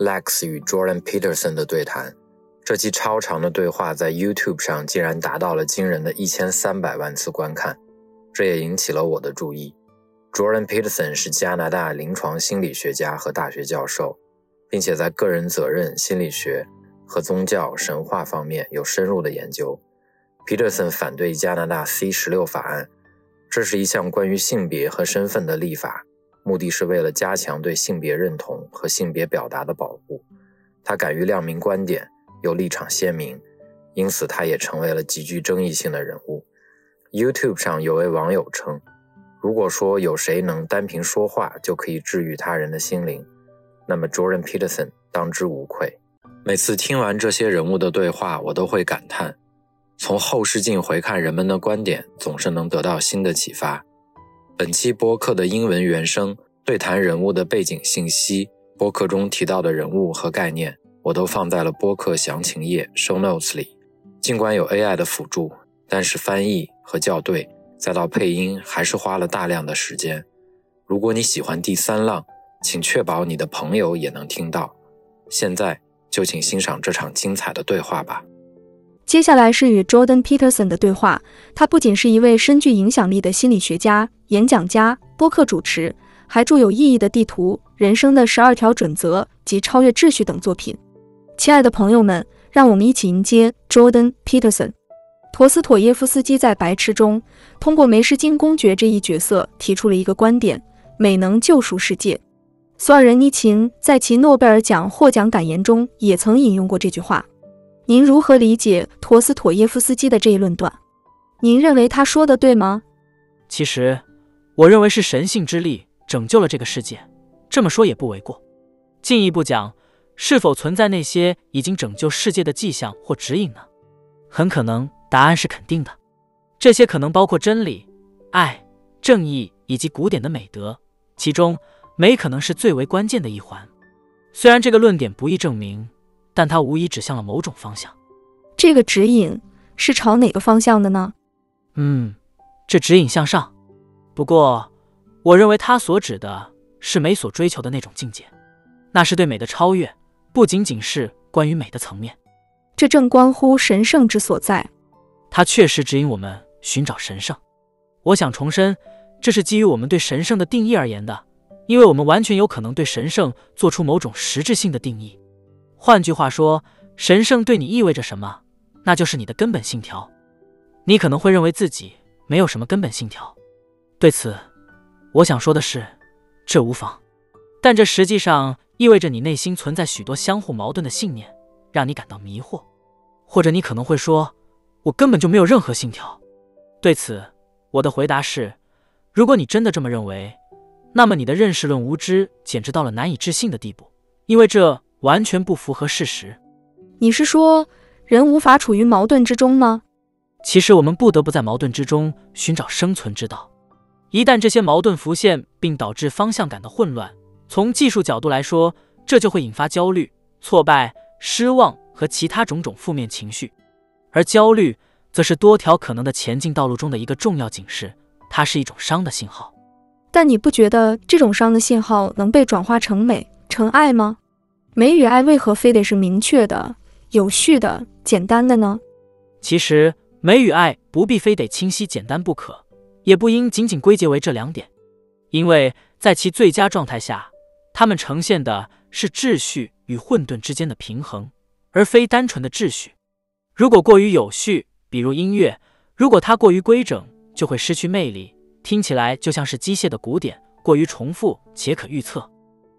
，Lex 与 Jordan Peterson 的对谈。这期超长的对话在 YouTube 上竟然达到了惊人的一千三百万次观看，这也引起了我的注意。Jordan Peterson 是加拿大临床心理学家和大学教授，并且在个人责任心理学和宗教神话方面有深入的研究。Peterson 反对加拿大 C 十六法案，这是一项关于性别和身份的立法，目的是为了加强对性别认同和性别表达的保护。他敢于亮明观点。又立场鲜明，因此他也成为了极具争议性的人物。YouTube 上有位网友称：“如果说有谁能单凭说话就可以治愈他人的心灵，那么 Jordan Peterson 当之无愧。”每次听完这些人物的对话，我都会感叹：从后视镜回看人们的观点，总是能得到新的启发。本期播客的英文原声对谈人物的背景信息，播客中提到的人物和概念。我都放在了播客详情页 show notes 里。尽管有 AI 的辅助，但是翻译和校对，再到配音，还是花了大量的时间。如果你喜欢第三浪，请确保你的朋友也能听到。现在就请欣赏这场精彩的对话吧。接下来是与 Jordan Peterson 的对话。他不仅是一位深具影响力的心理学家、演讲家、播客主持，还著有《意义的地图》《人生的十二条准则》及《超越秩序》等作品。亲爱的朋友们，让我们一起迎接 Jordan Peterson。陀思妥耶夫斯基在《白痴》中，通过梅什金公爵这一角色提出了一个观点：美能救赎世界。索尔仁尼琴在其诺贝尔奖获奖感言中也曾引用过这句话。您如何理解陀思妥耶夫斯基的这一论断？您认为他说的对吗？其实，我认为是神性之力拯救了这个世界，这么说也不为过。进一步讲。是否存在那些已经拯救世界的迹象或指引呢？很可能答案是肯定的。这些可能包括真理、爱、正义以及古典的美德，其中美可能是最为关键的一环。虽然这个论点不易证明，但它无疑指向了某种方向。这个指引是朝哪个方向的呢？嗯，这指引向上。不过，我认为它所指的是美所追求的那种境界，那是对美的超越。不仅仅是关于美的层面，这正关乎神圣之所在。它确实指引我们寻找神圣。我想重申，这是基于我们对神圣的定义而言的，因为我们完全有可能对神圣做出某种实质性的定义。换句话说，神圣对你意味着什么，那就是你的根本信条。你可能会认为自己没有什么根本信条，对此，我想说的是，这无妨。但这实际上。意味着你内心存在许多相互矛盾的信念，让你感到迷惑。或者你可能会说：“我根本就没有任何信条。”对此，我的回答是：如果你真的这么认为，那么你的认识论无知简直到了难以置信的地步，因为这完全不符合事实。你是说，人无法处于矛盾之中吗？其实，我们不得不在矛盾之中寻找生存之道。一旦这些矛盾浮现，并导致方向感的混乱。从技术角度来说，这就会引发焦虑、挫败、失望和其他种种负面情绪，而焦虑则是多条可能的前进道路中的一个重要警示，它是一种伤的信号。但你不觉得这种伤的信号能被转化成美、成爱吗？美与爱为何非得是明确的、有序的、简单的呢？其实，美与爱不必非得清晰简单不可，也不应仅仅归结为这两点，因为在其最佳状态下。它们呈现的是秩序与混沌之间的平衡，而非单纯的秩序。如果过于有序，比如音乐，如果它过于规整，就会失去魅力，听起来就像是机械的鼓点，过于重复且可预测。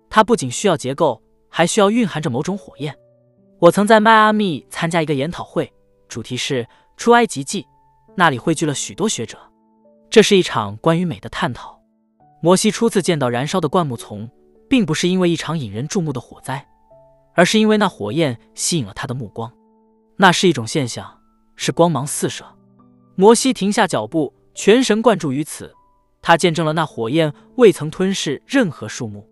它不仅需要结构，还需要蕴含着某种火焰。我曾在迈阿密参加一个研讨会，主题是出埃及记，那里汇聚了许多学者。这是一场关于美的探讨。摩西初次见到燃烧的灌木丛。并不是因为一场引人注目的火灾，而是因为那火焰吸引了他的目光。那是一种现象，是光芒四射。摩西停下脚步，全神贯注于此。他见证了那火焰未曾吞噬任何树木。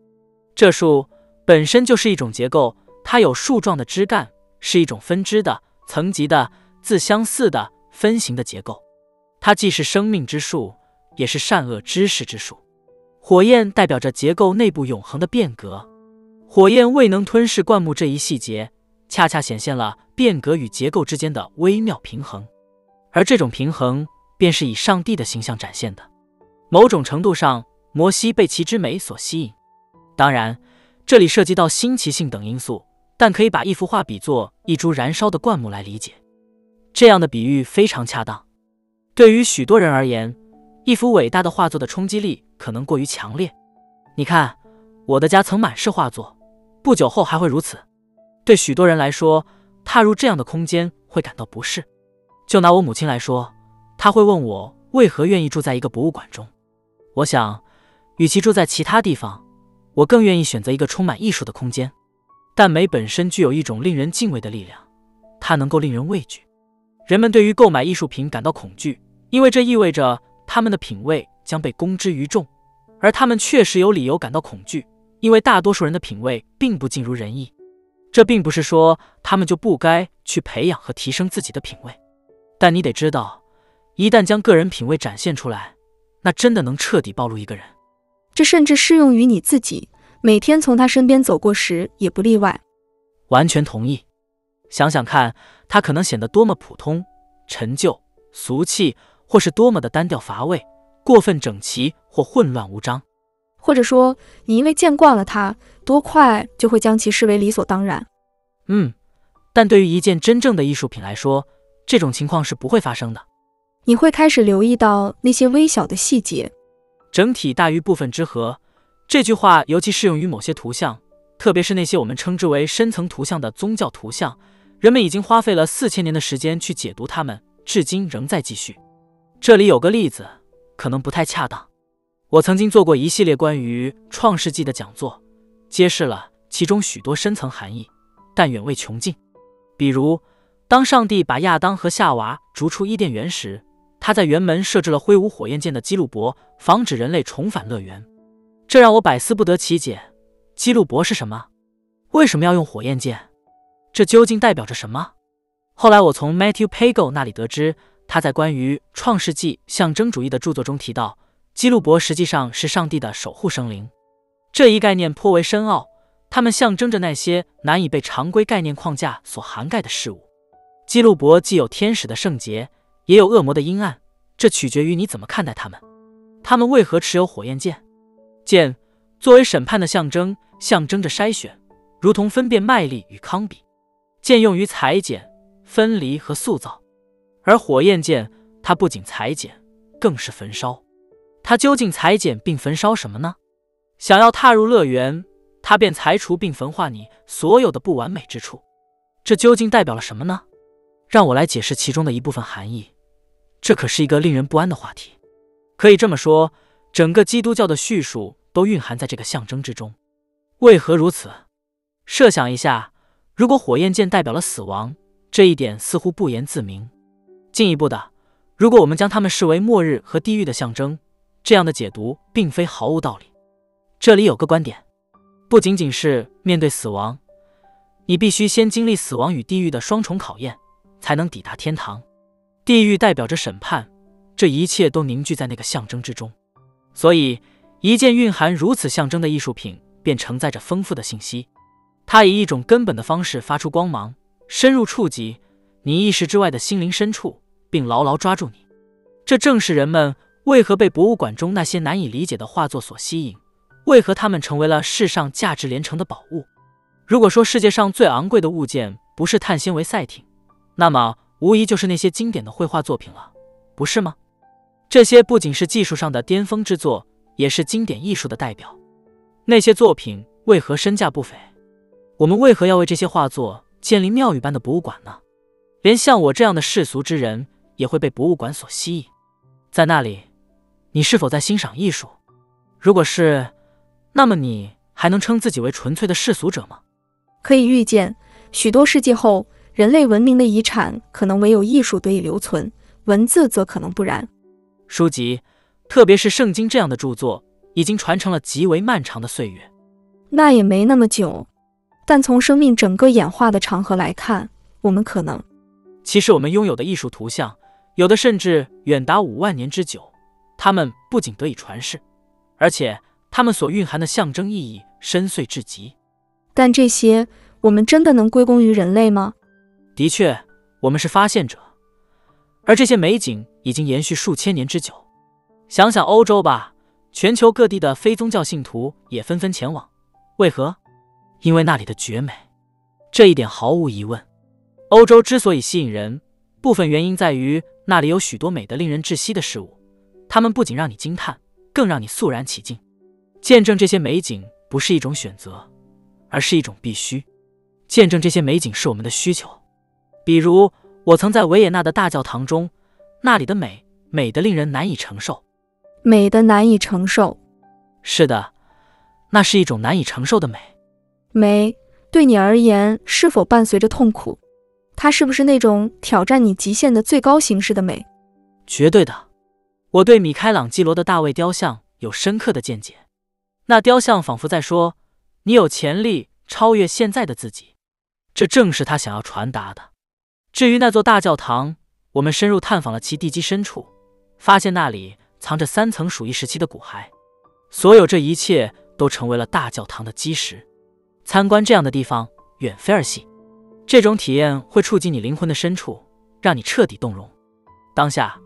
这树本身就是一种结构，它有树状的枝干，是一种分支的、层级的、自相似的分形的结构。它既是生命之树，也是善恶知识之树。火焰代表着结构内部永恒的变革。火焰未能吞噬灌木这一细节，恰恰显现了变革与结构之间的微妙平衡。而这种平衡，便是以上帝的形象展现的。某种程度上，摩西被其之美所吸引。当然，这里涉及到新奇性等因素，但可以把一幅画比作一株燃烧的灌木来理解。这样的比喻非常恰当。对于许多人而言，一幅伟大的画作的冲击力可能过于强烈。你看，我的家曾满是画作，不久后还会如此。对许多人来说，踏入这样的空间会感到不适。就拿我母亲来说，她会问我为何愿意住在一个博物馆中。我想，与其住在其他地方，我更愿意选择一个充满艺术的空间。但美本身具有一种令人敬畏的力量，它能够令人畏惧。人们对于购买艺术品感到恐惧，因为这意味着他们的品味将被公之于众。而他们确实有理由感到恐惧，因为大多数人的品味并不尽如人意。这并不是说他们就不该去培养和提升自己的品味，但你得知道，一旦将个人品味展现出来。那真的能彻底暴露一个人，这甚至适用于你自己。每天从他身边走过时也不例外。完全同意。想想看，他可能显得多么普通、陈旧、俗气，或是多么的单调乏味、过分整齐或混乱无章。或者说，你因为见惯了他，多快就会将其视为理所当然。嗯，但对于一件真正的艺术品来说，这种情况是不会发生的。你会开始留意到那些微小的细节。整体大于部分之和，这句话尤其适用于某些图像，特别是那些我们称之为深层图像的宗教图像。人们已经花费了四千年的时间去解读它们，至今仍在继续。这里有个例子，可能不太恰当。我曾经做过一系列关于《创世纪》的讲座，揭示了其中许多深层含义，但远未穷尽。比如，当上帝把亚当和夏娃逐出伊甸园时，他在园门设置了挥舞火焰剑的基路伯，防止人类重返乐园。这让我百思不得其解。基路伯是什么？为什么要用火焰剑？这究竟代表着什么？后来我从 Matthew Pagel 那里得知，他在关于《创世纪》象征主义的著作中提到，基路伯实际上是上帝的守护生灵。这一概念颇为深奥，它们象征着那些难以被常规概念框架所涵盖的事物。基路伯既有天使的圣洁。也有恶魔的阴暗，这取决于你怎么看待他们。他们为何持有火焰剑？剑作为审判的象征，象征着筛选，如同分辨麦粒与糠比。剑用于裁剪、分离和塑造，而火焰剑它不仅裁剪，更是焚烧。它究竟裁剪并焚烧什么呢？想要踏入乐园，它便裁除并焚化你所有的不完美之处。这究竟代表了什么呢？让我来解释其中的一部分含义。这可是一个令人不安的话题。可以这么说，整个基督教的叙述都蕴含在这个象征之中。为何如此？设想一下，如果火焰剑代表了死亡，这一点似乎不言自明。进一步的，如果我们将它们视为末日和地狱的象征，这样的解读并非毫无道理。这里有个观点：不仅仅是面对死亡，你必须先经历死亡与地狱的双重考验，才能抵达天堂。地狱代表着审判，这一切都凝聚在那个象征之中。所以，一件蕴含如此象征的艺术品，便承载着丰富的信息。它以一种根本的方式发出光芒，深入触及你意识之外的心灵深处，并牢牢抓住你。这正是人们为何被博物馆中那些难以理解的画作所吸引，为何它们成为了世上价值连城的宝物。如果说世界上最昂贵的物件不是碳纤维赛艇，那么。无疑就是那些经典的绘画作品了，不是吗？这些不仅是技术上的巅峰之作，也是经典艺术的代表。那些作品为何身价不菲？我们为何要为这些画作建立庙宇般的博物馆呢？连像我这样的世俗之人也会被博物馆所吸引。在那里，你是否在欣赏艺术？如果是，那么你还能称自己为纯粹的世俗者吗？可以预见，许多世纪后，人类文明的遗产可能唯有艺术得以留存，文字则可能不然。书籍，特别是圣经这样的著作，已经传承了极为漫长的岁月。那也没那么久，但从生命整个演化的长河来看，我们可能……其实，我们拥有的艺术图像，有的甚至远达五万年之久。它们不仅得以传世，而且它们所蕴含的象征意义深邃至极。但这些，我们真的能归功于人类吗？的确，我们是发现者，而这些美景已经延续数千年之久。想想欧洲吧，全球各地的非宗教信徒也纷纷前往。为何？因为那里的绝美。这一点毫无疑问。欧洲之所以吸引人，部分原因在于那里有许多美得令人窒息的事物，它们不仅让你惊叹，更让你肃然起敬。见证这些美景不是一种选择，而是一种必须。见证这些美景是我们的需求。比如，我曾在维也纳的大教堂中，那里的美美得令人难以承受，美的难以承受。是的。那是一种难以承受的美，美对你而言是否伴随着痛苦？它是不是那种挑战你极限的最高形式的美？绝对的。我对米开朗基罗的大卫雕像有深刻的见解。那雕像仿佛在说：“你有潜力超越现在的自己。”这正是他想要传达的。至于那座大教堂，我们深入探访了其地基深处，发现那里藏着三层鼠疫时期的骨骸。所有这一切。都成为了大教堂的基石。参观这样的地方远非儿戏，这种体验会触及你灵魂的深处，让你彻底动容。当下，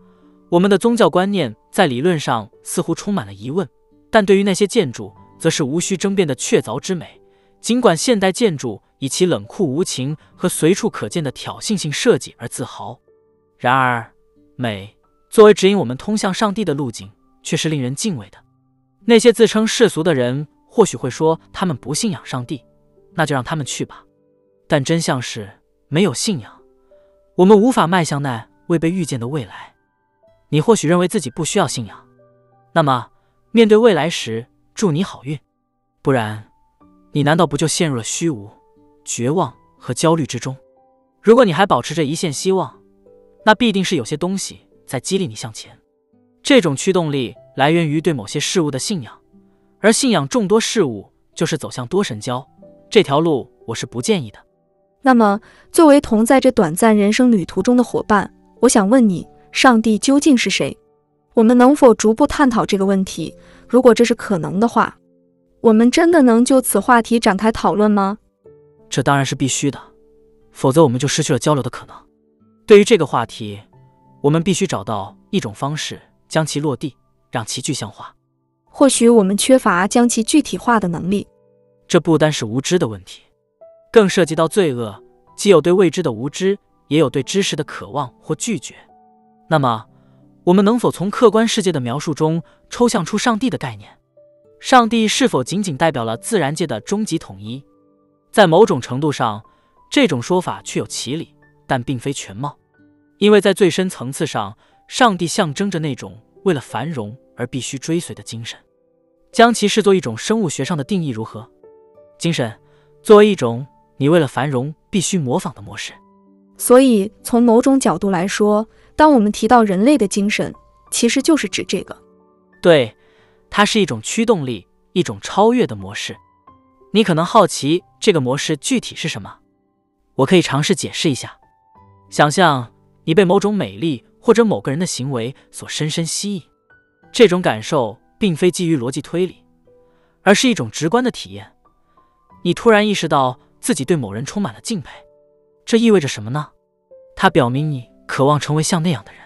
我们的宗教观念在理论上似乎充满了疑问，但对于那些建筑，则是无需争辩的确凿之美。尽管现代建筑以其冷酷无情和随处可见的挑衅性设计而自豪，然而，美作为指引我们通向上帝的路径，却是令人敬畏的。那些自称世俗的人或许会说他们不信仰上帝，那就让他们去吧。但真相是，没有信仰，我们无法迈向那未被预见的未来。你或许认为自己不需要信仰，那么面对未来时，祝你好运。不然，你难道不就陷入了虚无、绝望和焦虑之中？如果你还保持着一线希望，那必定是有些东西在激励你向前。这种驱动力。来源于对某些事物的信仰，而信仰众多事物就是走向多神教这条路，我是不建议的。那么，作为同在这短暂人生旅途中的伙伴，我想问你：上帝究竟是谁？我们能否逐步探讨这个问题？如果这是可能的话，我们真的能就此话题展开讨论吗？这当然是必须的，否则我们就失去了交流的可能。对于这个话题，我们必须找到一种方式将其落地。让其具象化，或许我们缺乏将其具体化的能力。这不单是无知的问题，更涉及到罪恶，既有对未知的无知，也有对知识的渴望或拒绝。那么，我们能否从客观世界的描述中抽象出上帝的概念？上帝是否仅仅代表了自然界的终极统一？在某种程度上，这种说法确有其理，但并非全貌，因为在最深层次上，上帝象征着那种为了繁荣。而必须追随的精神，将其视作一种生物学上的定义如何？精神作为一种你为了繁荣必须模仿的模式。所以，从某种角度来说，当我们提到人类的精神，其实就是指这个。对，它是一种驱动力，一种超越的模式。你可能好奇这个模式具体是什么？我可以尝试解释一下。想象你被某种美丽或者某个人的行为所深深吸引。这种感受并非基于逻辑推理，而是一种直观的体验。你突然意识到自己对某人充满了敬佩，这意味着什么呢？它表明你渴望成为像那样的人。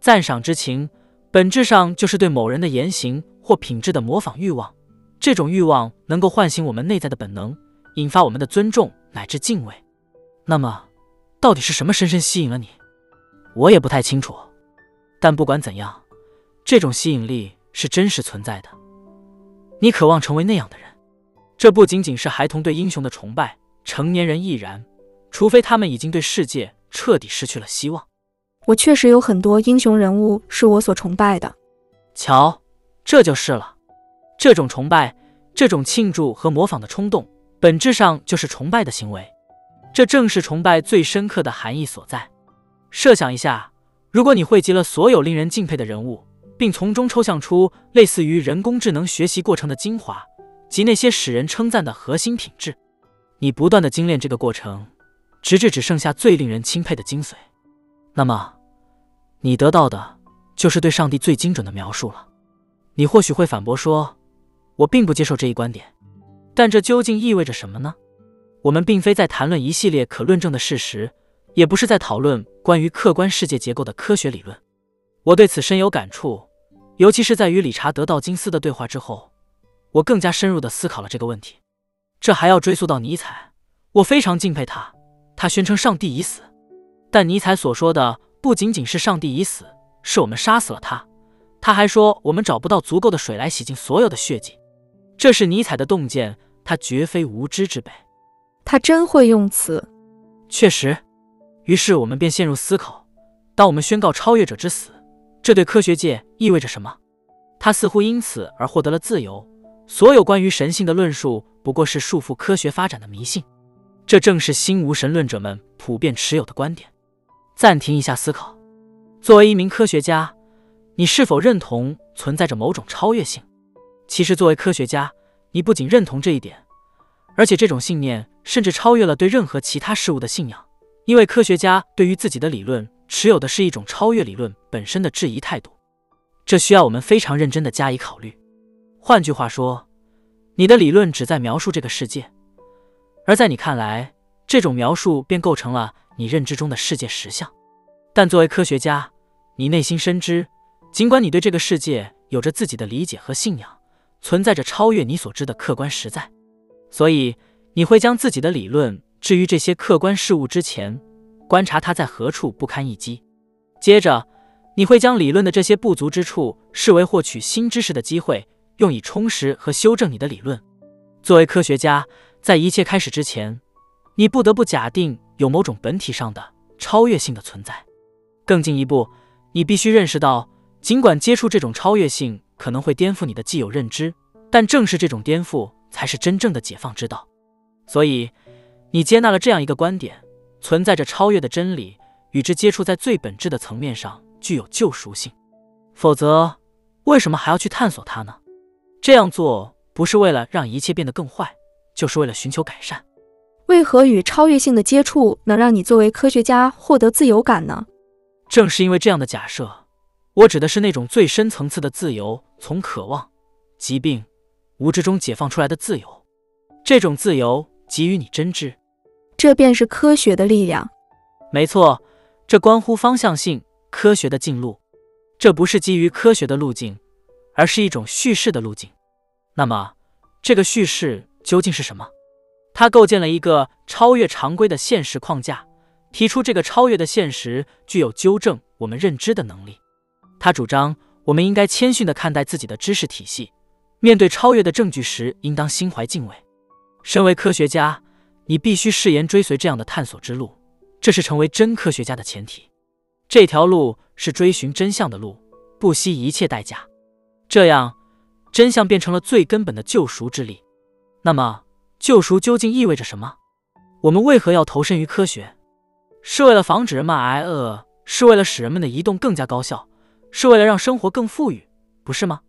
赞赏之情本质上就是对某人的言行或品质的模仿欲望。这种欲望能够唤醒我们内在的本能，引发我们的尊重乃至敬畏。那么，到底是什么深深吸引了你？我也不太清楚。但不管怎样。这种吸引力是真实存在的，你渴望成为那样的人。这不仅仅是孩童对英雄的崇拜，成年人亦然，除非他们已经对世界彻底失去了希望。我确实有很多英雄人物是我所崇拜的。瞧，这就是了。这种崇拜，这种庆祝和模仿的冲动，本质上就是崇拜的行为。这正是崇拜最深刻的含义所在。设想一下，如果你汇集了所有令人敬佩的人物，并从中抽象出类似于人工智能学习过程的精华及那些使人称赞的核心品质，你不断的精炼这个过程，直至只剩下最令人钦佩的精髓，那么，你得到的就是对上帝最精准的描述了。你或许会反驳说：“我并不接受这一观点。”但这究竟意味着什么呢？我们并非在谈论一系列可论证的事实，也不是在讨论关于客观世界结构的科学理论。我对此深有感触。尤其是在与理查德·道金斯的对话之后，我更加深入地思考了这个问题。这还要追溯到尼采，我非常敬佩他。他宣称上帝已死，但尼采所说的不仅仅是上帝已死，是我们杀死了他。他还说我们找不到足够的水来洗净所有的血迹。这是尼采的洞见，他绝非无知之辈。他真会用词。确实。于是我们便陷入思考：当我们宣告超越者之死。这对科学界意味着什么？他似乎因此而获得了自由。所有关于神性的论述不过是束缚科学发展的迷信。这正是新无神论者们普遍持有的观点。暂停一下思考。作为一名科学家，你是否认同存在着某种超越性？其实，作为科学家，你不仅认同这一点，而且这种信念甚至超越了对任何其他事物的信仰，因为科学家对于自己的理论。持有的是一种超越理论本身的质疑态度，这需要我们非常认真的加以考虑。换句话说，你的理论只在描述这个世界，而在你看来，这种描述便构成了你认知中的世界实相。但作为科学家，你内心深知，尽管你对这个世界有着自己的理解和信仰，存在着超越你所知的客观实在，所以你会将自己的理论置于这些客观事物之前。观察它在何处不堪一击，接着你会将理论的这些不足之处视为获取新知识的机会，用以充实和修正你的理论。作为科学家，在一切开始之前，你不得不假定有某种本体上的超越性的存在。更进一步，你必须认识到，尽管接触这种超越性可能会颠覆你的既有认知，但正是这种颠覆才是真正的解放之道。所以，你接纳了这样一个观点。存在着超越的真理，与之接触在最本质的层面上具有救赎性。否则，为什么还要去探索它呢？这样做不是为了让一切变得更坏，就是为了寻求改善。为何与超越性的接触能让你作为科学家获得自由感呢？正是因为这样的假设，我指的是那种最深层次的自由，从渴望、疾病、无知中解放出来的自由。这种自由给予你真知。这便是科学的力量。没错，这关乎方向性科学的进路。这不是基于科学的路径，而是一种叙事的路径。那么，这个叙事究竟是什么？它构建了一个超越常规的现实框架，提出这个超越的现实具有纠正我们认知的能力。他主张我们应该谦逊地看待自己的知识体系，面对超越的证据时，应当心怀敬畏。身为科学家。你必须誓言追随这样的探索之路，这是成为真科学家的前提。这条路是追寻真相的路，不惜一切代价。这样，真相变成了最根本的救赎之力。那么，救赎究竟意味着什么？我们为何要投身于科学？是为了防止人们挨饿？是为了使人们的移动更加高效？是为了让生活更富裕？不是吗？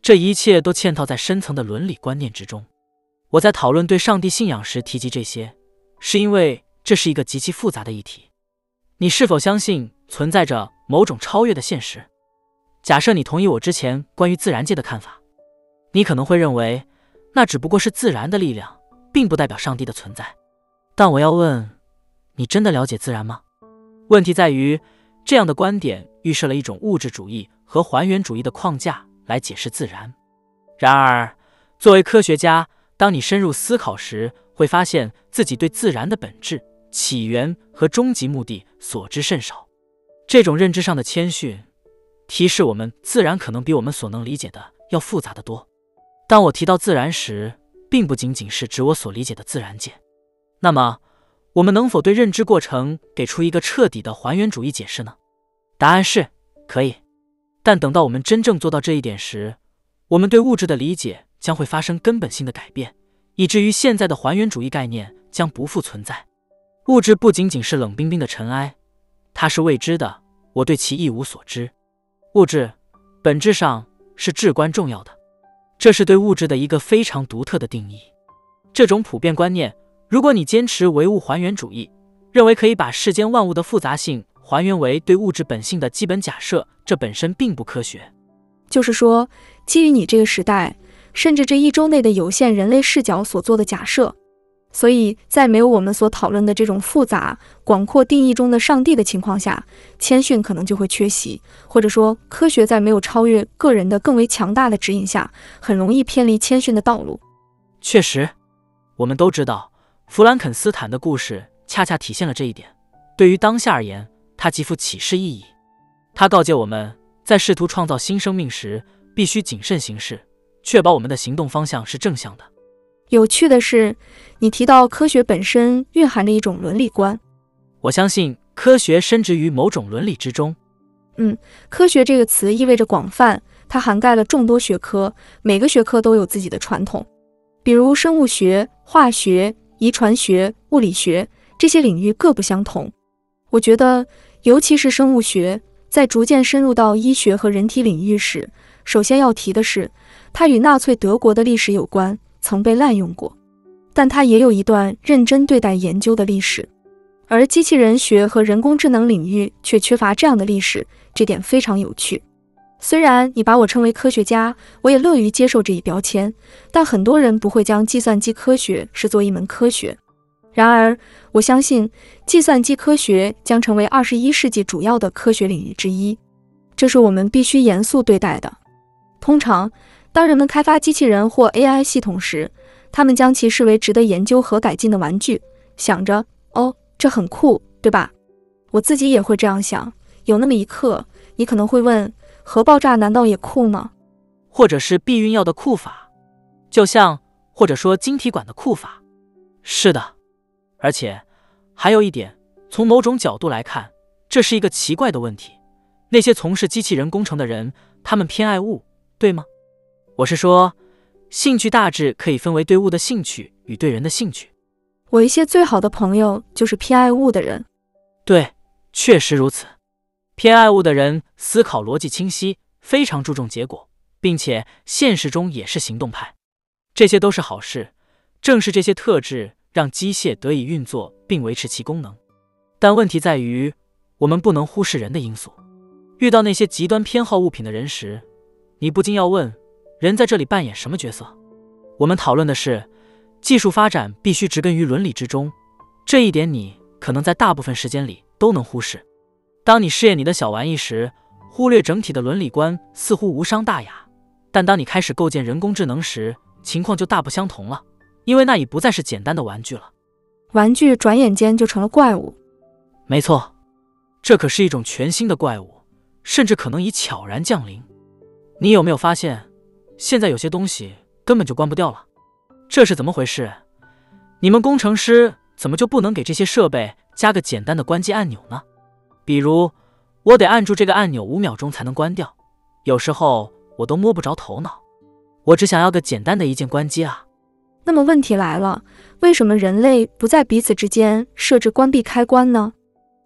这一切都嵌套在深层的伦理观念之中。我在讨论对上帝信仰时提及这些，是因为这是一个极其复杂的议题。你是否相信存在着某种超越的现实？假设你同意我之前关于自然界的看法，你可能会认为那只不过是自然的力量，并不代表上帝的存在。但我要问，你真的了解自然吗？问题在于，这样的观点预设了一种物质主义和还原主义的框架来解释自然。然而，作为科学家，当你深入思考时，会发现自己对自然的本质、起源和终极目的所知甚少。这种认知上的谦逊，提示我们自然可能比我们所能理解的要复杂的多。当我提到自然时，并不仅仅是指我所理解的自然界。那么，我们能否对认知过程给出一个彻底的还原主义解释呢？答案是可以。但等到我们真正做到这一点时，我们对物质的理解。将会发生根本性的改变，以至于现在的还原主义概念将不复存在。物质不仅仅是冷冰冰的尘埃，它是未知的，我对其一无所知。物质本质上是至关重要的，这是对物质的一个非常独特的定义。这种普遍观念，如果你坚持唯物还原主义，认为可以把世间万物的复杂性还原为对物质本性的基本假设，这本身并不科学。就是说，基于你这个时代，甚至这一周内的有限人类视角所做的假设。所以在没有我们所讨论的这种复杂、广阔定义中的上帝的情况下，谦逊可能就会缺席，或者说，科学在没有超越个人的更为强大的指引下，很容易偏离谦逊的道路。确实，我们都知道，弗兰肯斯坦的故事恰恰体现了这一点。对于当下而言，它极富启示意义。它告诫我们在试图创造新生命时，必须谨慎行事，确保我们的行动方向是正向的。有趣的是，你提到科学本身蕴含着一种伦理观。我相信科学深植于某种伦理之中。嗯，科学这个词意味着广泛，它涵盖了众多学科，每个学科都有自己的传统。比如生物学、化学、遗传学、物理学这些领域各不相同。我觉得，尤其是生物学，在逐渐深入到医学和人体领域时，首先要提的是，它与纳粹德国的历史有关。曾被滥用过，但它也有一段认真对待研究的历史，而机器人学和人工智能领域却缺乏这样的历史，这点非常有趣。虽然你把我称为科学家，我也乐于接受这一标签，但很多人不会将计算机科学视作一门科学。然而，我相信计算机科学将成为二十一世纪主要的科学领域之一，这是我们必须严肃对待的。通常。当人们开发机器人或 AI 系统时，他们将其视为值得研究和改进的玩具，想着哦，这很酷，对吧？我自己也会这样想。有那么一刻，你可能会问：核爆炸难道也酷吗？或者是避孕药的酷法？就像或者说晶体管的酷法？是的。而且还有一点，从某种角度来看，这是一个奇怪的问题：那些从事机器人工程的人，他们偏爱物，对吗？我是说，兴趣大致可以分为对物的兴趣与对人的兴趣。我一些最好的朋友就是偏爱物的人。对，确实如此。偏爱物的人思考逻辑清晰，非常注重结果，并且现实中也是行动派。这些都是好事。正是这些特质让机械得以运作并维持其功能。但问题在于，我们不能忽视人的因素。遇到那些极端偏好物品的人时，你不禁要问。人在这里扮演什么角色？我们讨论的是，技术发展必须植根于伦理之中，这一点你可能在大部分时间里都能忽视。当你试验你的小玩意时，忽略整体的伦理观似乎无伤大雅；但当你开始构建人工智能时，情况就大不相同了，因为那已不再是简单的玩具了。玩具转眼间就成了怪物。没错，这可是一种全新的怪物，甚至可能已悄然降临。你有没有发现？现在有些东西根本就关不掉了，这是怎么回事？你们工程师怎么就不能给这些设备加个简单的关机按钮呢？比如，我得按住这个按钮五秒钟才能关掉，有时候我都摸不着头脑。我只想要个简单的一键关机啊。那么问题来了，为什么人类不在彼此之间设置关闭开关呢？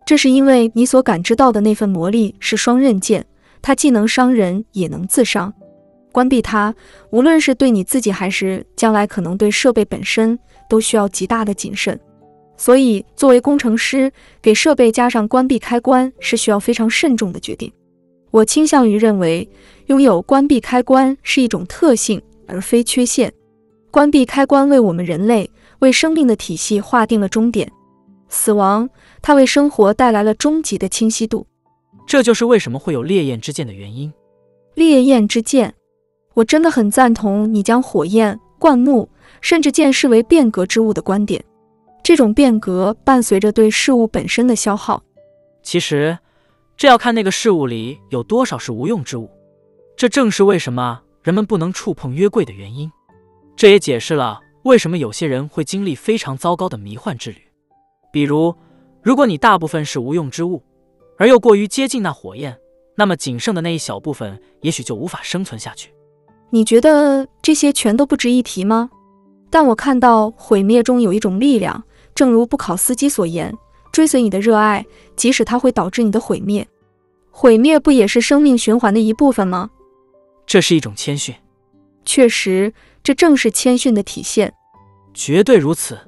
这是因为你所感知到的那份魔力是双刃剑，它既能伤人，也能自伤。关闭它，无论是对你自己还是将来可能对设备本身，都需要极大的谨慎。所以，作为工程师，给设备加上关闭开关是需要非常慎重的决定。我倾向于认为，拥有关闭开关是一种特性，而非缺陷。关闭开关为我们人类为生命的体系划定了终点，死亡，它为生活带来了终极的清晰度。这就是为什么会有烈焰之剑的原因。烈焰之剑。我真的很赞同你将火焰、灌木，甚至剑视为变革之物的观点。这种变革伴随着对事物本身的消耗。其实，这要看那个事物里有多少是无用之物。这正是为什么人们不能触碰约柜的原因。这也解释了为什么有些人会经历非常糟糕的迷幻之旅。比如，如果你大部分是无用之物，而又过于接近那火焰，那么仅剩的那一小部分也许就无法生存下去。你觉得这些全都不值一提吗？但我看到毁灭中有一种力量，正如布考斯基所言，追随你的热爱，即使它会导致你的毁灭。毁灭不也是生命循环的一部分吗？这是一种谦逊。确实，这正是谦逊的体现。绝对如此。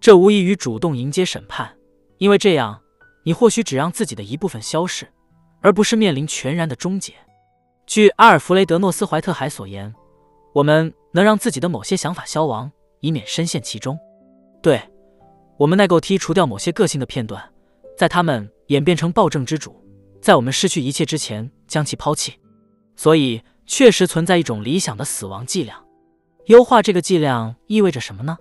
这无异于主动迎接审判，因为这样，你或许只让自己的一部分消逝，而不是面临全然的终结。据阿尔弗雷德·诺斯怀特海所言，我们能让自己的某些想法消亡，以免深陷其中。对，我们耐够剔除掉某些个性的片段，在他们演变成暴政之主，在我们失去一切之前将其抛弃。所以，确实存在一种理想的死亡剂量。优化这个剂量意味着什么呢？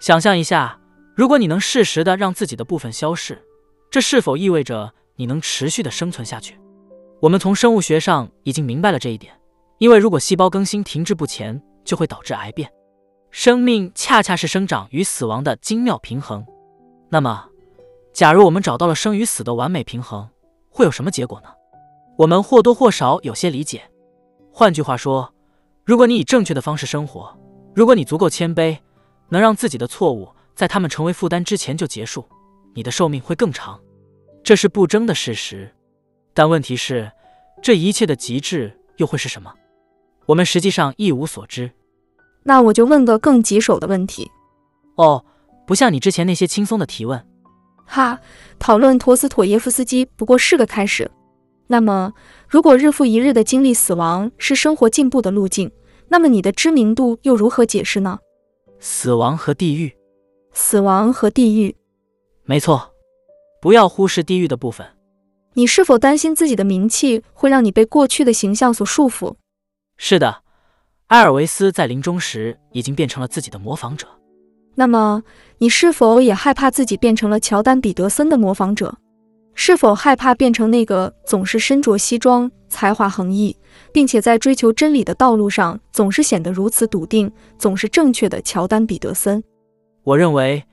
想象一下。如果你能适时的让自己的部分消逝，这是否意味着你能持续的生存下去？我们从生物学上已经明白了这一点，因为如果细胞更新停滞不前，就会导致癌变。生命恰恰是生长与死亡的精妙平衡。那么，假如我们找到了生与死的完美平衡，会有什么结果呢？我们或多或少有些理解。换句话说，如果你以正确的方式生活，如果你足够谦卑，能让自己的错误。在他们成为负担之前就结束，你的寿命会更长，这是不争的事实。但问题是，这一切的极致又会是什么？我们实际上一无所知。那我就问个更棘手的问题。哦，不像你之前那些轻松的提问。哈，讨论陀思妥耶夫斯基不过是个开始。那么，如果日复一日的经历死亡是生活进步的路径，那么你的知名度又如何解释呢？死亡和地狱。死亡和地狱，没错，不要忽视地狱的部分。你是否担心自己的名气会让你被过去的形象所束缚？是的，埃尔维斯在临终时已经变成了自己的模仿者。那么，你是否也害怕自己变成了乔丹·彼得森的模仿者？是否害怕变成那个总是身着西装、才华横溢，并且在追求真理的道路上总是显得如此笃定、总是正确的乔丹·彼得森？我认为，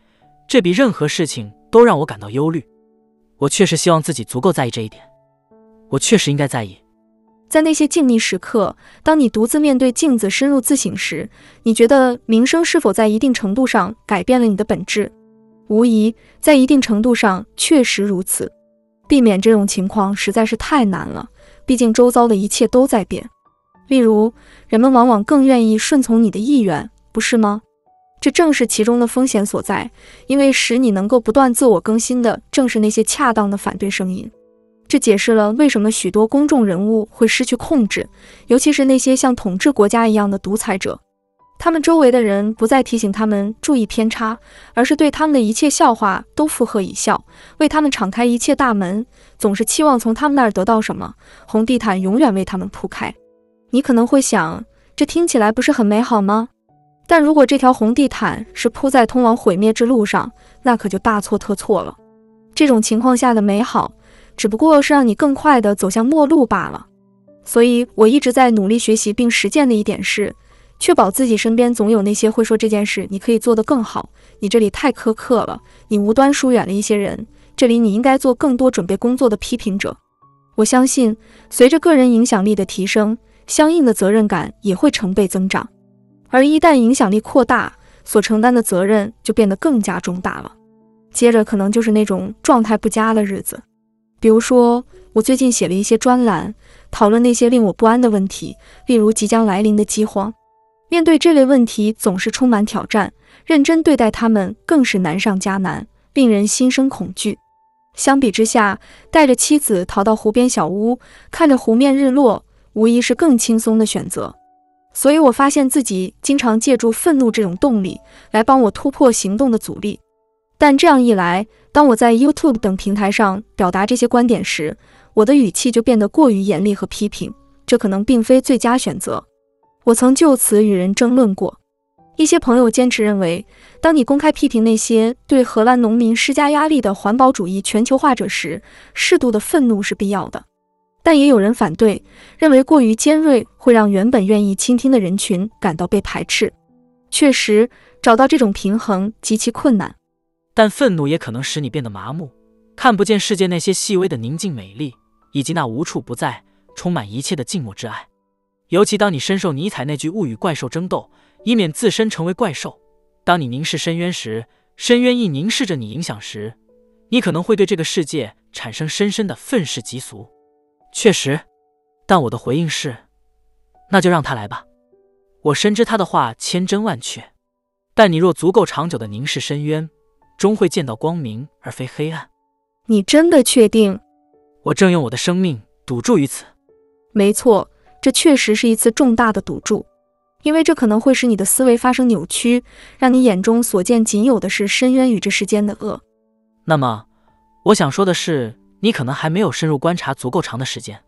这比任何事情都让我感到忧虑。我确实希望自己足够在意这一点。我确实应该在意。在那些静谧时刻，当你独自面对镜子深入自省时，你觉得名声是否在一定程度上改变了你的本质？无疑，在一定程度上确实如此。避免这种情况实在是太难了，毕竟周遭的一切都在变。例如，人们往往更愿意顺从你的意愿，不是吗？这正是其中的风险所在，因为使你能够不断自我更新的，正是那些恰当的反对声音。这解释了为什么许多公众人物会失去控制，尤其是那些像统治国家一样的独裁者。他们周围的人不再提醒他们注意偏差，而是对他们的一切笑话都附和一笑，为他们敞开一切大门，总是期望从他们那儿得到什么。红地毯永远为他们铺开。你可能会想，这听起来不是很美好吗？但如果这条红地毯是铺在通往毁灭之路上，那可就大错特错了。这种情况下的美好，只不过是让你更快地走向末路罢了。所以，我一直在努力学习并实践的一点是，确保自己身边总有那些会说这件事你可以做得更好，你这里太苛刻了，你无端疏远了一些人，这里你应该做更多准备工作的批评者。我相信，随着个人影响力的提升，相应的责任感也会成倍增长。而一旦影响力扩大，所承担的责任就变得更加重大了。接着可能就是那种状态不佳的日子，比如说我最近写了一些专栏，讨论那些令我不安的问题，例如即将来临的饥荒。面对这类问题总是充满挑战，认真对待他们更是难上加难，令人心生恐惧。相比之下，带着妻子逃到湖边小屋，看着湖面日落，无疑是更轻松的选择。所以我发现自己经常借助愤怒这种动力来帮我突破行动的阻力，但这样一来，当我在 YouTube 等平台上表达这些观点时，我的语气就变得过于严厉和批评，这可能并非最佳选择。我曾就此与人争论过，一些朋友坚持认为，当你公开批评那些对荷兰农民施加压力的环保主义全球化者时，适度的愤怒是必要的。但也有人反对，认为过于尖锐会让原本愿意倾听的人群感到被排斥。确实，找到这种平衡极其困难。但愤怒也可能使你变得麻木，看不见世界那些细微的宁静美丽，以及那无处不在、充满一切的静默之爱。尤其当你深受尼采那句“勿与怪兽争斗，以免自身成为怪兽”，当你凝视深渊时，深渊亦凝视着你。影响时，你可能会对这个世界产生深深的愤世嫉俗。确实，但我的回应是，那就让他来吧。我深知他的话千真万确，但你若足够长久的凝视深渊，终会见到光明而非黑暗。你真的确定？我正用我的生命赌注于此。没错，这确实是一次重大的赌注，因为这可能会使你的思维发生扭曲，让你眼中所见仅有的是深渊与这世间的恶。那么，我想说的是，你可能还没有深入观察足够长的时间。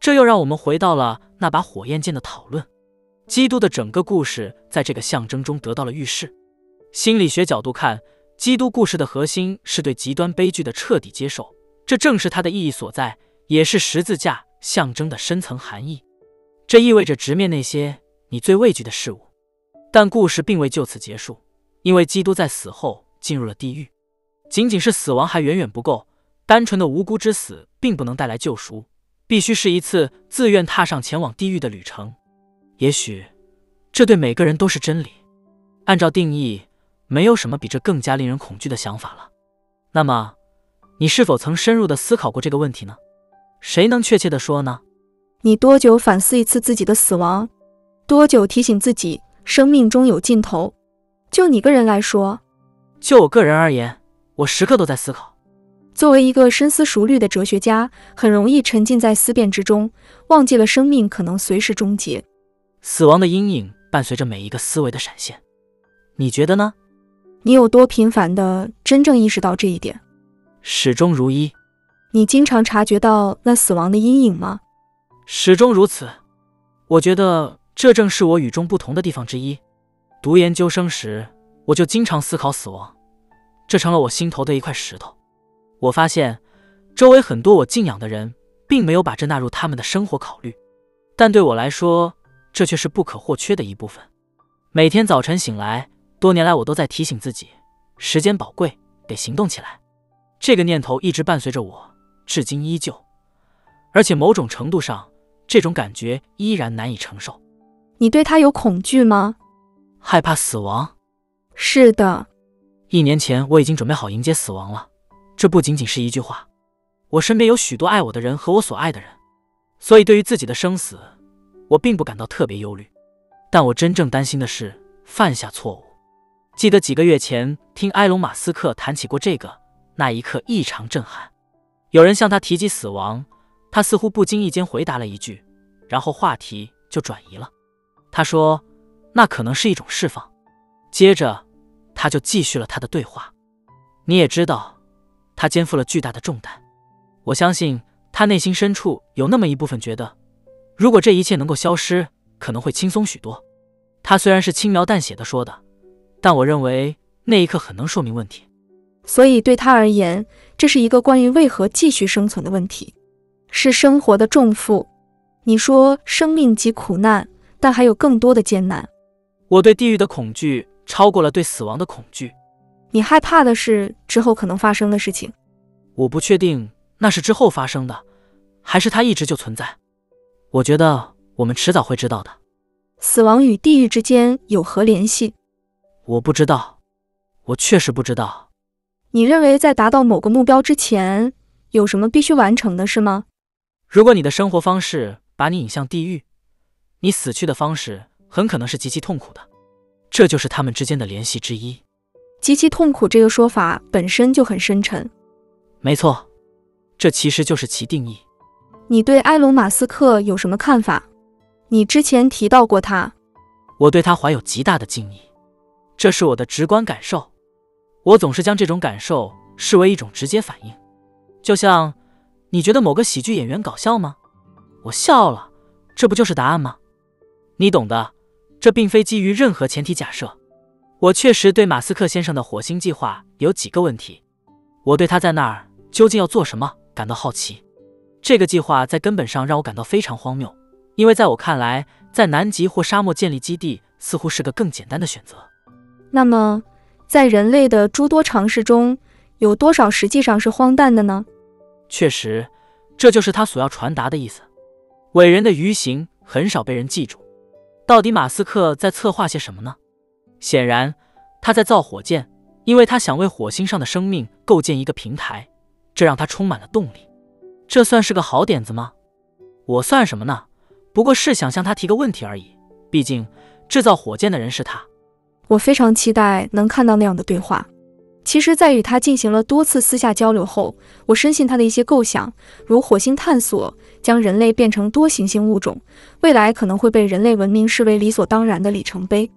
这又让我们回到了那把火焰剑的讨论。基督的整个故事在这个象征中得到了预示。心理学角度看。基督故事的核心是对极端悲剧的彻底接受，这正是它的意义所在，也是十字架象征的深层含义。这意味着直面那些你最畏惧的事物。但故事并未就此结束，因为基督在死后进入了地狱。仅仅是死亡还远远不够，单纯的无辜之死并不能带来救赎，必须是一次自愿踏上前往地狱的旅程。也许，这对每个人都是真理。按照定义。没有什么比这更加令人恐惧的想法了。那么，你是否曾深入的思考过这个问题呢？谁能确切的说呢？你多久反思一次自己的死亡？多久提醒自己生命中有尽头？就你个人来说，就我个人而言，我时刻都在思考。作为一个深思熟虑的哲学家，很容易沉浸在思辨之中，忘记了生命可能随时终结。死亡的阴影伴随着每一个思维的闪现。你觉得呢？你有多频繁的真正意识到这一点？始终如一。你经常察觉到那死亡的阴影吗？始终如此。我觉得这正是我与众不同的地方之一。读研究生时，我就经常思考死亡，这成了我心头的一块石头。我发现，周围很多我敬仰的人，并没有把这纳入他们的生活考虑，但对我来说，这却是不可或缺的一部分。每天早晨醒来。多年来，我都在提醒自己，时间宝贵，得行动起来。这个念头一直伴随着我，至今依旧。而且某种程度上，这种感觉依然难以承受。你对他有恐惧吗？害怕死亡？是的。一年前，我已经准备好迎接死亡了。这不仅仅是一句话。我身边有许多爱我的人和我所爱的人，所以对于自己的生死，我并不感到特别忧虑。但我真正担心的是犯下错误。记得几个月前听埃隆·马斯克谈起过这个，那一刻异常震撼。有人向他提及死亡，他似乎不经意间回答了一句，然后话题就转移了。他说：“那可能是一种释放。”接着他就继续了他的对话。你也知道，他肩负了巨大的重担。我相信他内心深处有那么一部分觉得，如果这一切能够消失，可能会轻松许多。他虽然是轻描淡写的说的。但我认为那一刻很能说明问题，所以对他而言，这是一个关于为何继续生存的问题，是生活的重负。你说生命即苦难，但还有更多的艰难。我对地狱的恐惧超过了对死亡的恐惧。你害怕的是之后可能发生的事情。我不确定那是之后发生的，还是它一直就存在。我觉得我们迟早会知道的。死亡与地狱之间有何联系？我不知道，我确实不知道。你认为在达到某个目标之前，有什么必须完成的是吗？如果你的生活方式把你引向地狱，你死去的方式很可能是极其痛苦的。这就是他们之间的联系之一。极其痛苦这个说法本身就很深沉。没错，这其实就是其定义。你对埃隆·马斯克有什么看法？你之前提到过他。我对他怀有极大的敬意。这是我的直观感受，我总是将这种感受视为一种直接反应，就像你觉得某个喜剧演员搞笑吗？我笑了，这不就是答案吗？你懂的，这并非基于任何前提假设。我确实对马斯克先生的火星计划有几个问题，我对他在那儿究竟要做什么感到好奇。这个计划在根本上让我感到非常荒谬，因为在我看来，在南极或沙漠建立基地似乎是个更简单的选择。那么，在人类的诸多尝试中，有多少实际上是荒诞的呢？确实，这就是他所要传达的意思。伟人的愚行很少被人记住。到底马斯克在策划些什么呢？显然，他在造火箭，因为他想为火星上的生命构建一个平台，这让他充满了动力。这算是个好点子吗？我算什么呢？不过是想向他提个问题而已。毕竟制造火箭的人是他。我非常期待能看到那样的对话。其实，在与他进行了多次私下交流后，我深信他的一些构想，如火星探索、将人类变成多行星物种，未来可能会被人类文明视为理所当然的里程碑。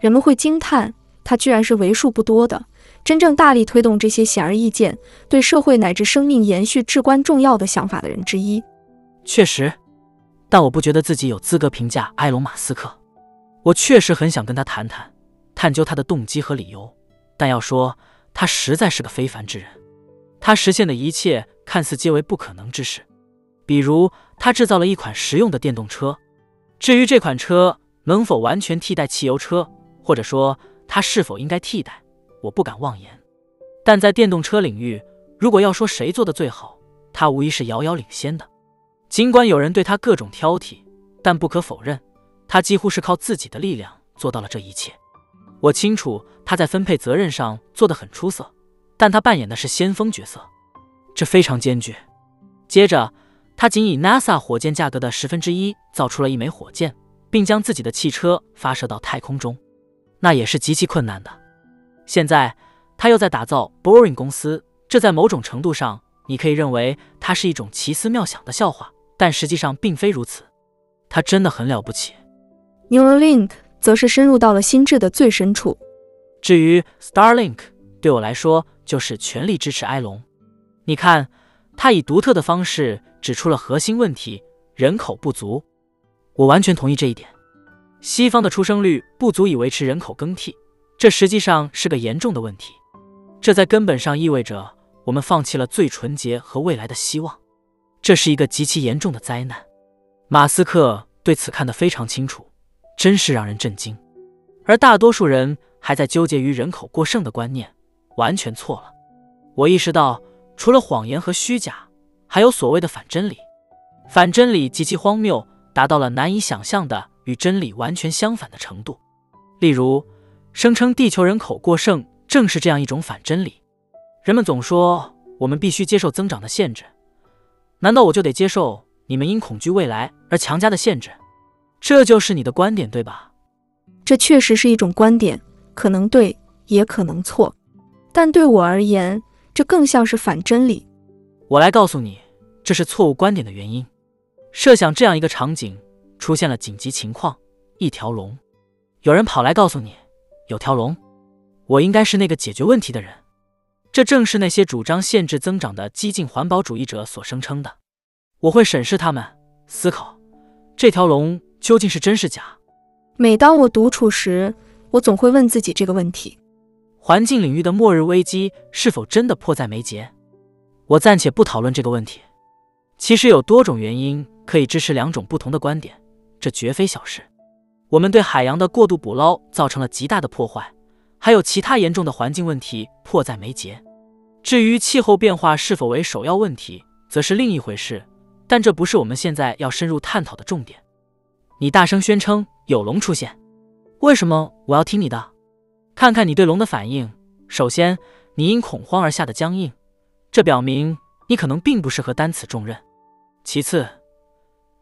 人们会惊叹，他居然是为数不多的真正大力推动这些显而易见、对社会乃至生命延续至关重要的想法的人之一。确实，但我不觉得自己有资格评价埃隆·马斯克。我确实很想跟他谈谈，探究他的动机和理由，但要说。他实在是个非凡之人，他实现的一切看似皆为不可能之事，比如他制造了一款实用的电动车。至于这款车能否完全替代汽油车，或者说它是否应该替代，我不敢妄言。但在电动车领域，如果要说谁做的最好，他无疑是遥遥领先的。尽管有人对他各种挑剔，但不可否认，他几乎是靠自己的力量做到了这一切。我清楚他在分配责任上做得很出色，但他扮演的是先锋角色，这非常艰巨。接着，他仅以 NASA 火箭价格的十分之一造出了一枚火箭，并将自己的汽车发射到太空中，那也是极其困难的。现在，他又在打造 Boring 公司，这在某种程度上你可以认为它是一种奇思妙想的笑话，但实际上并非如此。他真的很了不起。Neuralink。则是深入到了心智的最深处。至于 Starlink，对我来说就是全力支持埃隆。你看，他以独特的方式指出了核心问题：人口不足。我完全同意这一点。西方的出生率不足以维持人口更替，这实际上是个严重的问题。这在根本上意味着我们放弃了最纯洁和未来的希望。这是一个极其严重的灾难。马斯克对此看得非常清楚。真是让人震惊，而大多数人还在纠结于人口过剩的观念，完全错了。我意识到，除了谎言和虚假，还有所谓的反真理。反真理极其荒谬，达到了难以想象的与真理完全相反的程度。例如，声称地球人口过剩正是这样一种反真理。人们总说我们必须接受增长的限制，难道我就得接受你们因恐惧未来而强加的限制？这就是你的观点，对吧？这确实是一种观点，可能对，也可能错。但对我而言，这更像是反真理。我来告诉你，这是错误观点的原因。设想这样一个场景：出现了紧急情况，一条龙。有人跑来告诉你，有条龙。我应该是那个解决问题的人。这正是那些主张限制增长的激进环保主义者所声称的。我会审视他们，思考这条龙。究竟是真是假？每当我独处时，我总会问自己这个问题：环境领域的末日危机是否真的迫在眉睫？我暂且不讨论这个问题。其实有多种原因可以支持两种不同的观点，这绝非小事。我们对海洋的过度捕捞造成了极大的破坏，还有其他严重的环境问题迫在眉睫。至于气候变化是否为首要问题，则是另一回事。但这不是我们现在要深入探讨的重点。你大声宣称有龙出现，为什么我要听你的？看看你对龙的反应。首先，你因恐慌而下的僵硬，这表明你可能并不适合担此重任。其次，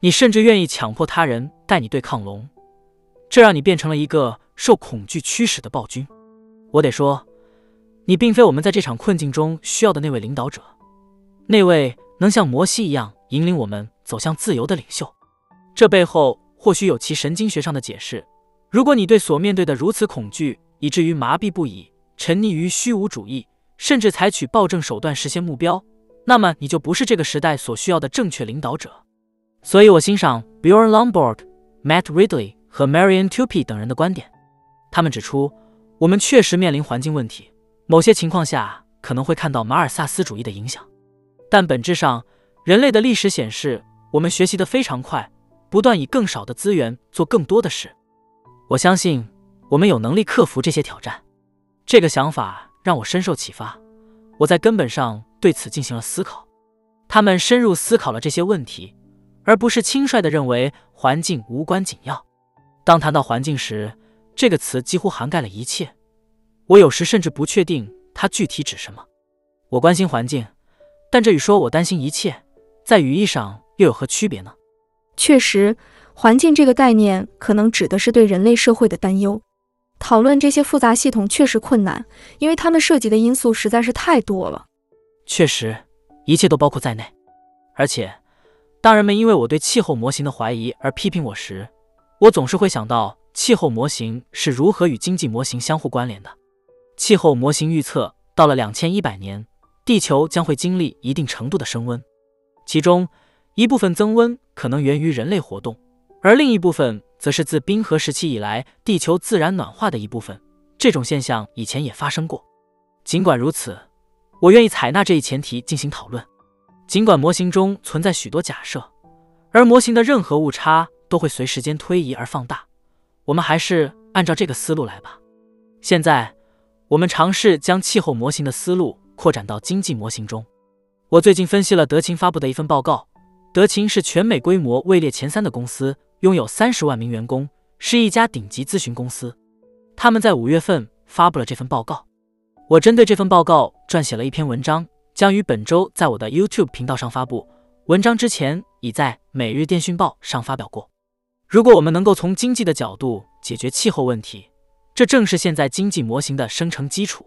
你甚至愿意强迫他人带你对抗龙，这让你变成了一个受恐惧驱使的暴君。我得说，你并非我们在这场困境中需要的那位领导者，那位能像摩西一样引领我们走向自由的领袖。这背后。或许有其神经学上的解释。如果你对所面对的如此恐惧，以至于麻痹不已，沉溺于虚无主义，甚至采取暴政手段实现目标，那么你就不是这个时代所需要的正确领导者。所以我欣赏 Bjorn Lomborg、Matt Ridley 和 Marian Tupi 等人的观点。他们指出，我们确实面临环境问题，某些情况下可能会看到马尔萨斯主义的影响，但本质上，人类的历史显示，我们学习得非常快。不断以更少的资源做更多的事，我相信我们有能力克服这些挑战。这个想法让我深受启发，我在根本上对此进行了思考。他们深入思考了这些问题，而不是轻率地认为环境无关紧要。当谈到环境时，这个词几乎涵盖了一切。我有时甚至不确定它具体指什么。我关心环境，但这与说我担心一切，在语义上又有何区别呢？确实，环境这个概念可能指的是对人类社会的担忧。讨论这些复杂系统确实困难，因为它们涉及的因素实在是太多了。确实，一切都包括在内。而且，当人们因为我对气候模型的怀疑而批评我时，我总是会想到气候模型是如何与经济模型相互关联的。气候模型预测，到了两千一百年，地球将会经历一定程度的升温，其中一部分增温可能源于人类活动，而另一部分。则是自冰河时期以来，地球自然暖化的一部分。这种现象以前也发生过。尽管如此，我愿意采纳这一前提进行讨论。尽管模型中存在许多假设，而模型的任何误差都会随时间推移而放大，我们还是按照这个思路来吧。现在，我们尝试将气候模型的思路扩展到经济模型中。我最近分析了德勤发布的一份报告。德勤是全美规模位列前三的公司。拥有三十万名员工，是一家顶级咨询公司。他们在五月份发布了这份报告。我针对这份报告撰写了一篇文章，将于本周在我的 YouTube 频道上发布。文章之前已在《每日电讯报》上发表过。如果我们能够从经济的角度解决气候问题，这正是现在经济模型的生成基础。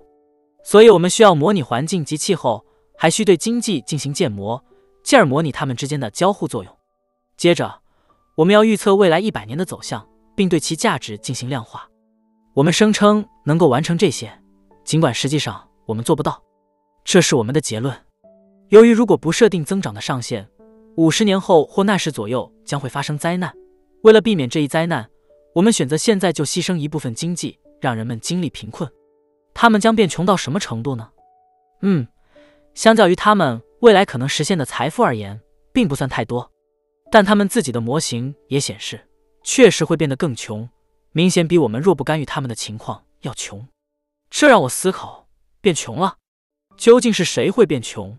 所以，我们需要模拟环境及气候，还需对经济进行建模，进而模拟它们之间的交互作用。接着。我们要预测未来一百年的走向，并对其价值进行量化。我们声称能够完成这些，尽管实际上我们做不到。这是我们的结论。由于如果不设定增长的上限，五十年后或那时左右将会发生灾难。为了避免这一灾难，我们选择现在就牺牲一部分经济，让人们经历贫困。他们将变穷到什么程度呢？嗯，相较于他们未来可能实现的财富而言，并不算太多。但他们自己的模型也显示，确实会变得更穷，明显比我们若不干预他们的情况要穷。这让我思考：变穷了，究竟是谁会变穷？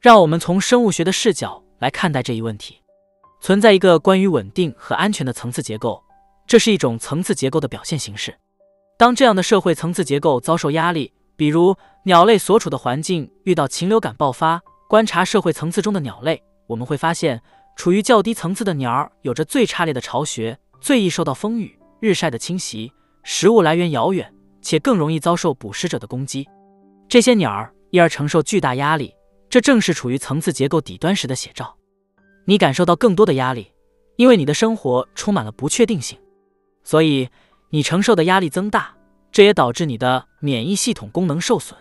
让我们从生物学的视角来看待这一问题。存在一个关于稳定和安全的层次结构，这是一种层次结构的表现形式。当这样的社会层次结构遭受压力，比如鸟类所处的环境遇到禽流感爆发，观察社会层次中的鸟类，我们会发现。处于较低层次的鸟儿有着最差劣的巢穴，最易受到风雨日晒的侵袭，食物来源遥远，且更容易遭受捕食者的攻击。这些鸟儿因而承受巨大压力，这正是处于层次结构底端时的写照。你感受到更多的压力，因为你的生活充满了不确定性，所以你承受的压力增大，这也导致你的免疫系统功能受损。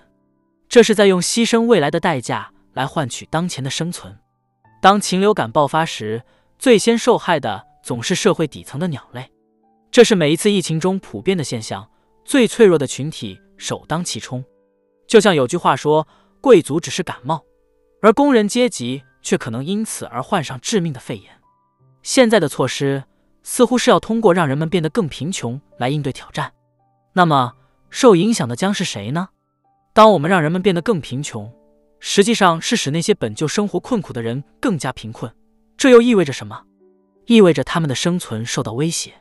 这是在用牺牲未来的代价来换取当前的生存。当禽流感爆发时，最先受害的总是社会底层的鸟类，这是每一次疫情中普遍的现象。最脆弱的群体首当其冲。就像有句话说：“贵族只是感冒，而工人阶级却可能因此而患上致命的肺炎。”现在的措施似乎是要通过让人们变得更贫穷来应对挑战。那么，受影响的将是谁呢？当我们让人们变得更贫穷。实际上是使那些本就生活困苦的人更加贫困，这又意味着什么？意味着他们的生存受到威胁。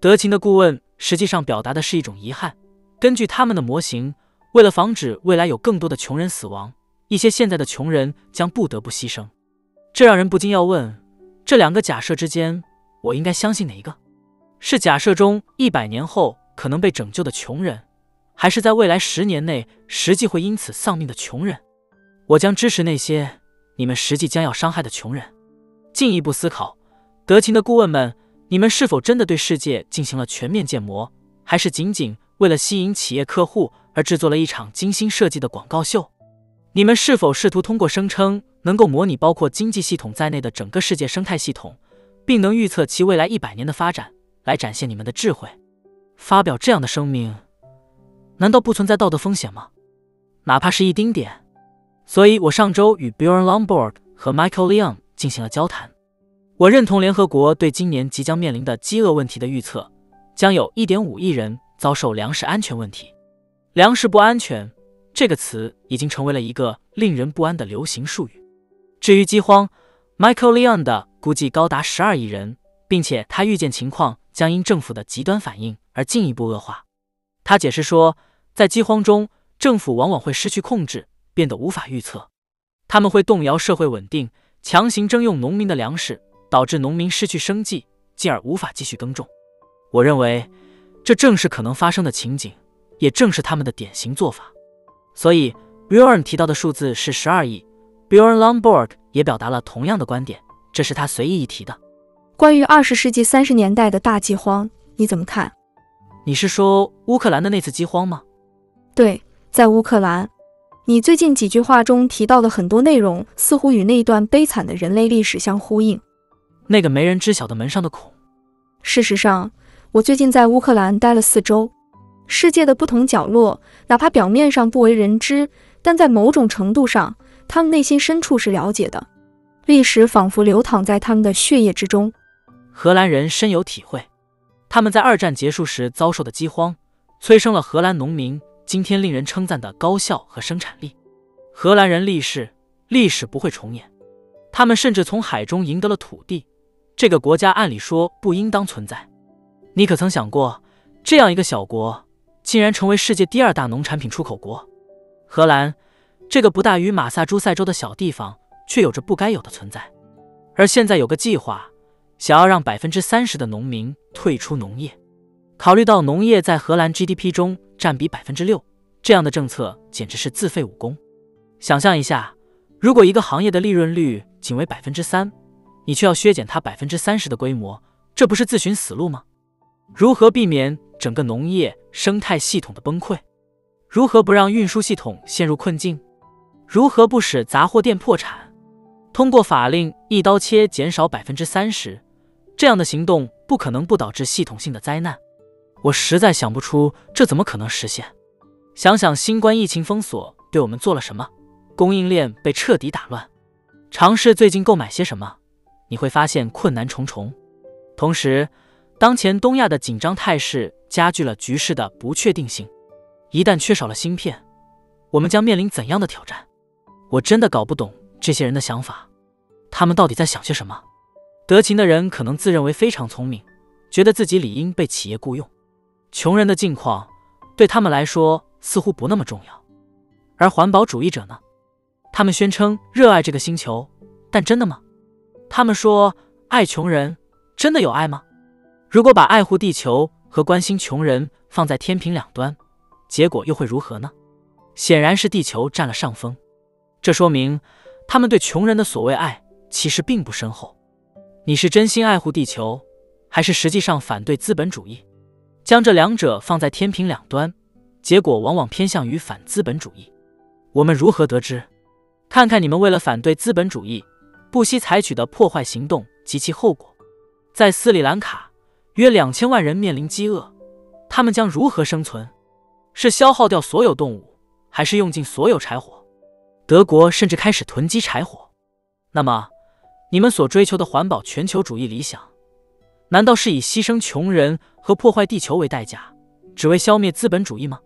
德勤的顾问实际上表达的是一种遗憾。根据他们的模型，为了防止未来有更多的穷人死亡，一些现在的穷人将不得不牺牲。这让人不禁要问：这两个假设之间，我应该相信哪一个？是假设中一百年后可能被拯救的穷人，还是在未来十年内实际会因此丧命的穷人？我将支持那些你们实际将要伤害的穷人。进一步思考，德勤的顾问们，你们是否真的对世界进行了全面建模，还是仅仅为了吸引企业客户而制作了一场精心设计的广告秀？你们是否试图通过声称能够模拟包括经济系统在内的整个世界生态系统，并能预测其未来一百年的发展，来展现你们的智慧？发表这样的声明，难道不存在道德风险吗？哪怕是一丁点？所以，我上周与 Bjorn Lomborg 和 Michael Leon 进行了交谈。我认同联合国对今年即将面临的饥饿问题的预测，将有一点五亿人遭受粮食安全问题。粮食不安全这个词已经成为了一个令人不安的流行术语。至于饥荒，Michael Leon 的估计高达十二亿人，并且他预见情况将因政府的极端反应而进一步恶化。他解释说。在饥荒中，政府往往会失去控制，变得无法预测。他们会动摇社会稳定，强行征用农民的粮食，导致农民失去生计，进而无法继续耕种。我认为，这正是可能发生的情景，也正是他们的典型做法。所以，Bjorn 提到的数字是十二亿。Bjorn Lomborg 也表达了同样的观点，这是他随意一提的。关于二十世纪三十年代的大饥荒，你怎么看？你是说乌克兰的那次饥荒吗？对，在乌克兰。你最近几句话中提到的很多内容，似乎与那一段悲惨的人类历史相呼应。那个没人知晓的门上的孔。事实上，我最近在乌克兰待了四周。世界的不同角落，哪怕表面上不为人知，但在某种程度上，他们内心深处是了解的。历史仿佛流淌在他们的血液之中。荷兰人深有体会，他们在二战结束时遭受的饥荒，催生了荷兰农民。今天令人称赞的高效和生产力，荷兰人立誓历史不会重演。他们甚至从海中赢得了土地，这个国家按理说不应当存在。你可曾想过，这样一个小国竟然成为世界第二大农产品出口国？荷兰这个不大于马萨诸塞州的小地方，却有着不该有的存在。而现在有个计划，想要让百分之三十的农民退出农业。考虑到农业在荷兰 GDP 中。占比百分之六，这样的政策简直是自废武功。想象一下，如果一个行业的利润率仅为百分之三，你却要削减它百分之三十的规模，这不是自寻死路吗？如何避免整个农业生态系统的崩溃？如何不让运输系统陷入困境？如何不使杂货店破产？通过法令一刀切减少百分之三十，这样的行动不可能不导致系统性的灾难。我实在想不出这怎么可能实现。想想新冠疫情封锁对我们做了什么，供应链被彻底打乱。尝试最近购买些什么，你会发现困难重重。同时，当前东亚的紧张态势加剧了局势的不确定性。一旦缺少了芯片，我们将面临怎样的挑战？我真的搞不懂这些人的想法，他们到底在想些什么？德勤的人可能自认为非常聪明，觉得自己理应被企业雇佣。穷人的境况对他们来说似乎不那么重要，而环保主义者呢？他们宣称热爱这个星球，但真的吗？他们说爱穷人，真的有爱吗？如果把爱护地球和关心穷人放在天平两端，结果又会如何呢？显然是地球占了上风。这说明他们对穷人的所谓爱其实并不深厚。你是真心爱护地球，还是实际上反对资本主义？将这两者放在天平两端，结果往往偏向于反资本主义。我们如何得知？看看你们为了反对资本主义，不惜采取的破坏行动及其后果。在斯里兰卡，约两千万人面临饥饿，他们将如何生存？是消耗掉所有动物，还是用尽所有柴火？德国甚至开始囤积柴火。那么，你们所追求的环保全球主义理想？难道是以牺牲穷人和破坏地球为代价，只为消灭资本主义吗？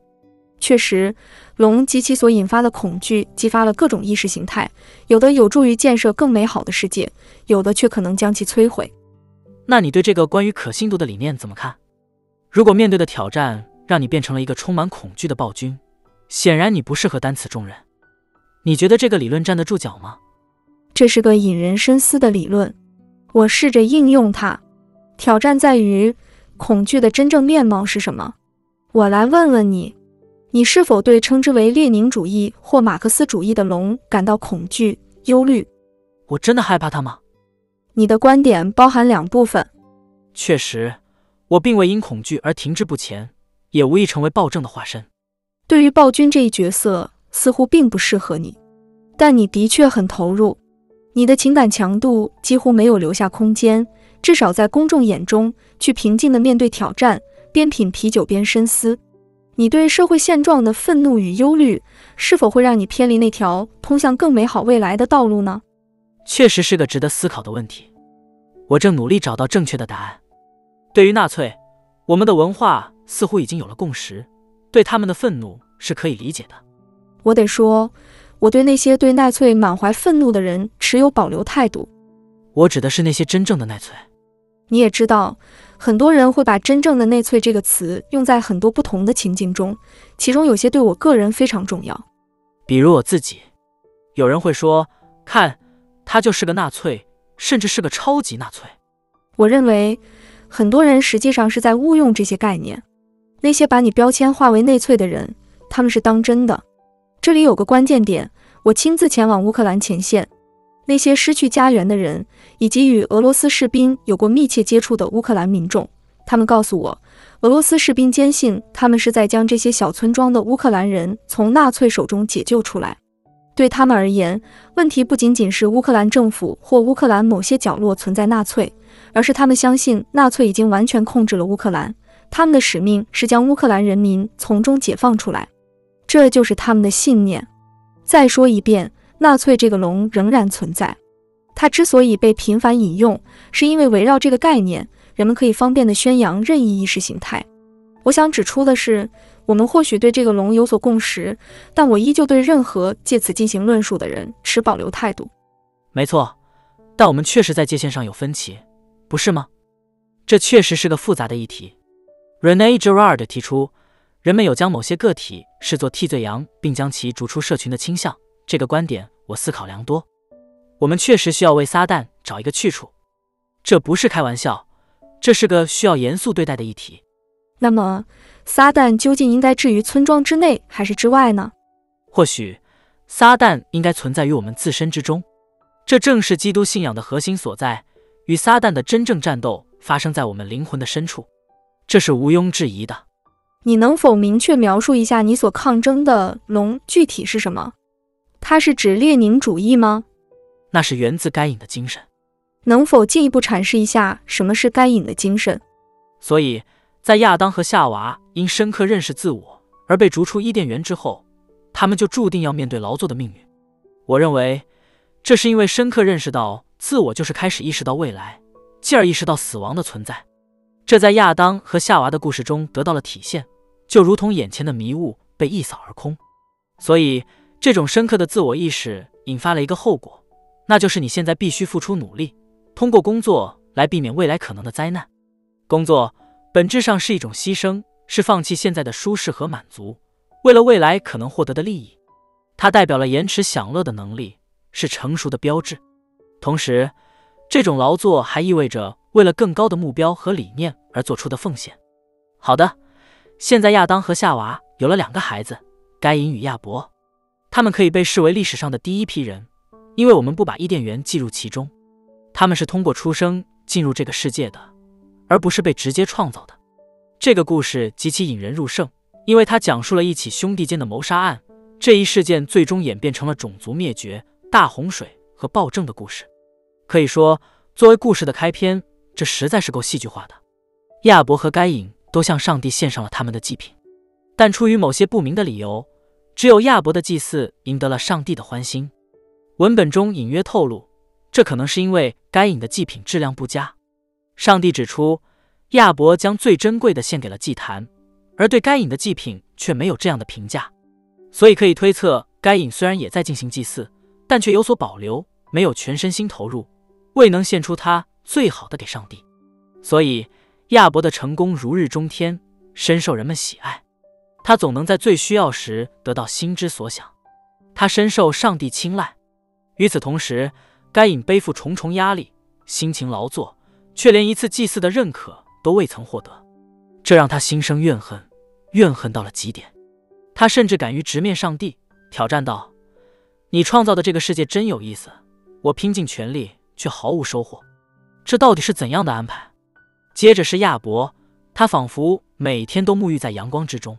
确实，龙及其所引发的恐惧激发了各种意识形态，有的有助于建设更美好的世界，有的却可能将其摧毁。那你对这个关于可信度的理念怎么看？如果面对的挑战让你变成了一个充满恐惧的暴君，显然你不适合担此重任。你觉得这个理论站得住脚吗？这是个引人深思的理论，我试着应用它。挑战在于，恐惧的真正面貌是什么？我来问问你，你是否对称之为列宁主义或马克思主义的龙感到恐惧、忧虑？我真的害怕它吗？你的观点包含两部分。确实，我并未因恐惧而停滞不前，也无意成为暴政的化身。对于暴君这一角色，似乎并不适合你，但你的确很投入，你的情感强度几乎没有留下空间。至少在公众眼中，去平静地面对挑战，边品啤酒边深思。你对社会现状的愤怒与忧虑，是否会让你偏离那条通向更美好未来的道路呢？确实是个值得思考的问题。我正努力找到正确的答案。对于纳粹，我们的文化似乎已经有了共识，对他们的愤怒是可以理解的。我得说，我对那些对纳粹满怀愤怒的人持有保留态度。我指的是那些真正的纳粹。你也知道，很多人会把“真正的内粹”这个词用在很多不同的情境中，其中有些对我个人非常重要。比如我自己，有人会说：“看，他就是个纳粹，甚至是个超级纳粹。”我认为，很多人实际上是在误用这些概念。那些把你标签化为内粹的人，他们是当真的。这里有个关键点，我亲自前往乌克兰前线。那些失去家园的人，以及与俄罗斯士兵有过密切接触的乌克兰民众，他们告诉我，俄罗斯士兵坚信他们是在将这些小村庄的乌克兰人从纳粹手中解救出来。对他们而言，问题不仅仅是乌克兰政府或乌克兰某些角落存在纳粹，而是他们相信纳粹已经完全控制了乌克兰。他们的使命是将乌克兰人民从中解放出来，这就是他们的信念。再说一遍。纳粹这个龙仍然存在，它之所以被频繁引用，是因为围绕这个概念，人们可以方便地宣扬任意意识形态。我想指出的是，我们或许对这个龙有所共识，但我依旧对任何借此进行论述的人持保留态度。没错，但我们确实在界限上有分歧，不是吗？这确实是个复杂的议题。Rene Girard 提出，人们有将某些个体视作替罪羊，并将其逐出社群的倾向。这个观点。我思考良多，我们确实需要为撒旦找一个去处，这不是开玩笑，这是个需要严肃对待的议题。那么，撒旦究竟应该置于村庄之内还是之外呢？或许，撒旦应该存在于我们自身之中，这正是基督信仰的核心所在。与撒旦的真正战斗发生在我们灵魂的深处，这是毋庸置疑的。你能否明确描述一下你所抗争的龙具体是什么？它是指列宁主义吗？那是源自该隐的精神。能否进一步阐释一下什么是该隐的精神？所以在亚当和夏娃因深刻认识自我而被逐出伊甸园之后，他们就注定要面对劳作的命运。我认为，这是因为深刻认识到自我就是开始意识到未来，继而意识到死亡的存在。这在亚当和夏娃的故事中得到了体现，就如同眼前的迷雾被一扫而空。所以。这种深刻的自我意识引发了一个后果，那就是你现在必须付出努力，通过工作来避免未来可能的灾难。工作本质上是一种牺牲，是放弃现在的舒适和满足，为了未来可能获得的利益。它代表了延迟享乐的能力，是成熟的标志。同时，这种劳作还意味着为了更高的目标和理念而做出的奉献。好的，现在亚当和夏娃有了两个孩子，该隐与亚伯。他们可以被视为历史上的第一批人，因为我们不把伊甸园计入其中。他们是通过出生进入这个世界的，而不是被直接创造的。这个故事极其引人入胜，因为它讲述了一起兄弟间的谋杀案。这一事件最终演变成了种族灭绝、大洪水和暴政的故事。可以说，作为故事的开篇，这实在是够戏剧化的。亚伯和该隐都向上帝献上了他们的祭品，但出于某些不明的理由。只有亚伯的祭祀赢得了上帝的欢心。文本中隐约透露，这可能是因为该隐的祭品质量不佳。上帝指出，亚伯将最珍贵的献给了祭坛，而对该隐的祭品却没有这样的评价。所以可以推测，该隐虽然也在进行祭祀，但却有所保留，没有全身心投入，未能献出他最好的给上帝。所以亚伯的成功如日中天，深受人们喜爱。他总能在最需要时得到心之所想，他深受上帝青睐。与此同时，该隐背负重重压力，辛勤劳作，却连一次祭祀的认可都未曾获得，这让他心生怨恨，怨恨到了极点。他甚至敢于直面上帝，挑战道：“你创造的这个世界真有意思，我拼尽全力却毫无收获，这到底是怎样的安排？”接着是亚伯，他仿佛每天都沐浴在阳光之中。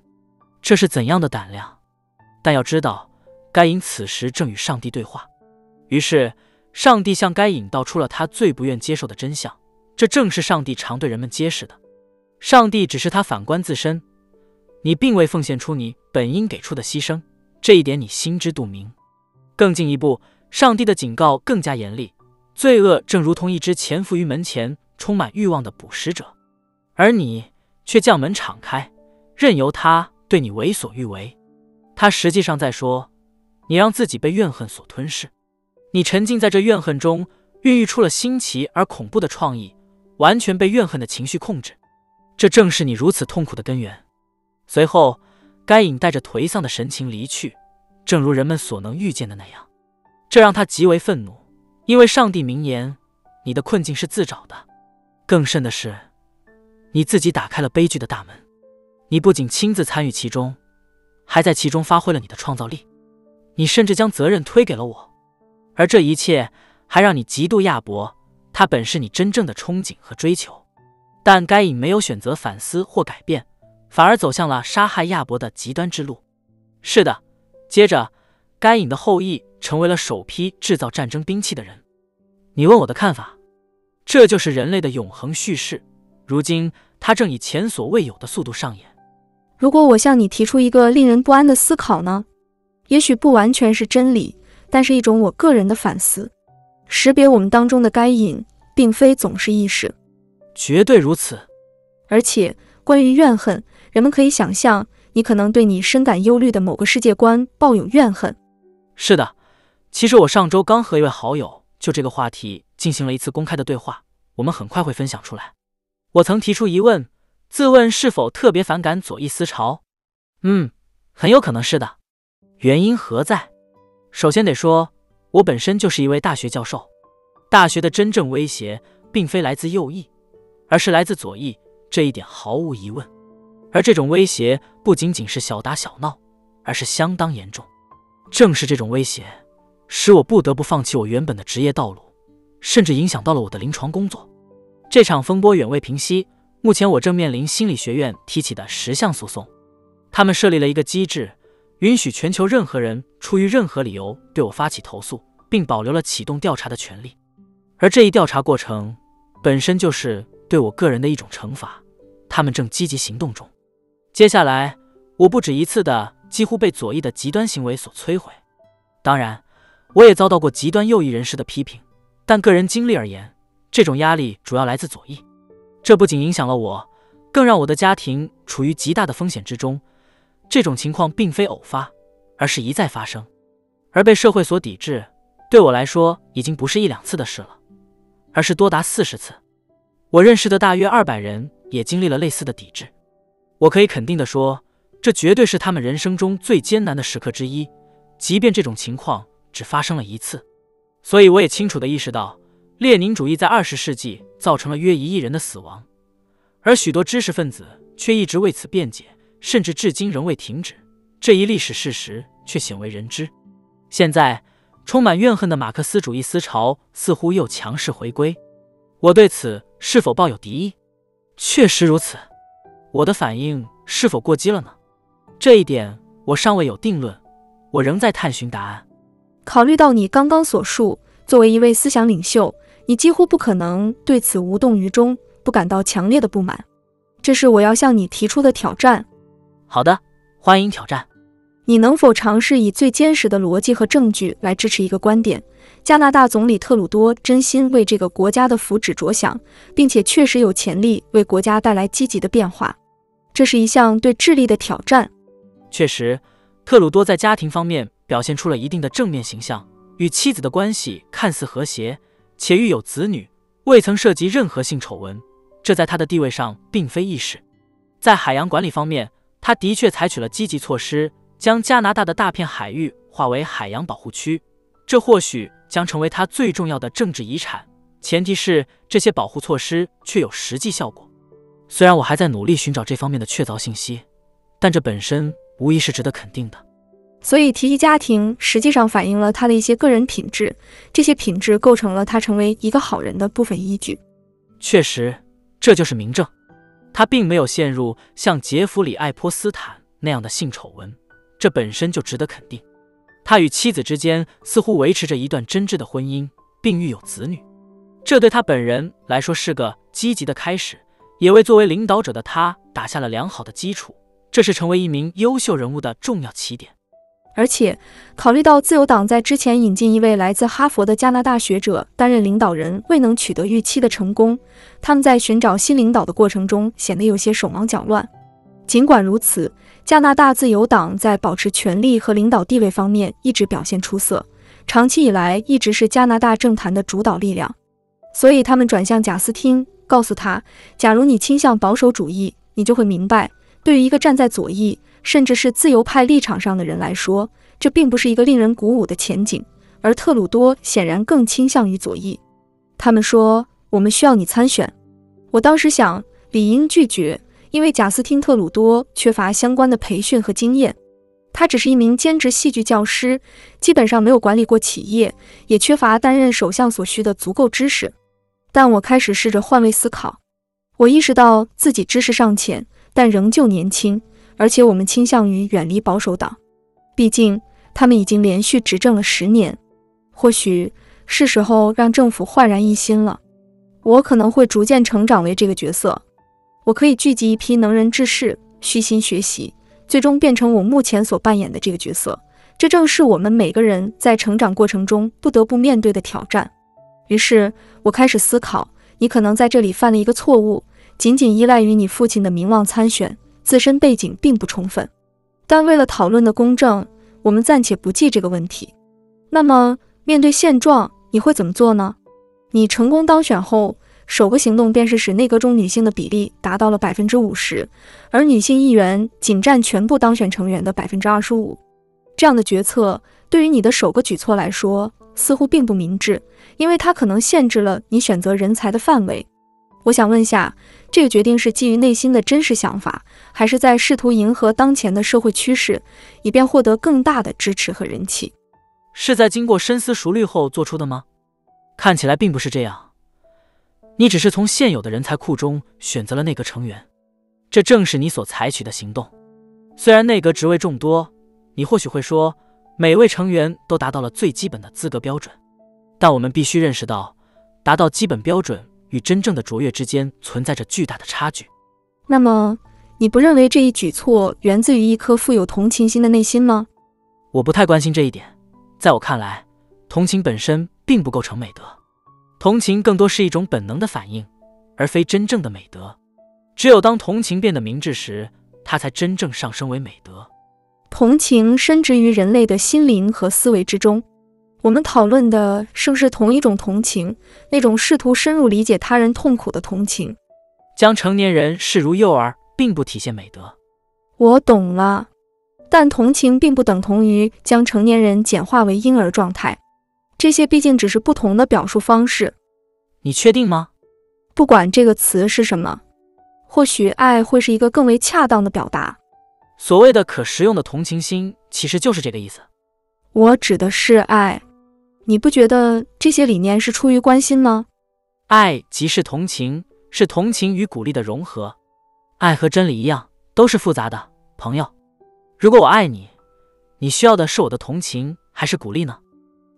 这是怎样的胆量？但要知道，该隐此时正与上帝对话。于是，上帝向该隐道出了他最不愿接受的真相。这正是上帝常对人们揭示的。上帝只是他反观自身，你并未奉献出你本应给出的牺牲，这一点你心知肚明。更进一步，上帝的警告更加严厉：罪恶正如同一只潜伏于门前、充满欲望的捕食者，而你却将门敞开，任由他。对你为所欲为，他实际上在说，你让自己被怨恨所吞噬，你沉浸在这怨恨中，孕育出了新奇而恐怖的创意，完全被怨恨的情绪控制。这正是你如此痛苦的根源。随后，该隐带着颓丧的神情离去，正如人们所能预见的那样。这让他极为愤怒，因为上帝明言：“你的困境是自找的。”更甚的是，你自己打开了悲剧的大门。你不仅亲自参与其中，还在其中发挥了你的创造力。你甚至将责任推给了我，而这一切还让你嫉妒亚伯。他本是你真正的憧憬和追求，但该隐没有选择反思或改变，反而走向了杀害亚伯的极端之路。是的，接着该隐的后裔成为了首批制造战争兵器的人。你问我的看法，这就是人类的永恒叙事。如今，它正以前所未有的速度上演。如果我向你提出一个令人不安的思考呢？也许不完全是真理，但是一种我个人的反思。识别我们当中的该隐，并非总是意识，绝对如此。而且，关于怨恨，人们可以想象，你可能对你深感忧虑的某个世界观抱有怨恨。是的，其实我上周刚和一位好友就这个话题进行了一次公开的对话，我们很快会分享出来。我曾提出疑问，自问是否特别反感左翼思潮。嗯，很有可能是的。原因何在？首先得说。我本身就是一位大学教授，大学的真正威胁并非来自右翼，而是来自左翼，这一点毫无疑问。而这种威胁不仅仅是小打小闹，而是相当严重。正是这种威胁，使我不得不放弃我原本的职业道路，甚至影响到了我的临床工作。这场风波远未平息，目前我正面临心理学院提起的十项诉讼，他们设立了一个机制。允许全球任何人出于任何理由对我发起投诉，并保留了启动调查的权利。而这一调查过程本身就是对我个人的一种惩罚。他们正积极行动中。接下来，我不止一次的几乎被左翼的极端行为所摧毁。当然，我也遭到过极端右翼人士的批评。但个人经历而言，这种压力主要来自左翼。这不仅影响了我，更让我的家庭处于极大的风险之中。这种情况并非偶发，而是一再发生，而被社会所抵制，对我来说已经不是一两次的事了，而是多达四十次。我认识的大约二百人也经历了类似的抵制。我可以肯定的说，这绝对是他们人生中最艰难的时刻之一，即便这种情况只发生了一次。所以，我也清楚的意识到，列宁主义在二十世纪造成了约一亿人的死亡，而许多知识分子却一直为此辩解。甚至至今仍未停止，这一历史事实却鲜为人知。现在，充满怨恨的马克思主义思潮似乎又强势回归。我对此是否抱有敌意？确实如此。我的反应是否过激了呢？这一点我尚未有定论，我仍在探寻答案。考虑到你刚刚所述，作为一位思想领袖，你几乎不可能对此无动于衷，不感到强烈的不满。这是我要向你提出的挑战。好的，欢迎挑战。你能否尝试以最坚实的逻辑和证据来支持一个观点？加拿大总理特鲁多真心为这个国家的福祉着想，并且确实有潜力为国家带来积极的变化。这是一项对智力的挑战。确实，特鲁多在家庭方面表现出了一定的正面形象，与妻子的关系看似和谐，且育有子女，未曾涉及任何性丑闻。这在他的地位上并非易事。在海洋管理方面。他的确采取了积极措施，将加拿大的大片海域划为海洋保护区，这或许将成为他最重要的政治遗产。前提是这些保护措施确有实际效果。虽然我还在努力寻找这方面的确凿信息，但这本身无疑是值得肯定的。所以，提及家庭实际上反映了他的一些个人品质，这些品质构成了他成为一个好人的部分依据。确实，这就是明证。他并没有陷入像杰弗里·爱泼斯坦那样的性丑闻，这本身就值得肯定。他与妻子之间似乎维持着一段真挚的婚姻，并育有子女，这对他本人来说是个积极的开始，也为作为领导者的他打下了良好的基础。这是成为一名优秀人物的重要起点。而且，考虑到自由党在之前引进一位来自哈佛的加拿大学者担任领导人未能取得预期的成功，他们在寻找新领导的过程中显得有些手忙脚乱。尽管如此，加拿大自由党在保持权力和领导地位方面一直表现出色，长期以来一直是加拿大政坛的主导力量。所以，他们转向贾斯汀。告诉他，假如你倾向保守主义，你就会明白，对于一个站在左翼甚至是自由派立场上的人来说，这并不是一个令人鼓舞的前景。而特鲁多显然更倾向于左翼。他们说：“我们需要你参选。”我当时想，理应拒绝，因为贾斯汀·特鲁多缺乏相关的培训和经验。他只是一名兼职戏剧教师，基本上没有管理过企业，也缺乏担任首相所需的足够知识。但我开始试着换位思考。我意识到自己知识尚浅，但仍旧年轻，而且我们倾向于远离保守党，毕竟他们已经连续执政了十年。或许是时候让政府焕然一新了。我可能会逐渐成长为这个角色。我可以聚集一批能人志士，虚心学习。最终变成我目前所扮演的这个角色，这正是我们每个人在成长过程中不得不面对的挑战。于是我开始思考，你可能在这里犯了一个错误，仅仅依赖于你父亲的名望参选，自身背景并不充分。但为了讨论的公正，我们暂且不计这个问题。那么，面对现状，你会怎么做呢？你成功当选后。首个行动便是使内阁中女性的比例达到了百分之五十，而女性议员仅占全部当选成员的百分之二十五。这样的决策对于你的首个举措来说似乎并不明智，因为它可能限制了你选择人才的范围。我想问下，这个决定是基于内心的真实想法，还是在试图迎合当前的社会趋势，以便获得更大的支持和人气？是在经过深思熟虑后做出的吗？看起来并不是这样。你只是从现有的人才库中选择了内阁成员，这正是你所采取的行动。虽然内阁职位众多，你或许会说每位成员都达到了最基本的资格标准，但我们必须认识到，达到基本标准与真正的卓越之间存在着巨大的差距。那么，你不认为这一举措源自于一颗富有同情心的内心吗？我不太关心这一点。在我看来，同情本身并不构成美德。同情更多是一种本能的反应，而非真正的美德。只有当同情变得明智时，它才真正上升为美德。同情深植于人类的心灵和思维之中。我们讨论的正是同一种同情，那种试图深入理解他人痛苦的同情。将成年人视如幼儿，并不体现美德。我懂了，但同情并不等同于将成年人简化为婴儿状态。这些毕竟只是不同的表述方式，你确定吗？不管这个词是什么，或许爱会是一个更为恰当的表达。所谓的可食用的同情心，其实就是这个意思。我指的是爱，你不觉得这些理念是出于关心吗？爱即是同情，是同情与鼓励的融合。爱和真理一样，都是复杂的，朋友。如果我爱你，你需要的是我的同情还是鼓励呢？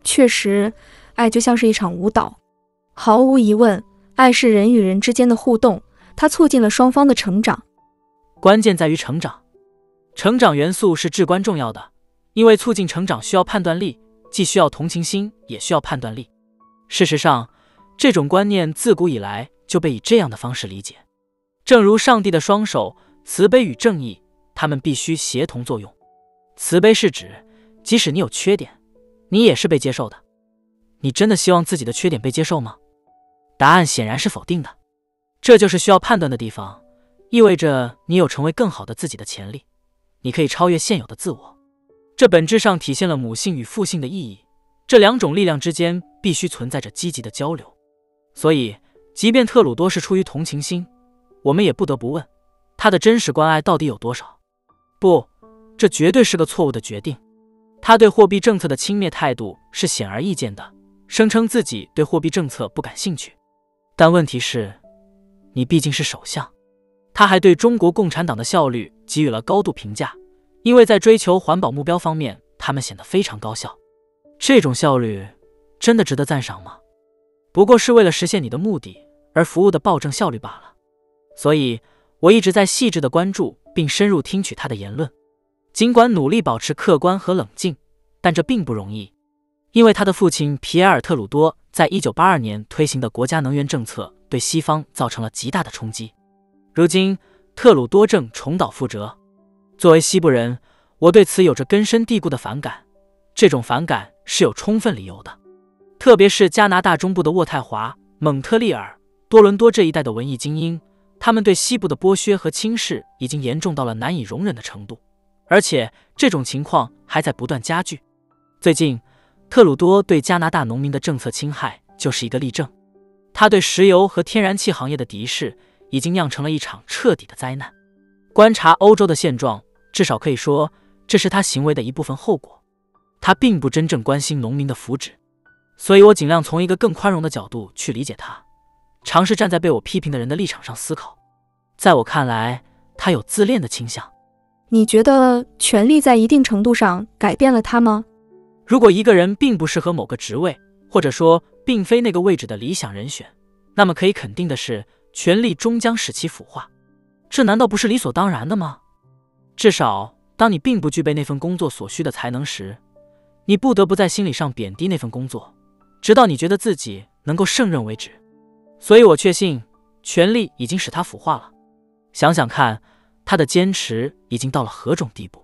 确实，爱就像是一场舞蹈。毫无疑问，爱是人与人之间的互动，它促进了双方的成长。关键在于成长，成长元素是至关重要的，因为促进成长需要判断力，既需要同情心，也需要判断力。事实上，这种观念自古以来就被以这样的方式理解。正如上帝的双手，慈悲与正义，他们必须协同作用。慈悲是指，即使你有缺点。你也是被接受的，你真的希望自己的缺点被接受吗？答案显然是否定的。这就是需要判断的地方，意味着你有成为更好的自己的潜力，你可以超越现有的自我。这本质上体现了母性与父性的意义，这两种力量之间必须存在着积极的交流。所以，即便特鲁多是出于同情心，我们也不得不问，他的真实关爱到底有多少？不，这绝对是个错误的决定。他对货币政策的轻蔑态度是显而易见的，声称自己对货币政策不感兴趣。但问题是，你毕竟是首相。他还对中国共产党的效率给予了高度评价，因为在追求环保目标方面，他们显得非常高效。这种效率真的值得赞赏吗？不过是为了实现你的目的而服务的暴政效率罢了。所以，我一直在细致的关注并深入听取他的言论。尽管努力保持客观和冷静，但这并不容易，因为他的父亲皮埃尔·特鲁多在一九八二年推行的国家能源政策对西方造成了极大的冲击。如今，特鲁多正重蹈覆辙。作为西部人，我对此有着根深蒂固的反感。这种反感是有充分理由的，特别是加拿大中部的渥太华、蒙特利尔、多伦多这一带的文艺精英，他们对西部的剥削和轻视已经严重到了难以容忍的程度，而且这种情况还在不断加剧。最近，特鲁多对加拿大农民的政策侵害就是一个例证。他对石油和天然气行业的敌视，已经酿成了一场彻底的灾难。观察欧洲的现状，至少可以说这是他行为的一部分后果。他并不真正关心农民的福祉，所以我尽量从一个更宽容的角度去理解他，尝试站在被我批评的人的立场上思考。在我看来，他有自恋的倾向。你觉得权力在一定程度上改变了他吗？如果一个人并不适合某个职位，或者说并非那个位置的理想人选，那么可以肯定的是，权力终将使其腐化。这难道不是理所当然的吗？至少，当你并不具备那份工作所需的才能时，你不得不在心理上贬低那份工作，直到你觉得自己能够胜任为止。所以我确信，权力已经使他腐化了。想想看，他的坚持已经到了何种地步？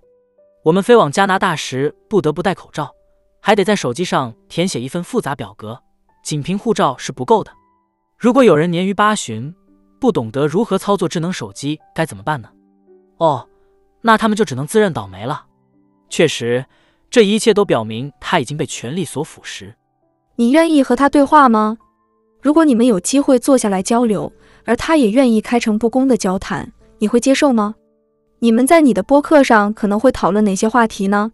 我们飞往加拿大时，不得不戴口罩，还得在手机上填写一份复杂表格，仅凭护照是不够的。如果有人年逾八旬，不懂得如何操作智能手机，该怎么办呢？哦，那他们就只能自认倒霉了。确实。这一切都表明他已经被权力所腐蚀。你愿意和他对话吗？如果你们有机会坐下来交流，而他也愿意开诚布公的交谈，你会接受吗？你们在你的播客上可能会讨论哪些话题呢？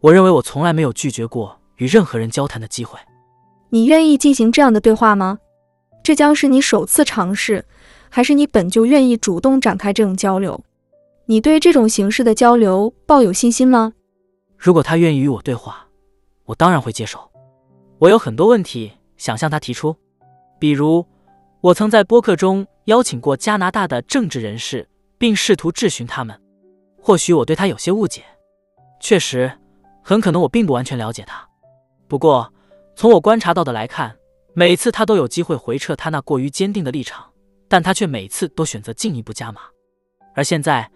我认为我从来没有拒绝过与任何人交谈的机会。你愿意进行这样的对话吗？这将是你首次尝试，还是你本就愿意主动展开这种交流？你对这种形式的交流抱有信心吗？如果他愿意与我对话，我当然会接受。我有很多问题想向他提出，比如，我曾在播客中邀请过加拿大的政治人士，并试图质询他们。或许我对他有些误解，确实，很可能我并不完全了解他。不过，从我观察到的来看，每次他都有机会回撤他那过于坚定的立场，但他却每次都选择进一步加码。而现在，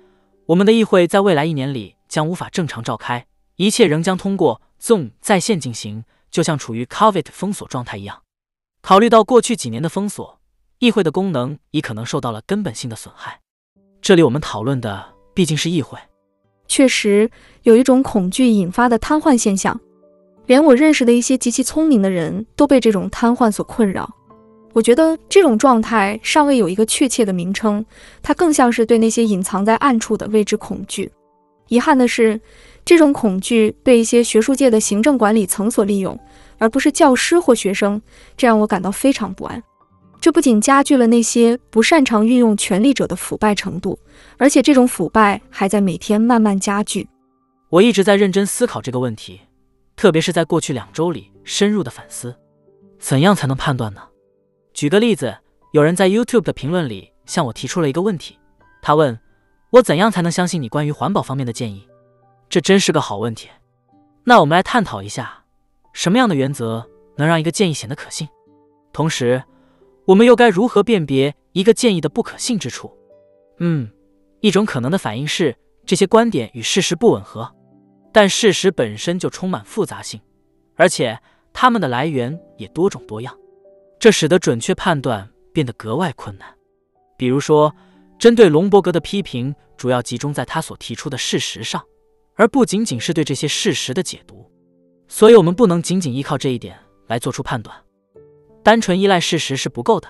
我们的议会在未来一年里将无法正常召开。一切仍将通过 Zoom 在线进行，就像处于 COVID 封锁状态一样。考虑到过去几年的封锁，议会的功能已可能受到了根本性的损害。这里我们讨论的毕竟是议会。确实有一种恐惧引发的瘫痪现象，连我认识的一些极其聪明的人都被这种瘫痪所困扰。我觉得这种状态尚未有一个确切的名称，它更像是对那些隐藏在暗处的未知恐惧。遗憾的是。这种恐惧被一些学术界的行政管理层所利用，而不是教师或学生，这让我感到非常不安。这不仅加剧了那些不擅长运用权力者的腐败程度，而且这种腐败还在每天慢慢加剧。我一直在认真思考这个问题，特别是在过去两周里深入的反思：怎样才能判断呢？举个例子，有人在 YouTube 的评论里向我提出了一个问题，他问我怎样才能相信你关于环保方面的建议。这真是个好问题。那我们来探讨一下，什么样的原则能让一个建议显得可信？同时，我们又该如何辨别一个建议的不可信之处？嗯，一种可能的反应是这些观点与事实不吻合，但事实本身就充满复杂性，而且它们的来源也多种多样，这使得准确判断变得格外困难。比如说，针对隆伯格的批评主要集中在他所提出的事实上。而不仅仅是对这些事实的解读，所以我们不能仅仅依靠这一点来做出判断。单纯依赖事实是不够的，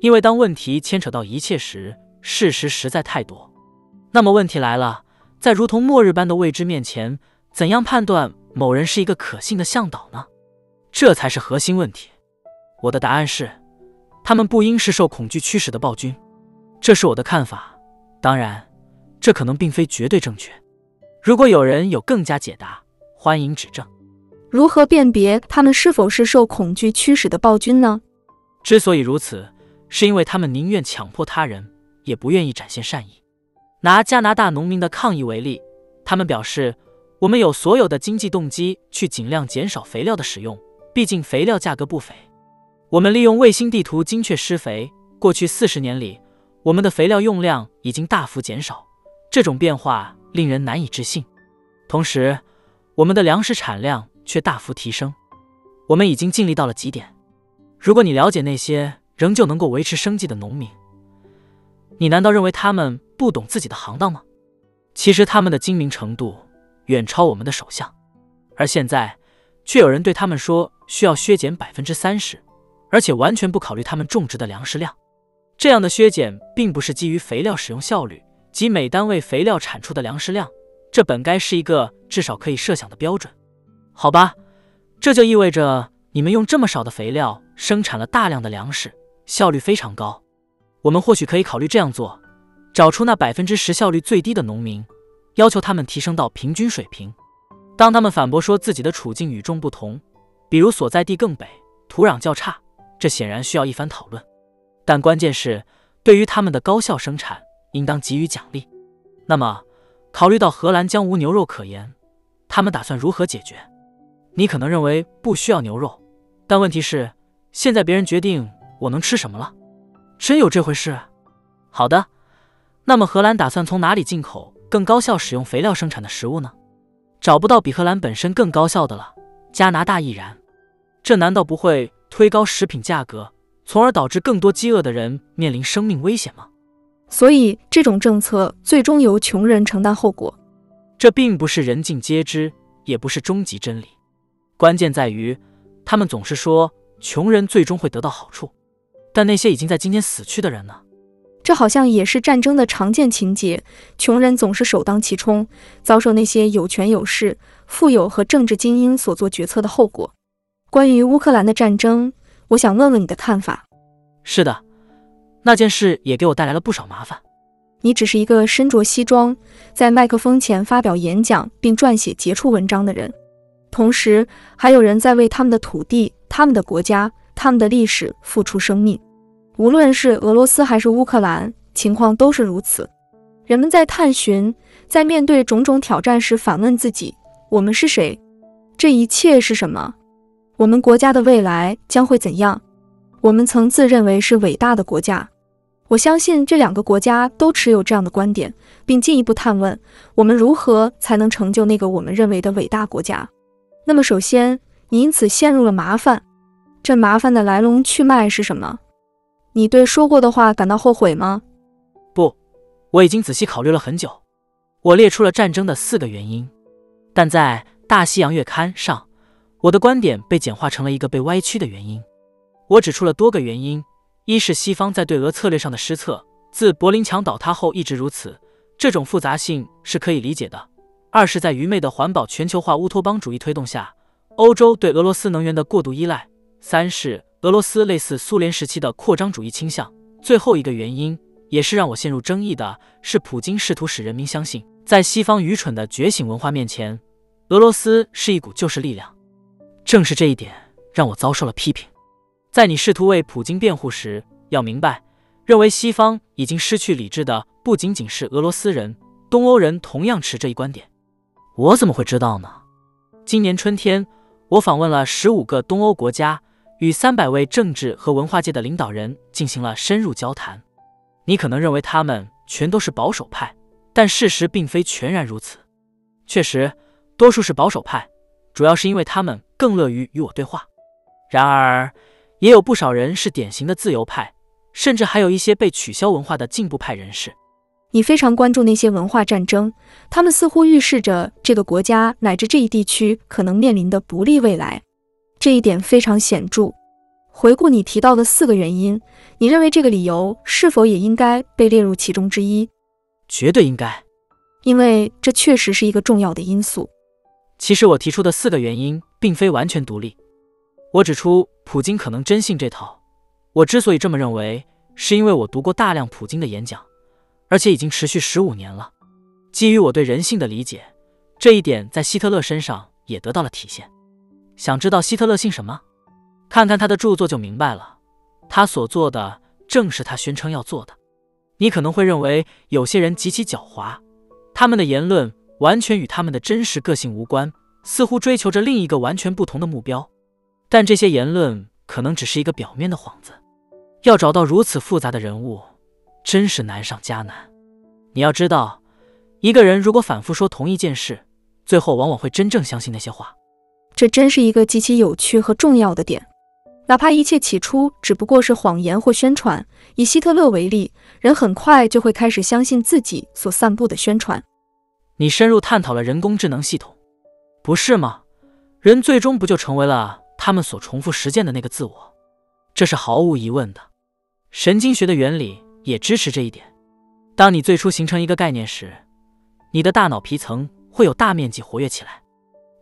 因为当问题牵扯到一切时，事实实在太多。那么问题来了，在如同末日般的未知面前，怎样判断某人是一个可信的向导呢？这才是核心问题。我的答案是，他们不应是受恐惧驱使的暴君。这是我的看法，当然，这可能并非绝对正确。如果有人有更加解答，欢迎指正。如何辨别他们是否是受恐惧驱使的暴君呢？之所以如此，是因为他们宁愿强迫他人，也不愿意展现善意。拿加拿大农民的抗议为例，他们表示：“我们有所有的经济动机去尽量减少肥料的使用，毕竟肥料价格不菲。我们利用卫星地图精确施肥，过去四十年里，我们的肥料用量已经大幅减少。这种变化。”令人难以置信。同时，我们的粮食产量却大幅提升。我们已经尽力到了极点。如果你了解那些仍旧能够维持生计的农民。你难道认为他们不懂自己的行当吗？其实他们的精明程度远超我们的首相，而现在却有人对他们说需要削减百分之三十，而且完全不考虑他们种植的粮食量。这样的削减并不是基于肥料使用效率及每单位肥料产出的粮食量，这本该是一个至少可以设想的标准，好吧？这就意味着你们用这么少的肥料生产了大量的粮食，效率非常高。我们或许可以考虑这样做。找出那百分之十效率最低的农民，要求他们提升到平均水平。当他们反驳说自己的处境与众不同，比如所在地更北、土壤较差，这显然需要一番讨论。但关键是，对于他们的高效生产，应当给予奖励。那么，考虑到荷兰将无牛肉可言，他们打算如何解决？你可能认为不需要牛肉，但问题是，现在别人决定我能吃什么了。真有这回事？好的。那么荷兰打算从哪里进口更高效使用肥料生产的食物呢？找不到比荷兰本身更高效的了。加拿大亦然。这难道不会推高食品价格，从而导致更多饥饿的人面临生命危险吗？所以这种政策最终由穷人承担后果。这并不是人尽皆知，也不是终极真理。关键在于，他们总是说穷人最终会得到好处，但那些已经在今天死去的人呢？这好像也是战争的常见情节，穷人总是首当其冲，遭受那些有权有势、富有和政治精英所做决策的后果。关于乌克兰的战争，我想问问你的看法。是的，那件事也给我带来了不少麻烦。你只是一个身着西装，在麦克风前发表演讲并撰写杰出文章的人，同时还有人在为他们的土地、他们的国家、他们的历史付出生命。无论是俄罗斯还是乌克兰，情况都是如此。人们在探寻，在面对种种挑战时，反问自己：我们是谁？这一切是什么？我们国家的未来将会怎样？我们曾自认为是伟大的国家。我相信这两个国家都持有这样的观点，并进一步探问：我们如何才能成就那个我们认为的伟大国家？那么，首先，你因此陷入了麻烦。这麻烦的来龙去脉是什么？你对说过的话感到后悔吗？不，我已经仔细考虑了很久。我列出了战争的四个原因，但在《大西洋月刊》上，我的观点被简化成了一个被歪曲的原因。我指出了多个原因：一是西方在对俄策略上的失策，自柏林墙倒塌后一直如此，这种复杂性是可以理解的；二是，在愚昧的环保全球化乌托邦主义推动下，欧洲对俄罗斯能源的过度依赖；三是。俄罗斯类似苏联时期的扩张主义倾向。最后一个原因，也是让我陷入争议的，是普京试图使人民相信，在西方愚蠢的觉醒文化面前，俄罗斯是一股救世力量。正是这一点让我遭受了批评。在你试图为普京辩护时，要明白，认为西方已经失去理智的不仅仅是俄罗斯人，东欧人同样持这一观点。我怎么会知道呢？今年春天，我访问了十五个东欧国家。与三百位政治和文化界的领导人进行了深入交谈。你可能认为他们全都是保守派，但事实并非全然如此。确实，多数是保守派，主要是因为他们更乐于与我对话。然而，也有不少人是典型的自由派，甚至还有一些被取消文化的进步派人士。你非常关注那些文化战争，他们似乎预示着这个国家乃至这一地区可能面临的不利未来。这一点非常显著。回顾你提到的四个原因，你认为这个理由是否也应该被列入其中之一？绝对应该，因为这确实是一个重要的因素。其实我提出的四个原因并非完全独立。我指出，普京可能真信这套。我之所以这么认为，是因为我读过大量普京的演讲，而且已经持续十五年了。基于我对人性的理解，这一点在希特勒身上也得到了体现。想知道希特勒信什么？看看他的著作就明白了。他所做的正是他宣称要做的。你可能会认为有些人极其狡猾，他们的言论完全与他们的真实个性无关，似乎追求着另一个完全不同的目标。但这些言论可能只是一个表面的幌子。要找到如此复杂的人物，真是难上加难。你要知道，一个人如果反复说同一件事，最后往往会真正相信那些话。这真是一个极其有趣和重要的点。哪怕一切起初只不过是谎言或宣传。以希特勒为例，人很快就会开始相信自己所散布的宣传。你深入探讨了人工智能系统，不是吗？人最终不就成为了他们所重复实践的那个自我？这是毫无疑问的。神经学的原理也支持这一点。当你最初形成一个概念时，你的大脑皮层会有大面积活跃起来。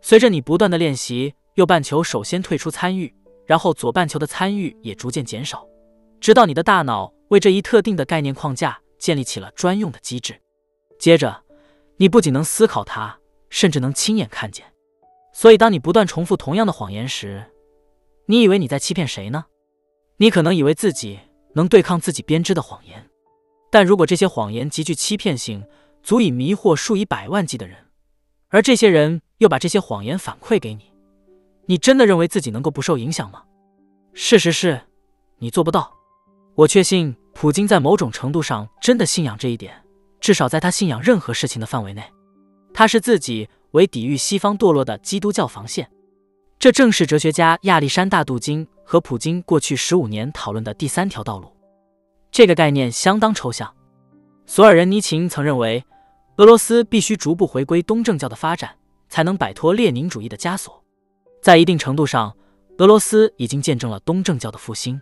随着你不断的练习，右半球首先退出参与，然后左半球的参与也逐渐减少，直到你的大脑为这一特定的概念框架建立起了专用的机制。接着，你不仅能思考它，甚至能亲眼看见。所以，当你不断重复同样的谎言时，你以为你在欺骗谁呢？你可能以为自己能对抗自己编织的谎言，但如果这些谎言极具欺骗性，足以迷惑数以百万计的人。而这些人又把这些谎言反馈给你，你真的认为自己能够不受影响吗？事实是，你做不到。我确信普京在某种程度上真的信仰这一点，至少在他信仰任何事情的范围内，他是自己为抵御西方堕落的基督教防线。这正是哲学家亚历山大·杜金和普京过去十五年讨论的第三条道路。这个概念相当抽象。索尔仁尼琴曾认为。俄罗斯必须逐步回归东正教的发展，才能摆脱列宁主义的枷锁。在一定程度上，俄罗斯已经见证了东正教的复兴。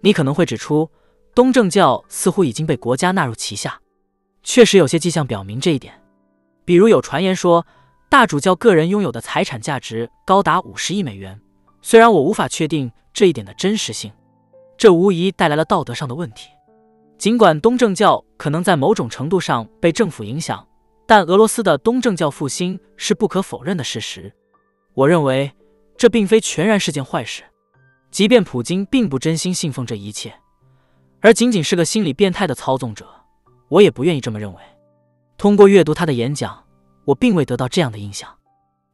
你可能会指出，东正教似乎已经被国家纳入旗下。确实有些迹象表明这一点，比如有传言说，大主教个人拥有的财产价值高达五十亿美元。虽然我无法确定这一点的真实性，这无疑带来了道德上的问题。尽管东正教可能在某种程度上被政府影响，但俄罗斯的东正教复兴是不可否认的事实。我认为这并非全然是件坏事。即便普京并不真心信奉这一切，而仅仅是个心理变态的操纵者，我也不愿意这么认为。通过阅读他的演讲，我并未得到这样的印象。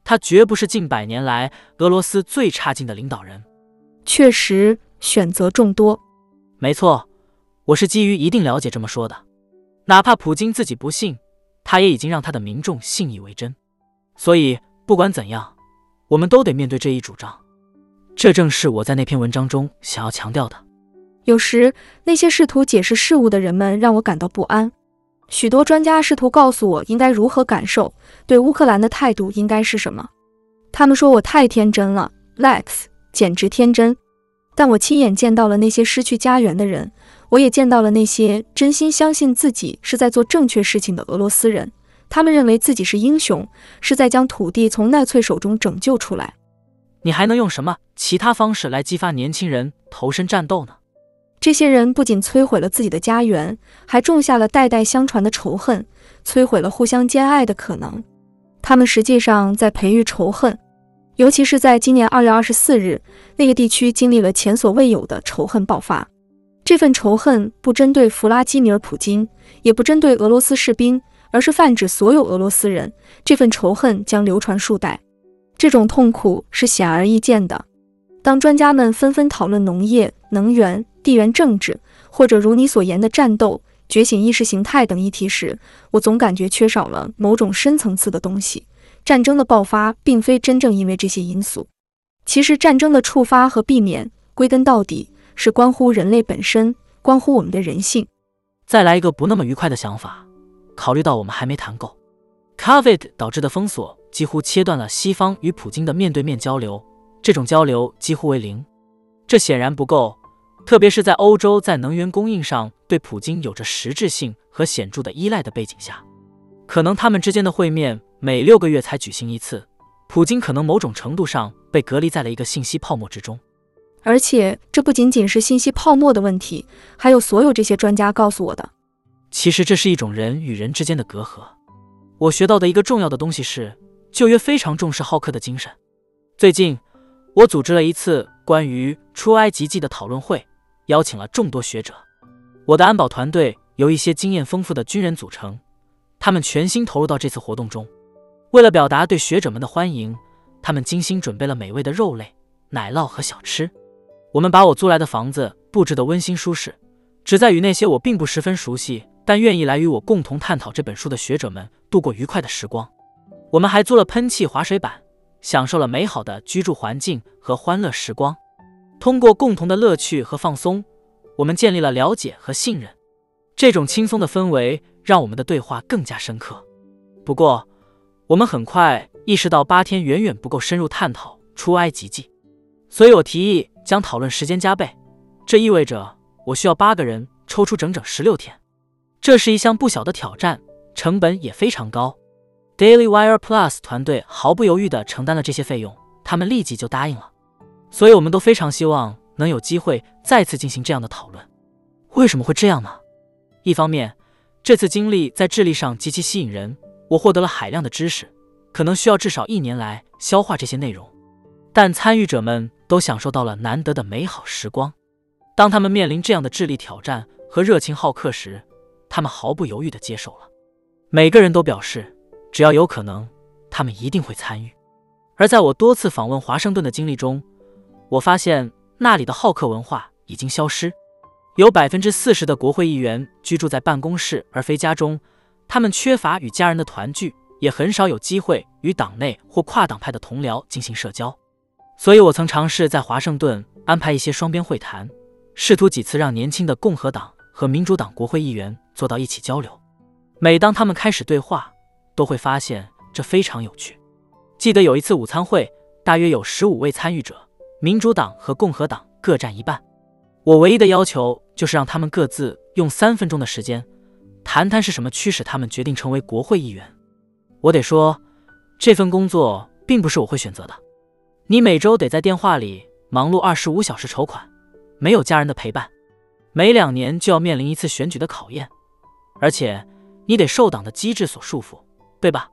他绝不是近百年来俄罗斯最差劲的领导人。确实，选择众多。没错。我是基于一定了解这么说的，哪怕普京自己不信，他也已经让他的民众信以为真。所以不管怎样，我们都得面对这一主张。这正是我在那篇文章中想要强调的。有时那些试图解释事物的人们让我感到不安。许多专家试图告诉我应该如何感受，对乌克兰的态度应该是什么。他们说我太天真了，Lex，简直天真。但我亲眼见到了那些失去家园的人。我也见到了那些真心相信自己是在做正确事情的俄罗斯人，他们认为自己是英雄，是在将土地从纳粹手中拯救出来。你还能用什么其他方式来激发年轻人投身战斗呢？这些人不仅摧毁了自己的家园，还种下了代代相传的仇恨，摧毁了互相兼爱的可能。他们实际上在培育仇恨，尤其是在今年二月二十四日，那个地区经历了前所未有的仇恨爆发。这份仇恨不针对弗拉基米尔·普京，也不针对俄罗斯士兵，而是泛指所有俄罗斯人。这份仇恨将流传数代，这种痛苦是显而易见的。当专家们纷纷讨论农业、能源、地缘政治，或者如你所言的战斗、觉醒意识形态等议题时，我总感觉缺少了某种深层次的东西。战争的爆发并非真正因为这些因素。其实，战争的触发和避免，归根到底。是关乎人类本身，关乎我们的人性。再来一个不那么愉快的想法，考虑到我们还没谈够，Covid 导致的封锁几乎切断了西方与普京的面对面交流，这种交流几乎为零。这显然不够，特别是在欧洲在能源供应上对普京有着实质性和显著的依赖的背景下，可能他们之间的会面每六个月才举行一次，普京可能某种程度上被隔离在了一个信息泡沫之中。而且这不仅仅是信息泡沫的问题，还有所有这些专家告诉我的。其实这是一种人与人之间的隔阂。我学到的一个重要的东西是，旧约非常重视好客的精神。最近，我组织了一次关于出埃及记的讨论会，邀请了众多学者。我的安保团队由一些经验丰富的军人组成，他们全心投入到这次活动中。为了表达对学者们的欢迎，他们精心准备了美味的肉类、奶酪和小吃。我们把我租来的房子布置得温馨舒适，旨在与那些我并不十分熟悉但愿意来与我共同探讨这本书的学者们度过愉快的时光。我们还租了喷气滑水板，享受了美好的居住环境和欢乐时光。通过共同的乐趣和放松，我们建立了了解和信任。这种轻松的氛围让我们的对话更加深刻。不过，我们很快意识到八天远远不够深入探讨出埃及记，所以我提议将讨论时间加倍。这意味着我需要八个人抽出整整十六天，这是一项不小的挑战，成本也非常高。Daily Wire Plus 团队毫不犹豫地承担了这些费用，他们立即就答应了。所以，我们都非常希望能有机会再次进行这样的讨论。为什么会这样呢？一方面，这次经历在智力上极其吸引人，我获得了海量的知识，可能需要至少一年来消化这些内容。但参与者们都享受到了难得的美好时光。当他们面临这样的智力挑战和热情好客时，他们毫不犹豫地接受了。每个人都表示，只要有可能，他们一定会参与。而在我多次访问华盛顿的经历中，我发现那里的好客文化已经消失。有百分之四十的国会议员居住在办公室而非家中，他们缺乏与家人的团聚，也很少有机会与党内或跨党派的同僚进行社交。所以我曾尝试在华盛顿安排一些双边会谈。试图几次让年轻的共和党和民主党国会议员坐到一起交流。每当他们开始对话，都会发现这非常有趣。记得有一次午餐会，大约有十五位参与者，民主党和共和党各占一半。我唯一的要求就是让他们各自用三分钟的时间，谈谈是什么驱使他们决定成为国会议员。我得说，这份工作并不是我会选择的。你每周得在电话里忙碌二十五小时筹款。没有家人的陪伴，每两年就要面临一次选举的考验，而且你得受党的机制所束缚，对吧？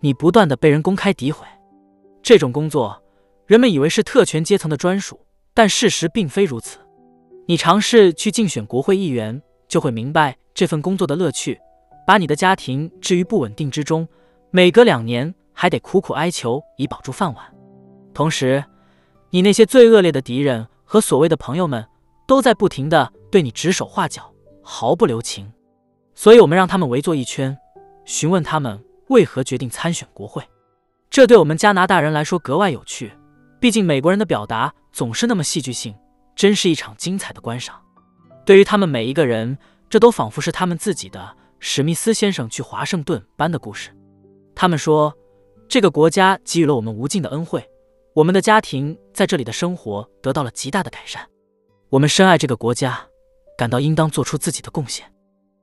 你不断的被人公开诋毁。这种工作，人们以为是特权阶层的专属，但事实并非如此。你尝试去竞选国会议员，就会明白这份工作的乐趣。把你的家庭置于不稳定之中，每隔两年还得苦苦哀求以保住饭碗。同时，你那些最恶劣的敌人。和所谓的朋友们都在不停的对你指手画脚，毫不留情，所以我们让他们围坐一圈，询问他们为何决定参选国会。这对我们加拿大人来说格外有趣，毕竟美国人的表达总是那么戏剧性，真是一场精彩的观赏。对于他们每一个人，这都仿佛是他们自己的史密斯先生去华盛顿般的故事。他们说，这个国家给予了我们无尽的恩惠。我们的家庭在这里的生活得到了极大的改善，我们深爱这个国家，感到应当做出自己的贡献。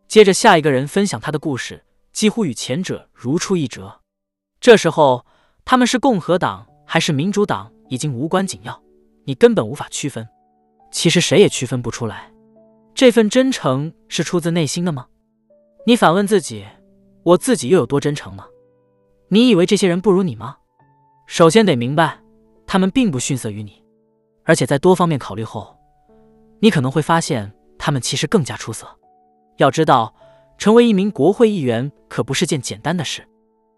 接着，下一个人分享他的故事，几乎与前者如出一辙。这时候，他们是共和党还是民主党已经无关紧要，你根本无法区分。其实谁也区分不出来。这份真诚是出自内心的吗？你反问自己：我自己又有多真诚呢？你以为这些人不如你吗？首先得明白。他们并不逊色于你，而且在多方面考虑后，你可能会发现他们其实更加出色。要知道，成为一名国会议员可不是件简单的事。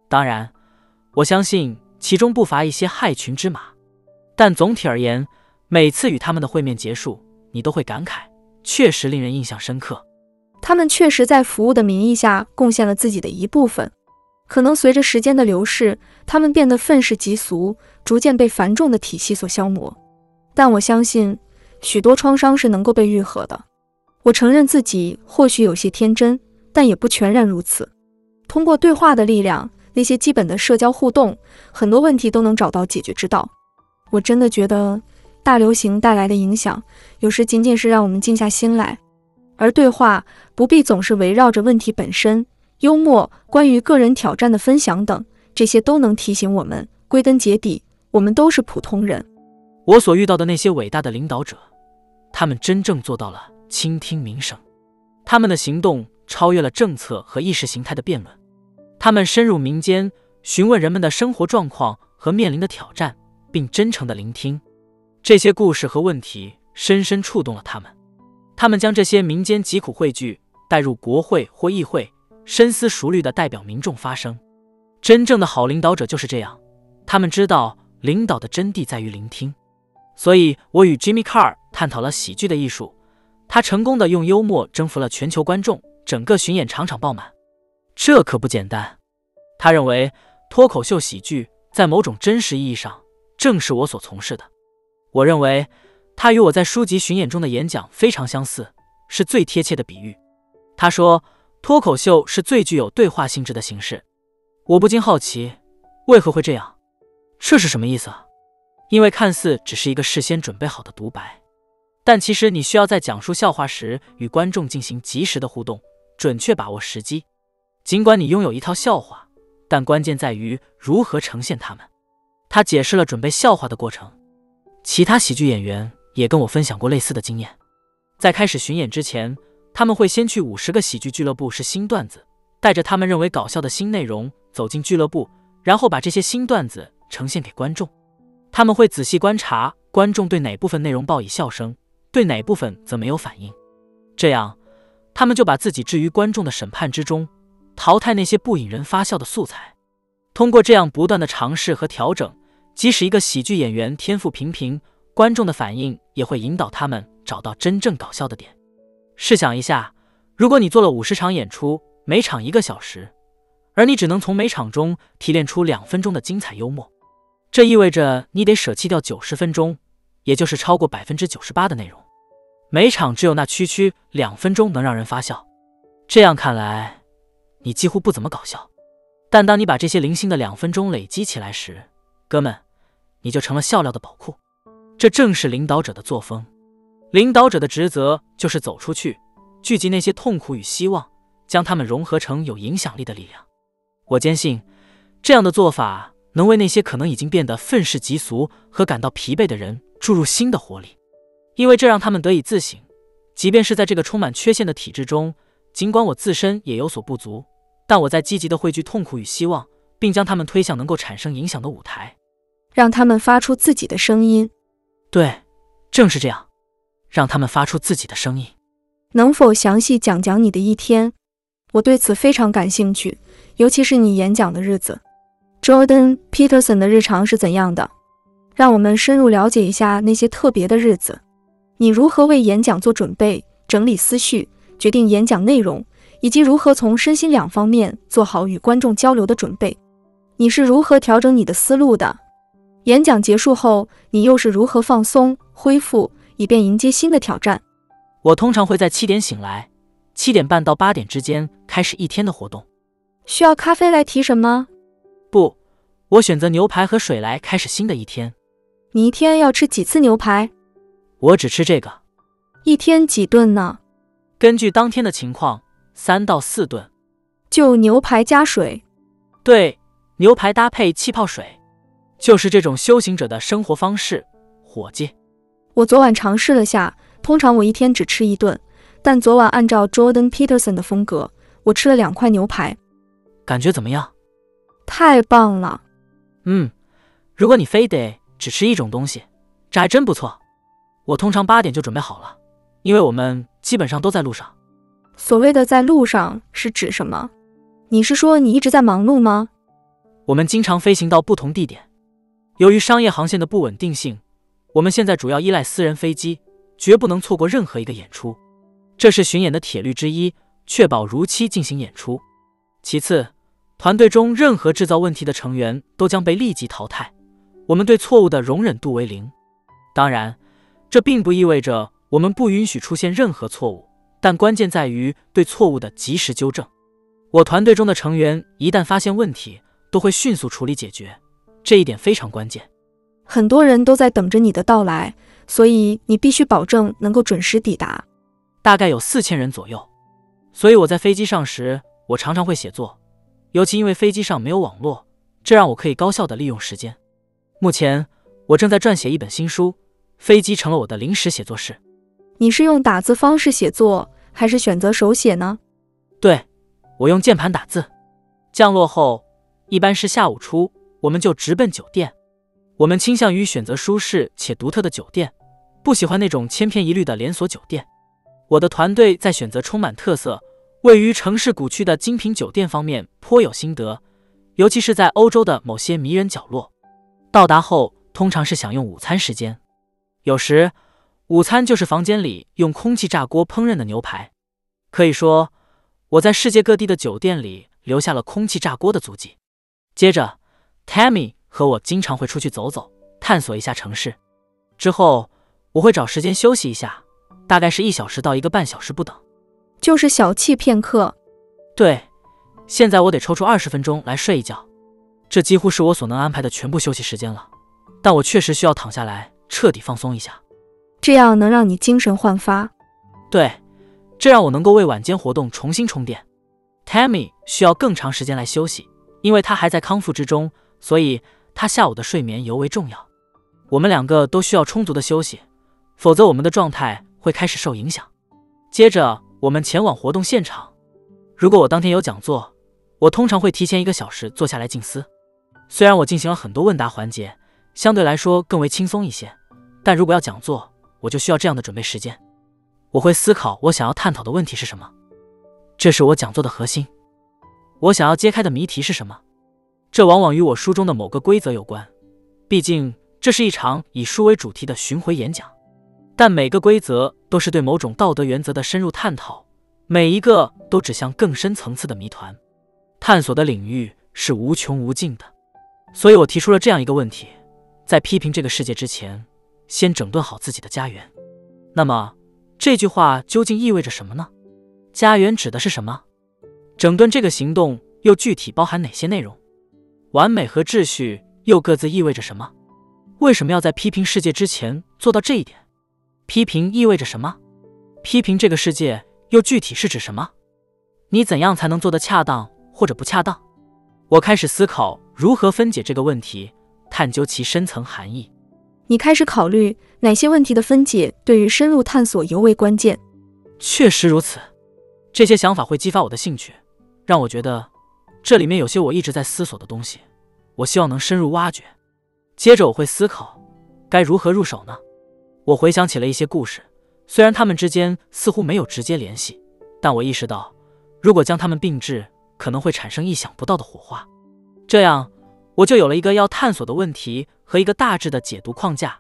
当然，我相信其中不乏一些害群之马，但总体而言，每次与他们的会面结束，你都会感慨，确实令人印象深刻。他们确实在服务的名义下贡献了自己的一部分。可能随着时间的流逝，他们变得愤世嫉俗，逐渐被繁重的体系所消磨。但我相信，许多创伤是能够被愈合的。我承认自己或许有些天真，但也不全然如此。通过对话的力量，那些基本的社交互动，很多问题都能找到解决之道。我真的觉得，大流行带来的影响，有时仅仅是让我们静下心来，而对话不必总是围绕着问题本身。幽默、关于个人挑战的分享等，这些都能提醒我们，归根结底，我们都是普通人。我所遇到的那些伟大的领导者，他们真正做到了倾听民生，他们的行动超越了政策和意识形态的辩论，他们深入民间，询问人们的生活状况和面临的挑战，并真诚的聆听这些故事和问题，深深触动了他们。他们将这些民间疾苦汇聚，带入国会或议会。深思熟虑地代表民众发声，真正的好领导者就是这样，他们知道领导的真谛在于聆听。所以，我与 Jimmy Carr 探讨了喜剧的艺术，他成功地用幽默征服了全球观众，整个巡演场场爆满，这可不简单。他认为脱口秀喜剧在某种真实意义上正是我所从事的。我认为它与我在书籍巡演中的演讲非常相似，是最贴切的比喻。他说，脱口秀是最具有对话性质的形式。我不禁好奇，为何会这样？这是什么意思啊？因为看似只是一个事先准备好的独白，但其实你需要在讲述笑话时与观众进行及时的互动，准确把握时机。尽管你拥有一套笑话，但关键在于如何呈现它们。他解释了准备笑话的过程。其他喜剧演员也跟我分享过类似的经验。在开始巡演之前，他们会先去五十个喜剧俱乐部试新段子，带着他们认为搞笑的新内容走进俱乐部，然后把这些新段子呈现给观众。他们会仔细观察观众对哪部分内容报以笑声，对哪部分则没有反应。这样，他们就把自己置于观众的审判之中，淘汰那些不引人发笑的素材。通过这样不断的尝试和调整。即使一个喜剧演员天赋平平，观众的反应也会引导他们找到真正搞笑的点。试想一下，如果你做了五十场演出，每场一个小时，而你只能从每场中提炼出两分钟的精彩幽默，这意味着你得舍弃掉九十分钟，也就是超过百分之九十八的内容。每场只有那区区两分钟能让人发笑。这样看来，你几乎不怎么搞笑。但当你把这些零星的两分钟累积起来时，哥们。你就成了笑料的宝库，这正是领导者的作风。领导者的职责就是走出去，聚集那些痛苦与希望，将他们融合成有影响力的力量。我坚信，这样的做法能为那些可能已经变得愤世嫉俗和感到疲惫的人注入新的活力，因为这让他们得以自省。即便是在这个充满缺陷的体制中，尽管我自身也有所不足，但我在积极的汇聚痛苦与希望，并将他们推向能够产生影响的舞台。让他们发出自己的声音。对，正是这样，让他们发出自己的声音。能否详细讲讲你的一天？我对此非常感兴趣，尤其是你演讲的日子。Jordan Peterson 的日常是怎样的？让我们深入了解一下那些特别的日子。你如何为演讲做准备、整理思绪、决定演讲内容，以及如何从身心两方面做好与观众交流的准备？你是如何调整你的思路的？演讲结束后，你又是如何放松、恢复，以便迎接新的挑战？我通常会在七点醒来，七点半到八点之间开始一天的活动。需要咖啡来提神吗？不，我选择牛排和水来开始新的一天。你一天要吃几次牛排？我只吃这个。一天几顿呢？根据当天的情况，三到四顿。就牛排加水？对，牛排搭配气泡水。就是这种修行者的生活方式，伙计。我昨晚尝试了下，通常我一天只吃一顿，但昨晚按照 Jordan Peterson 的风格，我吃了两块牛排。感觉怎么样？太棒了。嗯，如果你非得只吃一种东西，这还真不错。我通常八点就准备好了，因为我们基本上都在路上。所谓的在路上是指什么？你是说你一直在忙碌吗？我们经常飞行到不同地点。由于商业航线的不稳定性，我们现在主要依赖私人飞机，绝不能错过任何一个演出。这是巡演的铁律之一，确保如期进行演出。其次，团队中任何制造问题的成员都将被立即淘汰。我们对错误的容忍度为零。当然，这并不意味着我们不允许出现任何错误，但关键在于对错误的及时纠正。我团队中的成员一旦发现问题，都会迅速处理解决。这一点非常关键，很多人都在等着你的到来，所以你必须保证能够准时抵达。大概有四千人左右，所以我在飞机上时，我常常会写作，尤其因为飞机上没有网络，这让我可以高效的利用时间。目前我正在撰写一本新书，飞机成了我的临时写作室。你是用打字方式写作，还是选择手写呢？对，我用键盘打字。降落后，一般是下午初。我们就直奔酒店。我们倾向于选择舒适且独特的酒店，不喜欢那种千篇一律的连锁酒店。我的团队在选择充满特色、位于城市古区的精品酒店方面颇有心得，尤其是在欧洲的某些迷人角落。到达后，通常是享用午餐时间，有时午餐就是房间里用空气炸锅烹饪的牛排。可以说，我在世界各地的酒店里留下了空气炸锅的足迹。接着。Tammy 和我经常会出去走走，探索一下城市。之后，我会找时间休息一下，大概是一小时到一个半小时不等。就是小憩片刻。对，现在我得抽出二十分钟来睡一觉，这几乎是我所能安排的全部休息时间了。但我确实需要躺下来彻底放松一下，这样能让你精神焕发。对，这让我能够为晚间活动重新充电。Tammy 需要更长时间来休息，因为她还在康复之中，所以他下午的睡眠尤为重要。我们两个都需要充足的休息，否则我们的状态会开始受影响。接着，我们前往活动现场。如果我当天有讲座，我通常会提前一个小时坐下来静思。虽然我进行了很多问答环节，相对来说更为轻松一些，但如果要讲座，我就需要这样的准备时间。我会思考我想要探讨的问题是什么，这是我讲座的核心。我想要揭开的谜题是什么？这往往与我书中的某个规则有关。毕竟这是一场以书为主题的巡回演讲，但每个规则都是对某种道德原则的深入探讨，每一个都指向更深层次的谜团。探索的领域是无穷无尽的，所以我提出了这样一个问题：在批评这个世界之前，先整顿好自己的家园。那么。这句话究竟意味着什么呢？家园指的是什么？整顿这个行动又具体包含哪些内容？完美和秩序又各自意味着什么？为什么要在批评世界之前做到这一点？批评意味着什么？批评这个世界又具体是指什么？你怎样才能做得恰当或者不恰当？我开始思考如何分解这个问题，探究其深层含义。你开始考虑哪些问题的分解对于深入探索尤为关键。确实如此，这些想法会激发我的兴趣，让我觉得这里面有些我一直在思索的东西，我希望能深入挖掘。接着我会思考该如何入手呢？我回想起了一些故事，虽然他们之间似乎没有直接联系，但我意识到如果将它们并置，可能会产生意想不到的火花。这样。我就有了一个要探索的问题和一个大致的解读框架，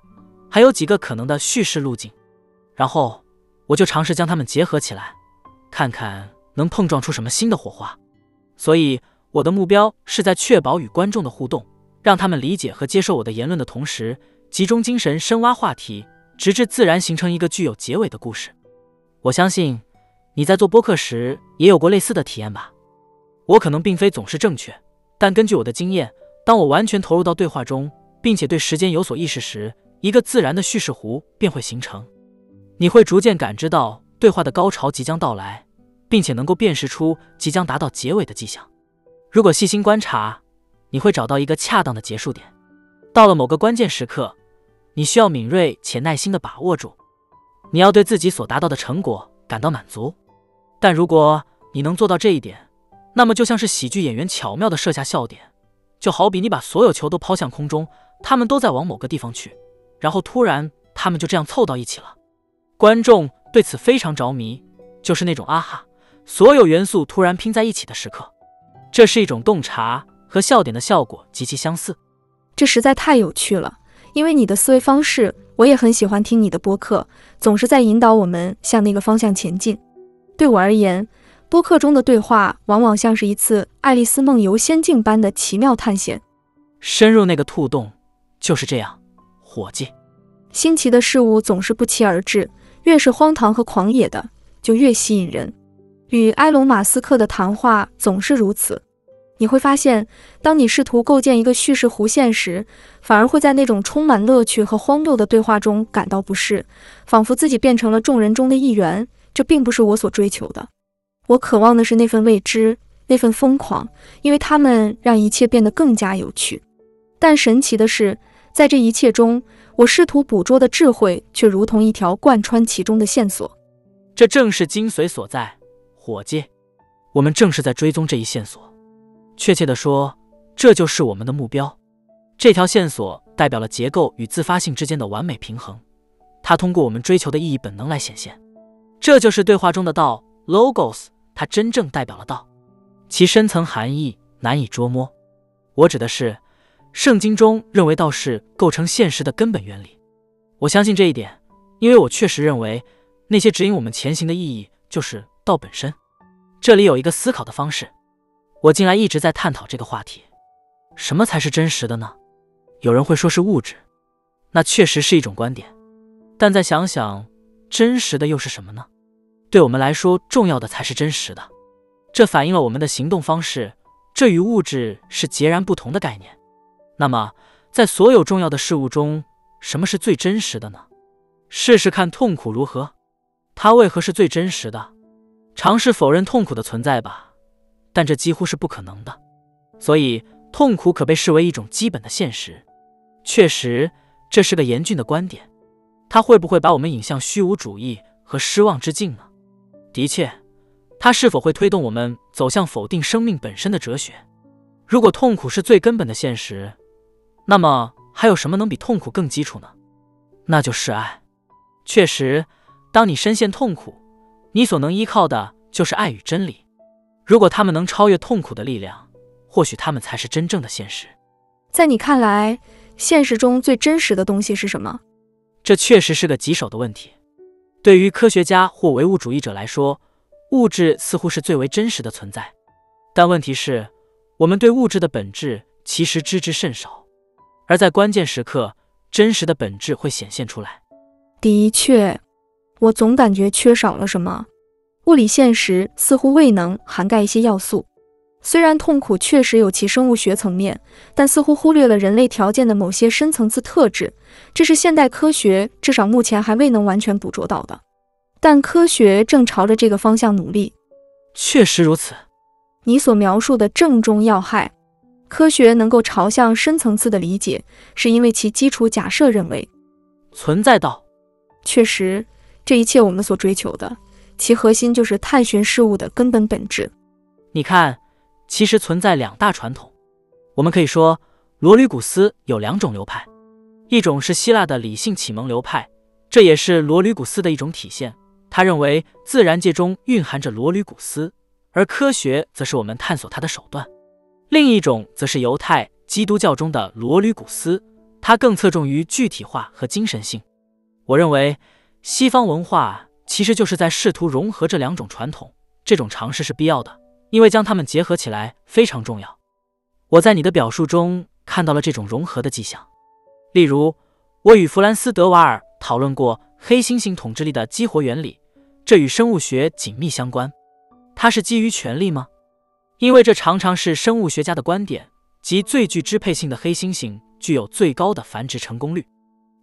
还有几个可能的叙事路径，然后我就尝试将它们结合起来，看看能碰撞出什么新的火花。所以我的目标是在确保与观众的互动，让他们理解和接受我的言论的同时，集中精神深挖话题，直至自然形成一个具有结尾的故事。我相信你在做播客时也有过类似的体验吧？我可能并非总是正确，但根据我的经验。当我完全投入到对话中，并且对时间有所意识时，一个自然的叙事弧便会形成。你会逐渐感知到对话的高潮即将到来，并且能够辨识出即将达到结尾的迹象。如果细心观察，你会找到一个恰当的结束点。到了某个关键时刻，你需要敏锐且耐心地把握住。你要对自己所达到的成果感到满足。但如果你能做到这一点，那么就像是喜剧演员巧妙地设下笑点。就好比你把所有球都抛向空中，他们都在往某个地方去，然后突然他们就这样凑到一起了。观众对此非常着迷，就是那种啊哈，所有元素突然拼在一起的时刻。这是一种洞察，和笑点的效果极其相似。这实在太有趣了，因为你的思维方式，我也很喜欢听你的播客，总是在引导我们向那个方向前进。对我而言。播客中的对话往往像是一次爱丽丝梦游仙境般的奇妙探险，深入那个兔洞就是这样，伙计。新奇的事物总是不期而至，越是荒唐和狂野的，就越吸引人。与埃隆·马斯克的谈话总是如此。你会发现，当你试图构建一个叙事弧线时，反而会在那种充满乐趣和荒谬的对话中感到不适，仿佛自己变成了众人中的一员。这并不是我所追求的。我渴望的是那份未知，那份疯狂，因为他们让一切变得更加有趣。但神奇的是，在这一切中，我试图捕捉的智慧却如同一条贯穿其中的线索。这正是精髓所在，伙计。我们正是在追踪这一线索。确切地说，这就是我们的目标。这条线索代表了结构与自发性之间的完美平衡。它通过我们追求的意义本能来显现。这就是对话中的道，logos。它真正代表了道，其深层含义难以捉摸。我指的是，圣经中认为道是构成现实的根本原理。我相信这一点，因为我确实认为那些指引我们前行的意义就是道本身。这里有一个思考的方式，我近来一直在探讨这个话题：什么才是真实的呢？有人会说是物质，那确实是一种观点。但再想想，真实的又是什么呢？对我们来说，重要的才是真实的。这反映了我们的行动方式，这与物质是截然不同的概念。那么，在所有重要的事物中，什么是最真实的呢？试试看痛苦如何？它为何是最真实的？尝试否认痛苦的存在吧，但这几乎是不可能的。所以，痛苦可被视为一种基本的现实。确实，这是个严峻的观点。它会不会把我们引向虚无主义和失望之境呢？的确，它是否会推动我们走向否定生命本身的哲学？如果痛苦是最根本的现实，那么还有什么能比痛苦更基础呢？那就是爱。确实，当你深陷痛苦，你所能依靠的就是爱与真理。如果他们能超越痛苦的力量，或许他们才是真正的现实。在你看来，现实中最真实的东西是什么？这确实是个棘手的问题。对于科学家或唯物主义者来说，物质似乎是最为真实的存在。但问题是，我们对物质的本质其实知之甚少，而在关键时刻，真实的本质会显现出来。的确，我总感觉缺少了什么。物理现实似乎未能涵盖一些要素。虽然痛苦确实有其生物学层面，但似乎忽略了人类条件的某些深层次特质，这是现代科学至少目前还未能完全捕捉到的。但科学正朝着这个方向努力。确实如此。你所描述的正中要害。科学能够朝向深层次的理解，是因为其基础假设认为存在到。确实，这一切我们所追求的，其核心就是探寻事物的根本本质。你看。其实存在两大传统，我们可以说罗吕古斯有两种流派，一种是希腊的理性启蒙流派，这也是罗吕古斯的一种体现。他认为自然界中蕴含着罗吕古斯，而科学则是我们探索它的手段。另一种则是犹太基督教中的罗吕古斯，它更侧重于具体化和精神性。我认为西方文化其实就是在试图融合这两种传统，这种尝试是必要的。因为将它们结合起来非常重要。我在你的表述中看到了这种融合的迹象。例如，我与弗兰斯·德瓦尔讨论过黑猩猩统治力的激活原理，这与生物学紧密相关。它是基于权力吗？因为这常常是生物学家的观点，即最具支配性的黑猩猩具有最高的繁殖成功率。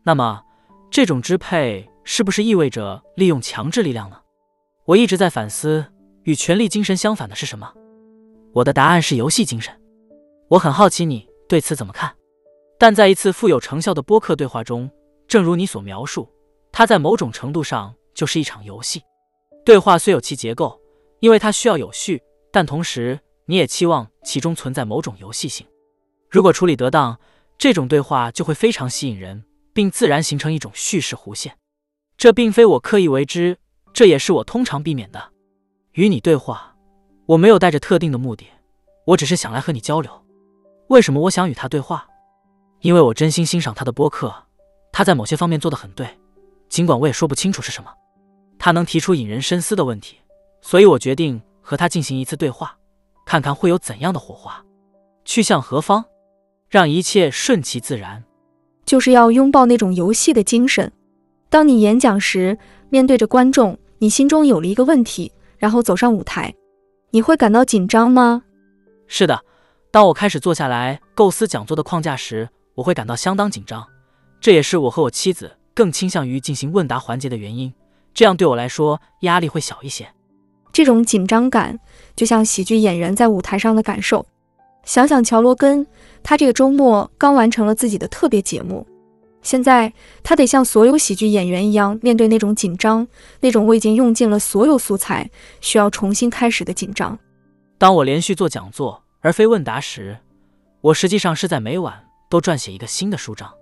那么，这种支配是不是意味着利用强制力量呢？我一直在反思。与权力精神相反的是什么？我的答案是游戏精神。我很好奇你对此怎么看。但在一次富有成效的播客对话中，正如你所描述，它在某种程度上就是一场游戏。对话虽有其结构，因为它需要有序，但同时你也期望其中存在某种游戏性。如果处理得当，这种对话就会非常吸引人，并自然形成一种叙事弧线。这并非我刻意为之，这也是我通常避免的。与你对话，我没有带着特定的目的，我只是想来和你交流。为什么我想与他对话？因为我真心欣赏他的播客，他在某些方面做得很对，尽管我也说不清楚是什么。他能提出引人深思的问题，所以我决定和他进行一次对话，看看会有怎样的火花。去向何方？让一切顺其自然，就是要拥抱那种游戏的精神。当你演讲时，面对着观众，你心中有了一个问题。然后走上舞台，你会感到紧张吗？是的，当我开始坐下来构思讲座的框架时，我会感到相当紧张。这也是我和我妻子更倾向于进行问答环节的原因，这样对我来说压力会小一些。这种紧张感就像喜剧演员在舞台上的感受。想想乔罗根，他这个周末刚完成了自己的特别节目。现在他得像所有喜剧演员一样，面对那种紧张，那种我已经用尽了所有素材，需要重新开始的紧张。当我连续做讲座而非问答时，我实际上是在每晚都撰写一个新的书章。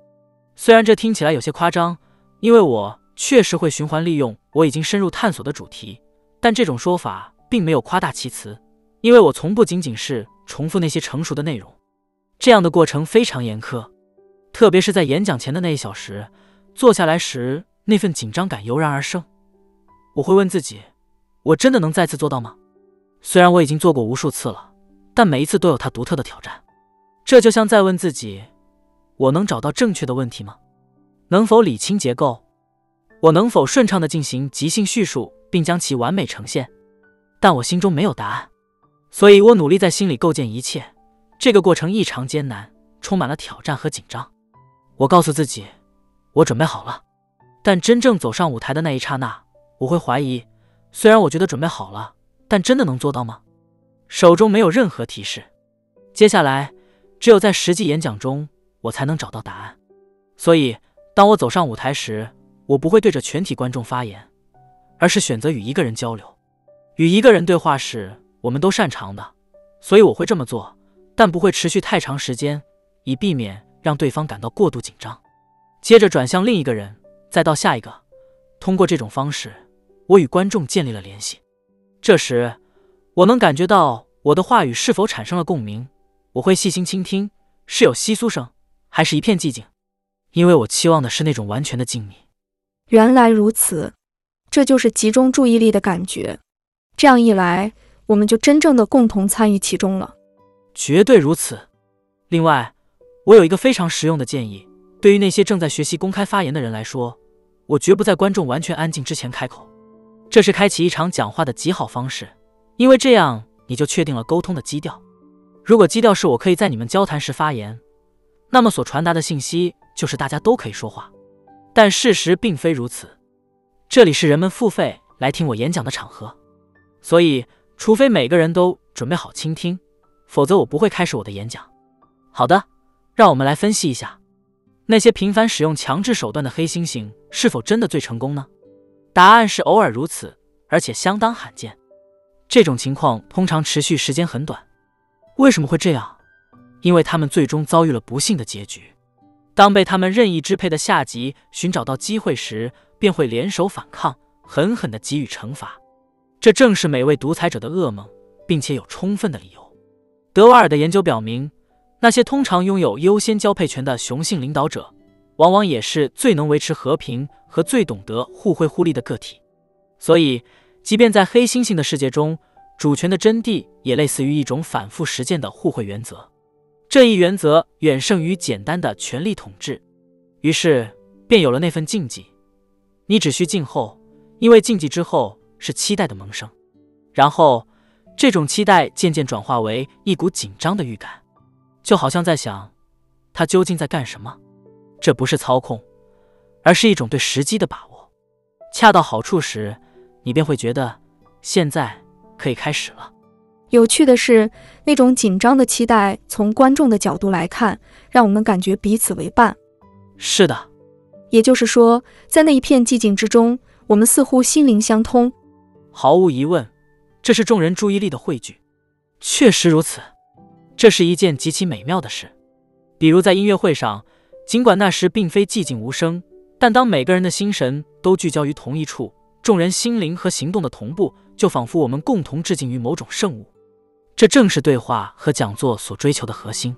虽然这听起来有些夸张，因为我确实会循环利用我已经深入探索的主题，但这种说法并没有夸大其词，因为我从不仅仅是重复那些成熟的内容。这样的过程非常严苛。特别是在演讲前的那一小时，坐下来时，那份紧张感油然而生。我会问自己：我真的能再次做到吗？虽然我已经做过无数次了，但每一次都有它独特的挑战。这就像在问自己：我能找到正确的问题吗？能否理清结构？我能否顺畅的进行即兴叙述，并将其完美呈现？但我心中没有答案，所以我努力在心里构建一切。这个过程异常艰难，充满了挑战和紧张。我告诉自己，我准备好了。但真正走上舞台的那一刹那，我会怀疑：虽然我觉得准备好了，但真的能做到吗？手中没有任何提示。接下来，只有在实际演讲中，我才能找到答案。所以，当我走上舞台时，我不会对着全体观众发言，而是选择与一个人交流。与一个人对话是我们都擅长的，所以我会这么做。但不会持续太长时间，以避免让对方感到过度紧张。接着转向另一个人，再到下一个。通过这种方式，我与观众建立了联系。这时，我能感觉到我的话语是否产生了共鸣。我会细心倾听，是有窸窣声，还是一片寂静？因为我期望的是那种完全的静谧。原来如此，这就是集中注意力的感觉。这样一来，我们就真正的共同参与其中了。绝对如此。另外，我有一个非常实用的建议：对于那些正在学习公开发言的人来说，我绝不在观众完全安静之前开口。这是开启一场讲话的极好方式，因为这样你就确定了沟通的基调。如果基调是我可以在你们交谈时发言，那么所传达的信息就是大家都可以说话。但事实并非如此。这里是人们付费来听我演讲的场合，所以除非每个人都准备好倾听。否则我不会开始我的演讲。好的，让我们来分析一下，那些频繁使用强制手段的黑猩猩是否真的最成功呢？答案是偶尔如此，而且相当罕见。这种情况通常持续时间很短。为什么会这样？因为他们最终遭遇了不幸的结局。当被他们任意支配的下级寻找到机会时，便会联手反抗，狠狠地给予惩罚。这正是每位独裁者的噩梦，并且有充分的理由。德瓦尔的研究表明，那些通常拥有优先交配权的雄性领导者，往往也是最能维持和平和最懂得互惠互利的个体。所以，即便在黑猩猩的世界中，主权的真谛也类似于一种反复实践的互惠原则。这一原则远胜于简单的权力统治，于是便有了那份禁忌：你只需静候，因为禁忌之后是期待的萌生。然后。这种期待渐渐转化为一股紧张的预感，就好像在想，他究竟在干什么？这不是操控，而是一种对时机的把握。恰到好处时，你便会觉得现在可以开始了。有趣的是，那种紧张的期待，从观众的角度来看，让我们感觉彼此为伴。是的，也就是说，在那一片寂静之中，我们似乎心灵相通。毫无疑问。这是众人注意力的汇聚，确实如此。这是一件极其美妙的事。比如在音乐会上，尽管那时并非寂静无声，但当每个人的心神都聚焦于同一处，众人心灵和行动的同步，就仿佛我们共同致敬于某种圣物。这正是对话和讲座所追求的核心。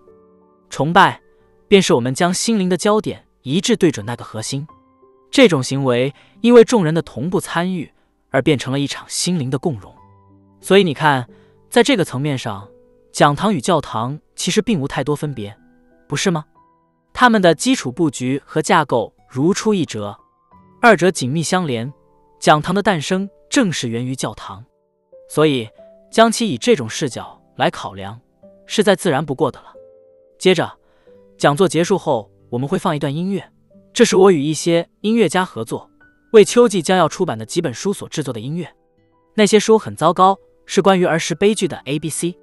崇拜，便是我们将心灵的焦点一致对准那个核心。这种行为因为众人的同步参与，而变成了一场心灵的共融。所以你看，在这个层面上，讲堂与教堂其实并无太多分别，不是吗？它们的基础布局和架构如出一辙，二者紧密相连。讲堂的诞生正是源于教堂，所以将其以这种视角来考量，是再自然不过的了。接着，讲座结束后，我们会放一段音乐，这是我与一些音乐家合作，为秋季将要出版的几本书所制作的音乐。那些书很糟糕。是关于儿时悲剧的 A B C，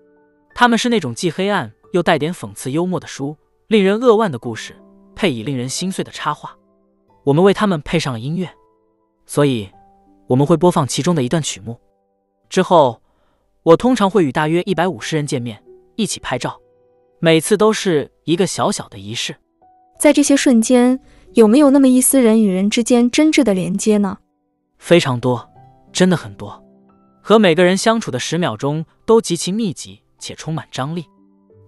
他们是那种既黑暗又带点讽刺幽默的书，令人扼腕的故事，配以令人心碎的插画。我们为他们配上了音乐，所以我们会播放其中的一段曲目。之后，我通常会与大约一百五十人见面，一起拍照，每次都是一个小小的仪式。在这些瞬间，有没有那么一丝人与人之间真挚的连接呢？非常多，真的很多。和每个人相处的十秒钟都极其密集且充满张力，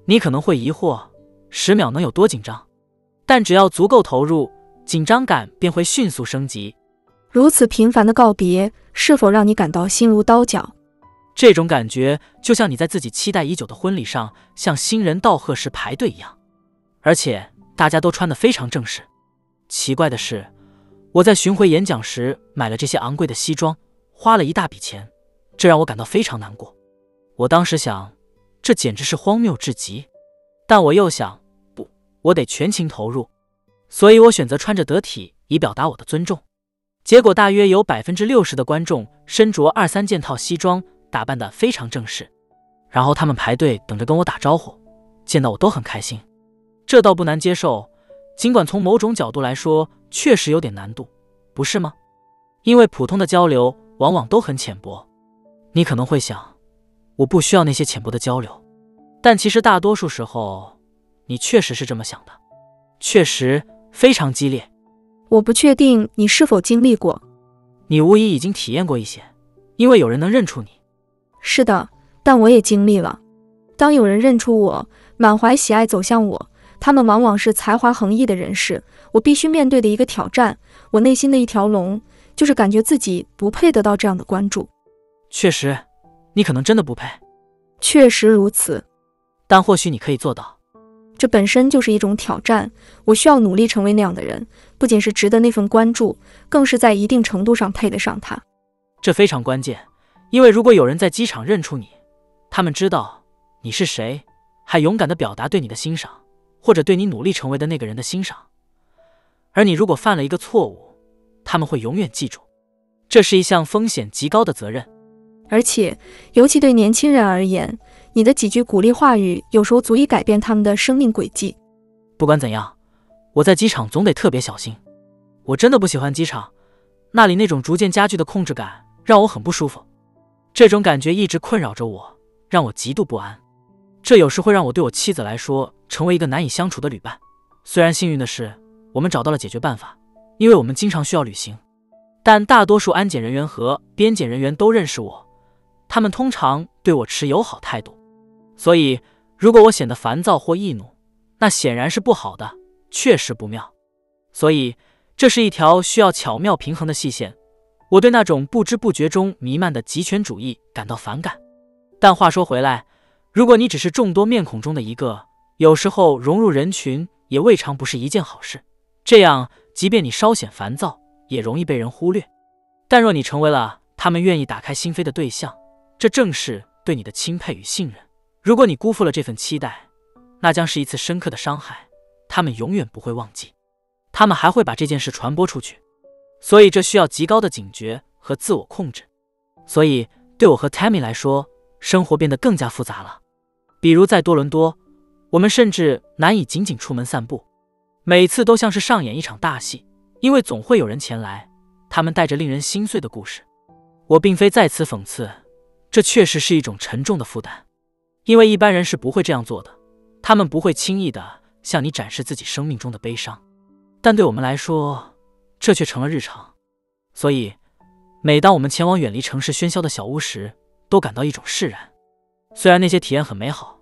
你可能会疑惑，十秒能有多紧张？但只要足够投入，紧张感便会迅速升级。如此频繁的告别，是否让你感到心如刀绞？这种感觉就像你在自己期待已久的婚礼上向新人道贺时排队一样，而且大家都穿得非常正式。奇怪的是，我在巡回演讲时买了这些昂贵的西装，花了一大笔钱，这让我感到非常难过。我当时想，这简直是荒谬至极。但我又想，不，我得全情投入，所以我选择穿着得体，以表达我的尊重。结果，大约有百分之六十的观众身着二三件套西装，打扮得非常正式，然后他们排队等着跟我打招呼，见到我都很开心。这倒不难接受，尽管从某种角度来说，确实有点难度，不是吗？因为普通的交流往往都很浅薄。你可能会想，我不需要那些浅薄的交流。但其实大多数时候，你确实是这么想的，确实非常激烈。我不确定你是否经历过，你无疑已经体验过一些，因为有人能认出你。是的，但我也经历了。当有人认出我，满怀喜爱走向我，他们往往是才华横溢的人士。我必须面对的一个挑战，我内心的一条龙，就是感觉自己不配得到这样的关注。确实，你可能真的不配。确实如此。但或许你可以做到，这本身就是一种挑战。我需要努力成为那样的人，不仅是值得那份关注，更是在一定程度上配得上他。这非常关键，因为如果有人在机场认出你，他们知道你是谁，还勇敢地表达对你的欣赏，或者对你努力成为的那个人的欣赏，而你如果犯了一个错误，他们会永远记住。这是一项风险极高的责任，而且尤其对年轻人而言。你的几句鼓励话语，有时候足以改变他们的生命轨迹。不管怎样，我在机场总得特别小心。我真的不喜欢机场，那里那种逐渐加剧的控制感让我很不舒服。这种感觉一直困扰着我，让我极度不安。这有时会让我对我妻子来说成为一个难以相处的旅伴。虽然幸运的是，我们找到了解决办法，因为我们经常需要旅行。但大多数安检人员和边检人员都认识我，他们通常对我持友好态度。所以，如果我显得烦躁或易怒，那显然是不好的，确实不妙。所以，这是一条需要巧妙平衡的细线。我对那种不知不觉中弥漫的极权主义感到反感。但话说回来，如果你只是众多面孔中的一个，有时候融入人群也未尝不是一件好事。这样，即便你稍显烦躁，也容易被人忽略。但若你成为了他们愿意打开心扉的对象，这正是对你的钦佩与信任。如果你辜负了这份期待，那将是一次深刻的伤害，他们永远不会忘记，他们还会把这件事传播出去，所以这需要极高的警觉和自我控制。所以对我和 Tammy 来说，生活变得更加复杂了。比如在多伦多，我们甚至难以仅仅出门散步，每次都像是上演一场大戏，因为总会有人前来，他们带着令人心碎的故事。我并非在此讽刺，这确实是一种沉重的负担。因为一般人是不会这样做的，他们不会轻易的向你展示自己生命中的悲伤，但对我们来说，这却成了日常。所以，每当我们前往远离城市喧嚣的小屋时，都感到一种释然。虽然那些体验很美好，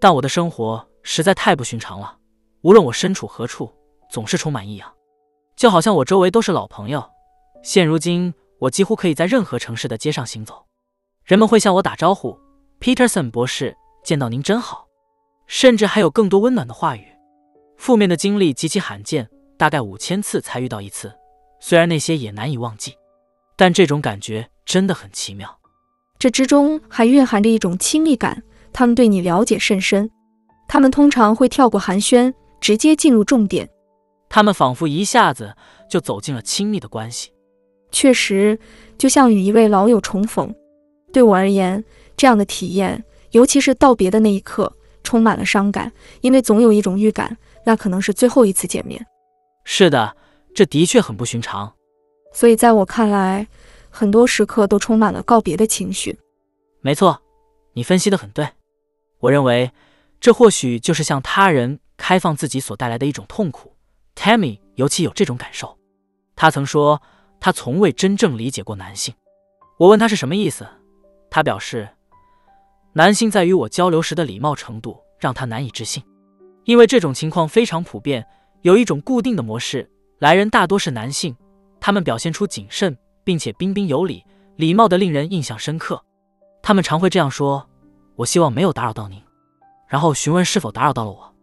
但我的生活实在太不寻常了。无论我身处何处，总是充满异样，就好像我周围都是老朋友。现如今，我几乎可以在任何城市的街上行走，人们会向我打招呼。Peterson 博士，见到您真好，甚至还有更多温暖的话语。负面的经历极其罕见，大概五千次才遇到一次。虽然那些也难以忘记，但这种感觉真的很奇妙。这之中还蕴含着一种亲密感，他们对你了解甚深。他们通常会跳过寒暄，直接进入重点。他们仿佛一下子就走进了亲密的关系。确实，就像与一位老友重逢。对我而言。这样的体验，尤其是道别的那一刻，充满了伤感，因为总有一种预感，那可能是最后一次见面。是的，这的确很不寻常。所以在我看来，很多时刻都充满了告别的情绪。没错，你分析的很对。我认为，这或许就是向他人开放自己所带来的一种痛苦。Tammy 尤其有这种感受。他曾说，他从未真正理解过男性。我问他是什么意思，他表示。男性在与我交流时的礼貌程度让他难以置信，因为这种情况非常普遍，有一种固定的模式，来人大多是男性，他们表现出谨慎并且彬彬有礼，礼貌的令人印象深刻。他们常会这样说：“我希望没有打扰到您。”然后询问是否打扰到了我。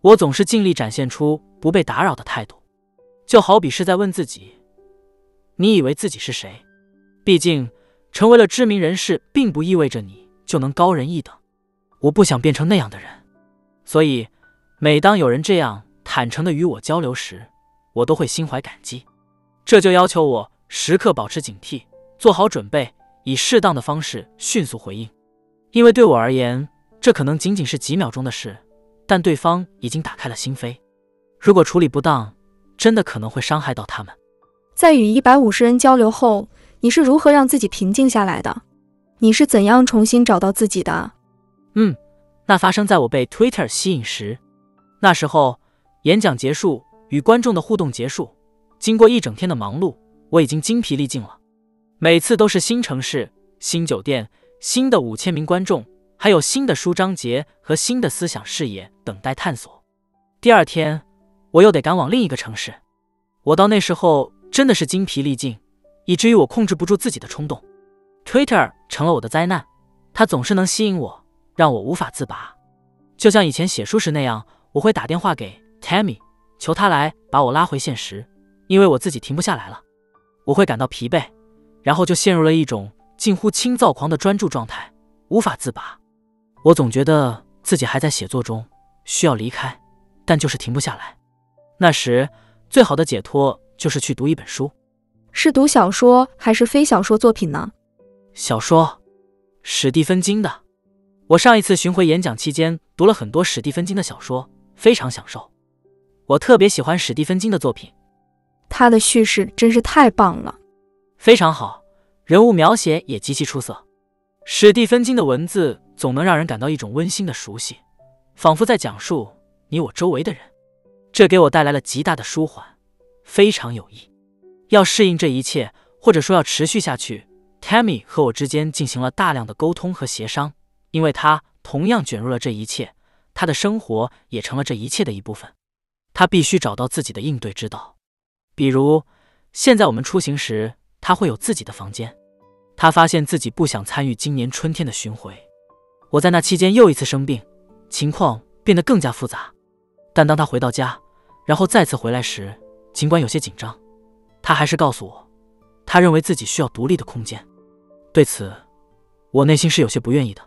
我总是尽力展现出不被打扰的态度，就好比是在问自己：你以为自己是谁？毕竟，成为了知名人士，并不意味着你就能高人一等。我不想变成那样的人，所以，每当有人这样坦诚的与我交流时，我都会心怀感激。这就要求我时刻保持警惕，做好准备，以适当的方式迅速回应。因为对我而言，这可能仅仅是几秒钟的事，但对方已经打开了心扉。如果处理不当，真的可能会伤害到他们。在与一百五十人交流后，你是如何让自己平静下来的？你是怎样重新找到自己的？嗯，那发生在我被 Twitter 吸引时。那时候，演讲结束，与观众的互动结束，经过一整天的忙碌，我已经精疲力尽了。每次都是新城市、新酒店、新的五千名观众，还有新的书章节和新的思想视野等待探索。第二天，我又得赶往另一个城市。我到那时候。真的是精疲力尽，以至于我控制不住自己的冲动。Twitter 成了我的灾难，它总是能吸引我，让我无法自拔。就像以前写书时那样，我会打电话给 Tammy，求他来把我拉回现实，因为我自己停不下来了。我会感到疲惫，然后就陷入了一种近乎轻躁狂的专注状态，无法自拔。我总觉得自己还在写作中，需要离开，但就是停不下来。那时，最好的解脱。就是去读一本书，是读小说还是非小说作品呢？小说，史蒂芬金的。我上一次巡回演讲期间读了很多史蒂芬金的小说，非常享受。我特别喜欢史蒂芬金的作品，他的叙事真是太棒了，非常好，人物描写也极其出色。史蒂芬金的文字总能让人感到一种温馨的熟悉，仿佛在讲述你我周围的人，这给我带来了极大的舒缓。非常有益。要适应这一切，或者说要持续下去，Tammy 和我之间进行了大量的沟通和协商，因为他同样卷入了这一切，他的生活也成了这一切的一部分。他必须找到自己的应对之道。比如，现在我们出行时，他会有自己的房间。他发现自己不想参与今年春天的巡回。我在那期间又一次生病，情况变得更加复杂。但当他回到家，然后再次回来时，尽管有些紧张，他还是告诉我，他认为自己需要独立的空间。对此，我内心是有些不愿意的。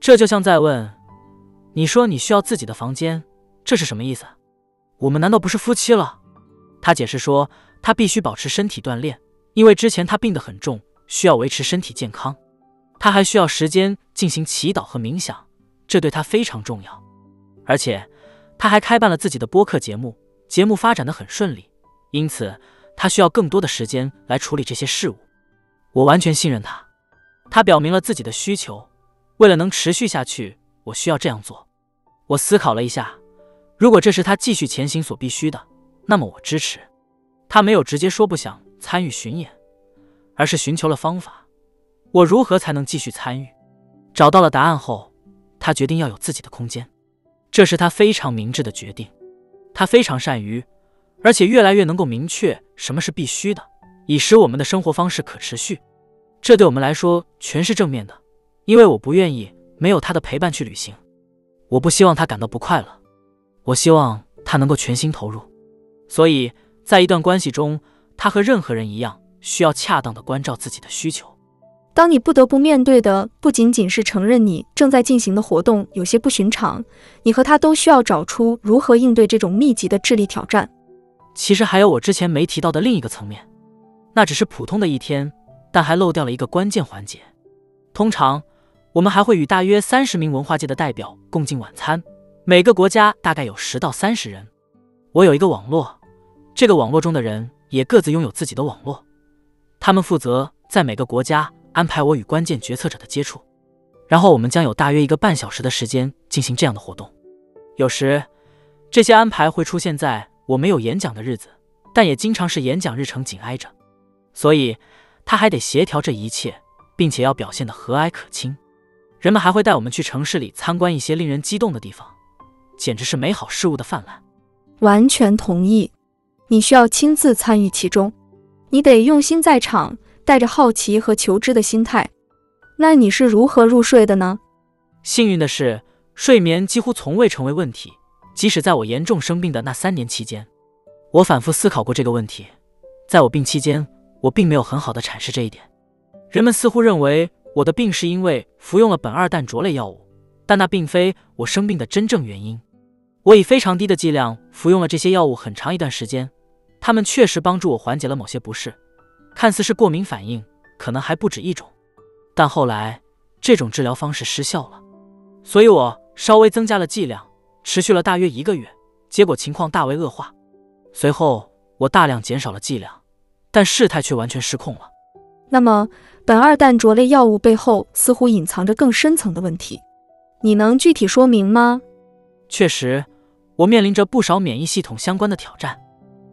这就像在问：“你说你需要自己的房间，这是什么意思？我们难道不是夫妻了？”他解释说，他必须保持身体锻炼，因为之前他病得很重，需要维持身体健康。他还需要时间进行祈祷和冥想，这对他非常重要。而且，他还开办了自己的播客节目，节目发展的很顺利。因此，他需要更多的时间来处理这些事务。我完全信任他。他表明了自己的需求。为了能持续下去，我需要这样做。我思考了一下，如果这是他继续前行所必须的，那么我支持。他没有直接说不想参与巡演，而是寻求了方法：我如何才能继续参与？找到了答案后，他决定要有自己的空间。这是他非常明智的决定。他非常善于。而且越来越能够明确什么是必须的，以使我们的生活方式可持续。这对我们来说全是正面的，因为我不愿意没有他的陪伴去旅行。我不希望他感到不快乐，我希望他能够全心投入。所以在一段关系中，他和任何人一样，需要恰当的关照自己的需求。当你不得不面对的不仅仅是承认你正在进行的活动有些不寻常，你和他都需要找出如何应对这种密集的智力挑战。其实还有我之前没提到的另一个层面，那只是普通的一天，但还漏掉了一个关键环节。通常，我们还会与大约三十名文化界的代表共进晚餐，每个国家大概有十到三十人。我有一个网络，这个网络中的人也各自拥有自己的网络，他们负责在每个国家安排我与关键决策者的接触，然后我们将有大约一个半小时的时间进行这样的活动。有时，这些安排会出现在。我没有演讲的日子，但也经常是演讲日程紧挨着，所以他还得协调这一切，并且要表现得和蔼可亲。人们还会带我们去城市里参观一些令人激动的地方，简直是美好事物的泛滥。完全同意，你需要亲自参与其中，你得用心在场，带着好奇和求知的心态。那你是如何入睡的呢？幸运的是，睡眠几乎从未成为问题。即使在我严重生病的那三年期间，我反复思考过这个问题。在我病期间，我并没有很好的阐释这一点。人们似乎认为我的病是因为服用了苯二氮卓类药物，但那并非我生病的真正原因。我以非常低的剂量服用了这些药物很长一段时间，它们确实帮助我缓解了某些不适，看似是过敏反应，可能还不止一种。但后来这种治疗方式失效了，所以我稍微增加了剂量，持续了大约一个月，结果情况大为恶化。随后我大量减少了剂量，但事态却完全失控了。那么，苯二氮卓类药物背后似乎隐藏着更深层的问题，你能具体说明吗？确实。我面临着不少免疫系统相关的挑战，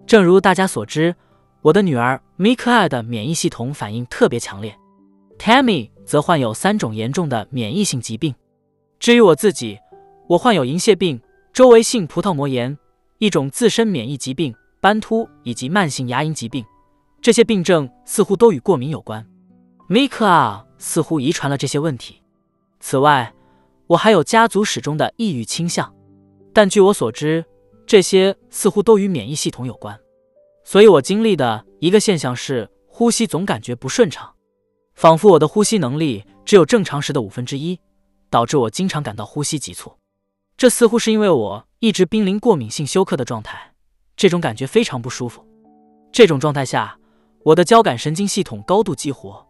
正如大家所知，我的女儿米可爱的免疫系统反应特别强烈，Tammy 则患有三种严重的免疫性疾病。至于我自己，我患有银屑病、周围性葡萄膜炎、一种自身免疫疾病斑秃以及慢性牙龈疾病，这些病症似乎都与过敏有关。米可啊，似乎遗传了这些问题。此外，我还有家族史中的抑郁倾向。但据我所知，这些似乎都与免疫系统有关，所以我经历的一个现象是呼吸总感觉不顺畅，仿佛我的呼吸能力只有正常时的五分之一，导致我经常感到呼吸急促。这似乎是因为我一直濒临过敏性休克的状态，这种感觉非常不舒服。这种状态下，我的交感神经系统高度激活，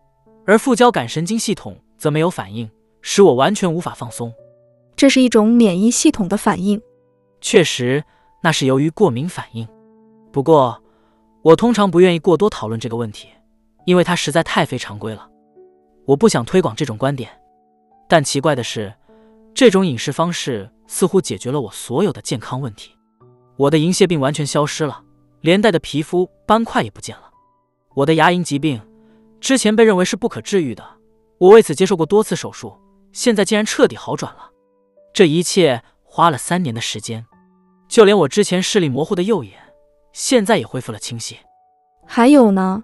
而副交感神经系统则没有反应，使我完全无法放松。这是一种免疫系统的反应。确实，那是由于过敏反应。不过，我通常不愿意过多讨论这个问题，因为它实在太非常规了。我不想推广这种观点。但奇怪的是，这种饮食方式似乎解决了我所有的健康问题。我的银屑病完全消失了，连带的皮肤斑块也不见了。我的牙龈疾病之前被认为是不可治愈的，我为此接受过多次手术，现在竟然彻底好转了。这一切花了三年的时间。就连我之前视力模糊的右眼，现在也恢复了清晰。还有呢，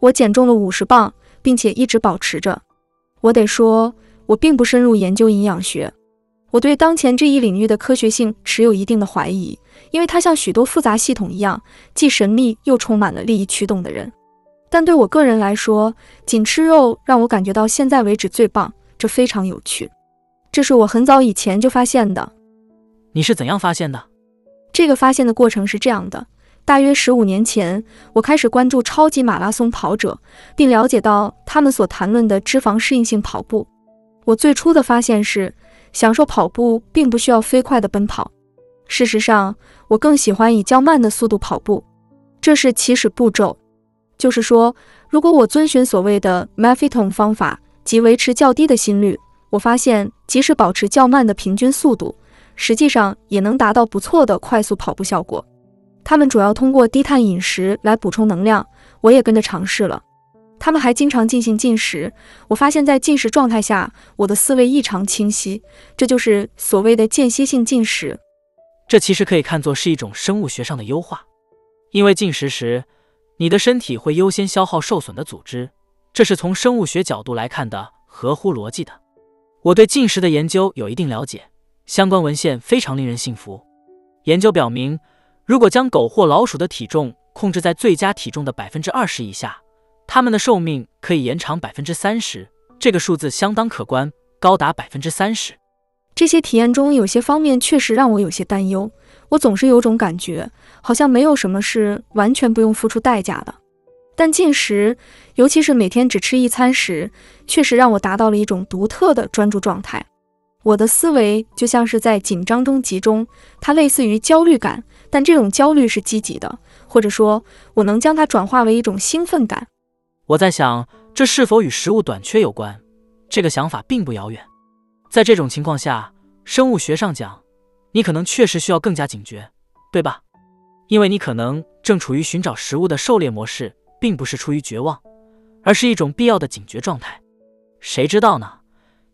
我减重了五十磅，并且一直保持着。我得说，我并不深入研究营养学，我对当前这一领域的科学性持有一定的怀疑，因为它像许多复杂系统一样，既神秘又充满了利益驱动的人。但对我个人来说，仅吃肉让我感觉到现在为止最棒，这非常有趣。这是我很早以前就发现的。你是怎样发现的？这个发现的过程是这样的：大约十五年前，我开始关注超级马拉松跑者，并了解到他们所谈论的脂肪适应性跑步。我最初的发现是，享受跑步并不需要飞快的奔跑。事实上，我更喜欢以较慢的速度跑步。这是起始步骤，就是说，如果我遵循所谓的 m a f i t o n 方法，即维持较低的心率，我发现即使保持较慢的平均速度。实际上也能达到不错的快速跑步效果。他们主要通过低碳饮食来补充能量，我也跟着尝试了。他们还经常进行进食。我发现，在进食状态下，我的思维异常清晰，这就是所谓的间歇性进食。这其实可以看作是一种生物学上的优化，因为进食时，你的身体会优先消耗受损的组织，这是从生物学角度来看的合乎逻辑的。我对进食的研究有一定了解。相关文献非常令人信服。研究表明，如果将狗或老鼠的体重控制在最佳体重的百分之二十以下，它们的寿命可以延长百分之三十。这个数字相当可观，高达百分之三十。这些体验中有些方面确实让我有些担忧。我总是有种感觉，好像没有什么是完全不用付出代价的。但进食，尤其是每天只吃一餐时，确实让我达到了一种独特的专注状态。我的思维就像是在紧张中集中，它类似于焦虑感，但这种焦虑是积极的，或者说，我能将它转化为一种兴奋感。我在想，这是否与食物短缺有关？这个想法并不遥远。在这种情况下，生物学上讲，你可能确实需要更加警觉，对吧？因为你可能正处于寻找食物的狩猎模式，并不是出于绝望，而是一种必要的警觉状态。谁知道呢？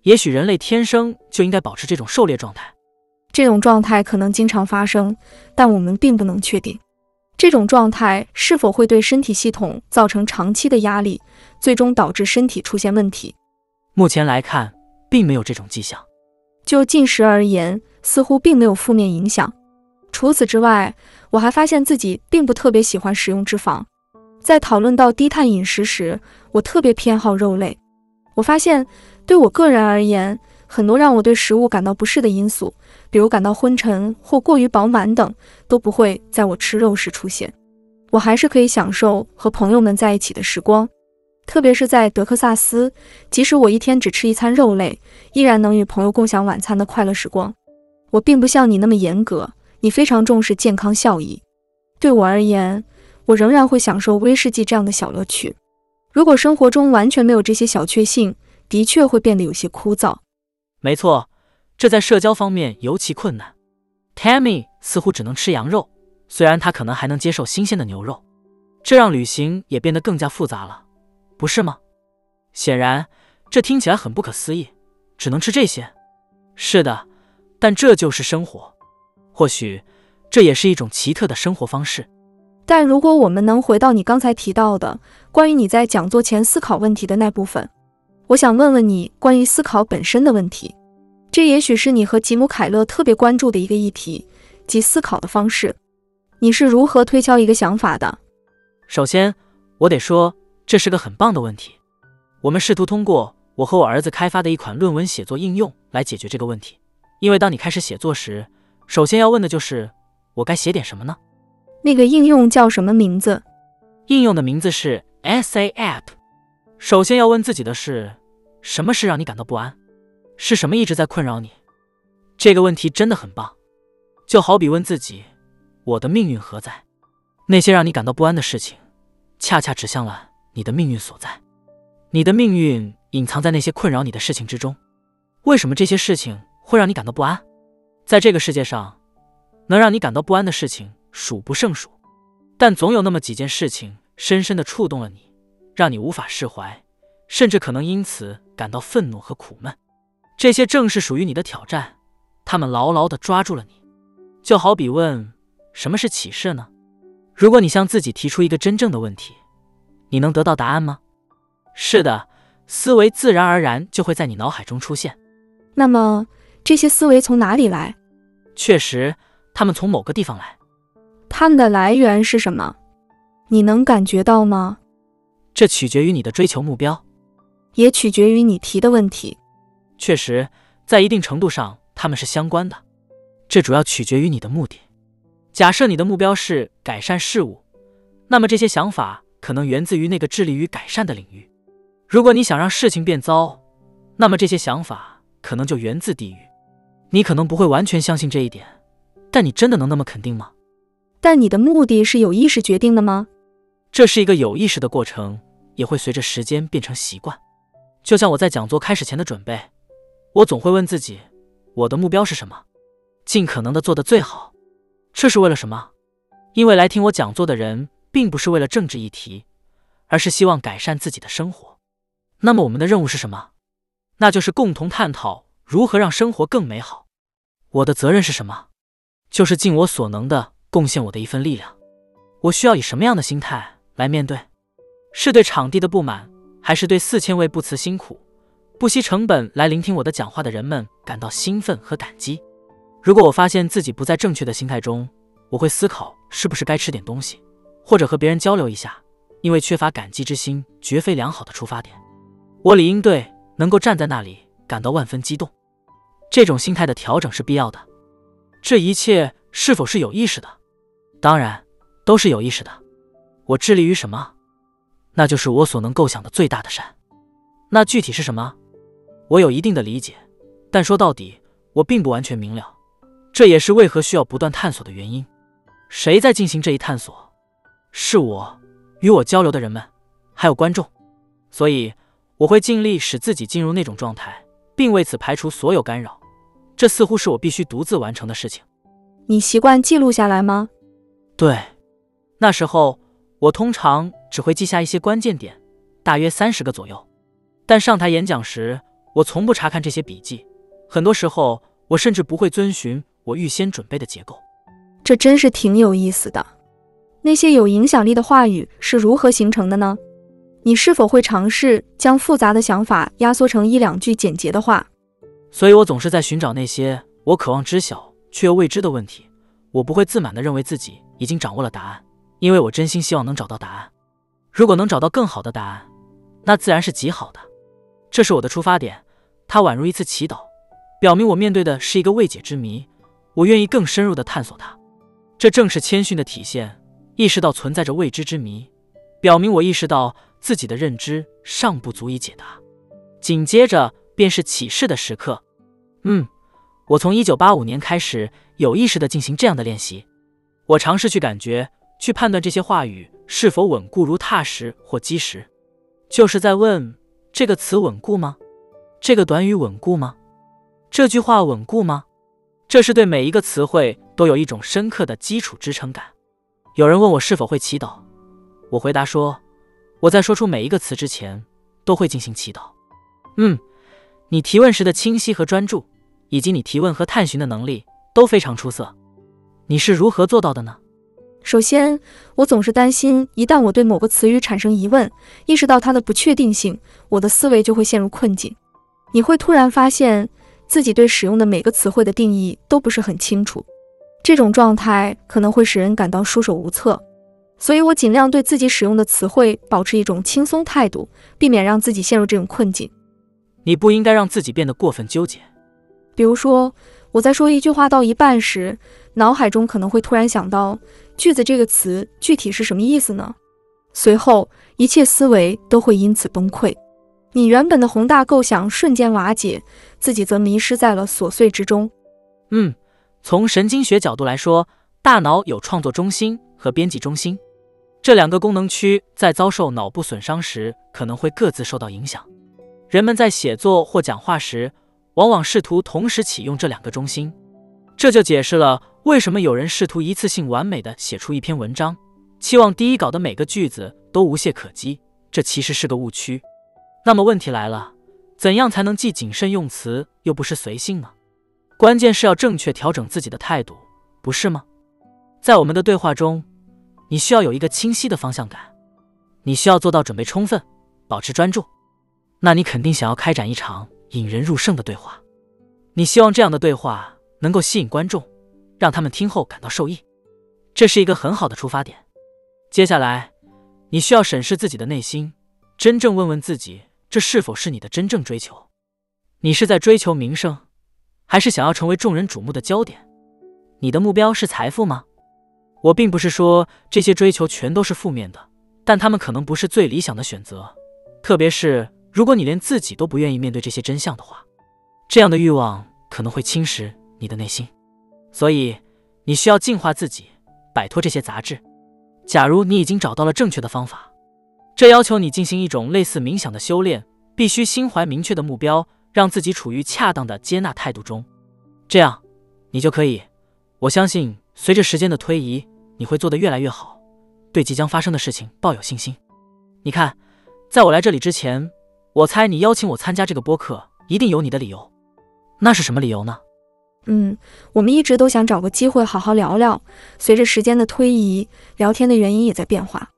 也许人类天生就应该保持这种狩猎状态，这种状态可能经常发生，但我们并不能确定这种状态是否会对身体系统造成长期的压力，最终导致身体出现问题。目前来看，并没有这种迹象。就进食而言，似乎并没有负面影响。除此之外，我还发现自己并不特别喜欢食用脂肪。在讨论到低碳饮食时，我特别偏好肉类。我发现，对我个人而言，很多让我对食物感到不适的因素，比如感到昏沉或过于饱满等，都不会在我吃肉时出现。我还是可以享受和朋友们在一起的时光，特别是在德克萨斯，即使我一天只吃一餐肉类，依然能与朋友共享晚餐的快乐时光。我并不像你那么严格，你非常重视健康效益。对我而言，我仍然会享受威士忌这样的小乐趣。如果生活中完全没有这些小确幸，的确会变得有些枯燥。没错，这在社交方面尤其困难。Tammy 似乎只能吃羊肉，虽然她可能还能接受新鲜的牛肉，这让旅行也变得更加复杂了，不是吗？显然，这听起来很不可思议，只能吃这些。是的，但这就是生活。或许，这也是一种奇特的生活方式。但如果我们能回到你刚才提到的关于你在讲座前思考问题的那部分，我想问问你关于思考本身的问题。这也许是你和吉姆·凯勒特别关注的一个议题，即思考的方式。你是如何推敲一个想法的？首先，我得说这是个很棒的问题。我们试图通过我和我儿子开发的一款论文写作应用来解决这个问题。因为当你开始写作时，首先要问的就是我该写点什么呢？那个应用叫什么名字？应用的名字是 Essay App。首先要问自己的是，什么事让你感到不安？是什么一直在困扰你？这个问题真的很棒。就好比问自己，我的命运何在？那些让你感到不安的事情，恰恰指向了你的命运所在。你的命运隐藏在那些困扰你的事情之中。为什么这些事情会让你感到不安？在这个世界上，能让你感到不安的事情。数不胜数，但总有那么几件事情深深的触动了你，让你无法释怀，甚至可能因此感到愤怒和苦闷。这些正是属于你的挑战，他们牢牢地抓住了你。就好比问什么是启示呢？如果你向自己提出一个真正的问题，你能得到答案吗？是的，思维自然而然就会在你脑海中出现。那么这些思维从哪里来？确实，他们从某个地方来。他们的来源是什么？你能感觉到吗？这取决于你的追求目标，也取决于你提的问题。确实，在一定程度上，它们是相关的。这主要取决于你的目的。假设你的目标是改善事物，那么这些想法可能源自于那个致力于改善的领域。如果你想让事情变糟，那么这些想法可能就源自地狱。你可能不会完全相信这一点，但你真的能那么肯定吗？但你的目的是有意识决定的吗？这是一个有意识的过程，也会随着时间变成习惯。就像我在讲座开始前的准备，我总会问自己：我的目标是什么？尽可能的做得最好。这是为了什么？因为来听我讲座的人并不是为了政治议题，而是希望改善自己的生活。那么我们的任务是什么？那就是共同探讨如何让生活更美好。我的责任是什么？就是尽我所能的。贡献我的一份力量，我需要以什么样的心态来面对？是对场地的不满，还是对四千位不辞辛苦、不惜成本来聆听我的讲话的人们感到兴奋和感激？如果我发现自己不在正确的心态中，我会思考是不是该吃点东西，或者和别人交流一下，因为缺乏感激之心绝非良好的出发点。我理应对能够站在那里感到万分激动。这种心态的调整是必要的。这一切是否是有意识的？当然，都是有意识的。我致力于什么？那就是我所能构想的最大的善。那具体是什么？我有一定的理解，但说到底，我并不完全明了。这也是为何需要不断探索的原因。谁在进行这一探索？是我，与我交流的人们，还有观众。所以，我会尽力使自己进入那种状态，并为此排除所有干扰。这似乎是我必须独自完成的事情。你习惯记录下来吗？对，那时候我通常只会记下一些关键点，大约三十个左右。但上台演讲时，我从不查看这些笔记。很多时候，我甚至不会遵循我预先准备的结构。这真是挺有意思的。那些有影响力的话语是如何形成的呢？你是否会尝试将复杂的想法压缩成一两句简洁的话？所以我总是在寻找那些我渴望知晓却又未知的问题。我不会自满地认为自己。已经掌握了答案，因为我真心希望能找到答案。如果能找到更好的答案，那自然是极好的。这是我的出发点，它宛如一次祈祷，表明我面对的是一个未解之谜，我愿意更深入的探索它。这正是谦逊的体现，意识到存在着未知之谜，表明我意识到自己的认知尚不足以解答。紧接着便是启示的时刻。嗯，我从一九八五年开始有意识的进行这样的练习，我尝试去感觉、去判断这些话语是否稳固如踏实或基石，就是在问这个词稳固吗？这个短语稳固吗？这句话稳固吗？这是对每一个词汇都有一种深刻的基础支撑感。有人问我是否会祈祷，我回答说，我在说出每一个词之前都会进行祈祷。嗯，你提问时的清晰和专注。以及你提问和探寻的能力都非常出色，你是如何做到的呢？首先，我总是担心，一旦我对某个词语产生疑问，意识到它的不确定性，我的思维就会陷入困境。你会突然发现自己对使用的每个词汇的定义都不是很清楚，这种状态可能会使人感到束手无策。所以我尽量对自己使用的词汇保持一种轻松态度，避免让自己陷入这种困境。你不应该让自己变得过分纠结。比如说，我在说一句话到一半时，脑海中可能会突然想到“句子”这个词具体是什么意思呢？随后，一切思维都会因此崩溃，你原本的宏大构想瞬间瓦解，自己则迷失在了琐碎之中。嗯，从神经学角度来说，大脑有创作中心和编辑中心这两个功能区，在遭受脑部损伤时，可能会各自受到影响。人们在写作或讲话时。往往试图同时启用这两个中心，这就解释了为什么有人试图一次性完美的写出一篇文章，期望第一稿的每个句子都无懈可击。这其实是个误区。那么问题来了，怎样才能既谨慎用词又不失随性呢？关键是要正确调整自己的态度，不是吗？在我们的对话中，你需要有一个清晰的方向感，你需要做到准备充分，保持专注。那你肯定想要开展一场。引人入胜的对话，你希望这样的对话能够吸引观众，让他们听后感到受益，这是一个很好的出发点。接下来，你需要审视自己的内心，真正问问自己，这是否是你的真正追求？你是在追求名声，还是想要成为众人瞩目的焦点？你的目标是财富吗？我并不是说这些追求全都是负面的，但他们可能不是最理想的选择，特别是。如果你连自己都不愿意面对这些真相的话，这样的欲望可能会侵蚀你的内心。所以，你需要净化自己，摆脱这些杂质。假如你已经找到了正确的方法，这要求你进行一种类似冥想的修炼，必须心怀明确的目标，让自己处于恰当的接纳态度中。这样，你就可以。我相信，随着时间的推移，你会做得越来越好。对即将发生的事情抱有信心。你看，在我来这里之前。我猜你邀请我参加这个播客，一定有你的理由。那是什么理由呢？嗯，我们一直都想找个机会好好聊聊。随着时间的推移，聊天的原因也在变化。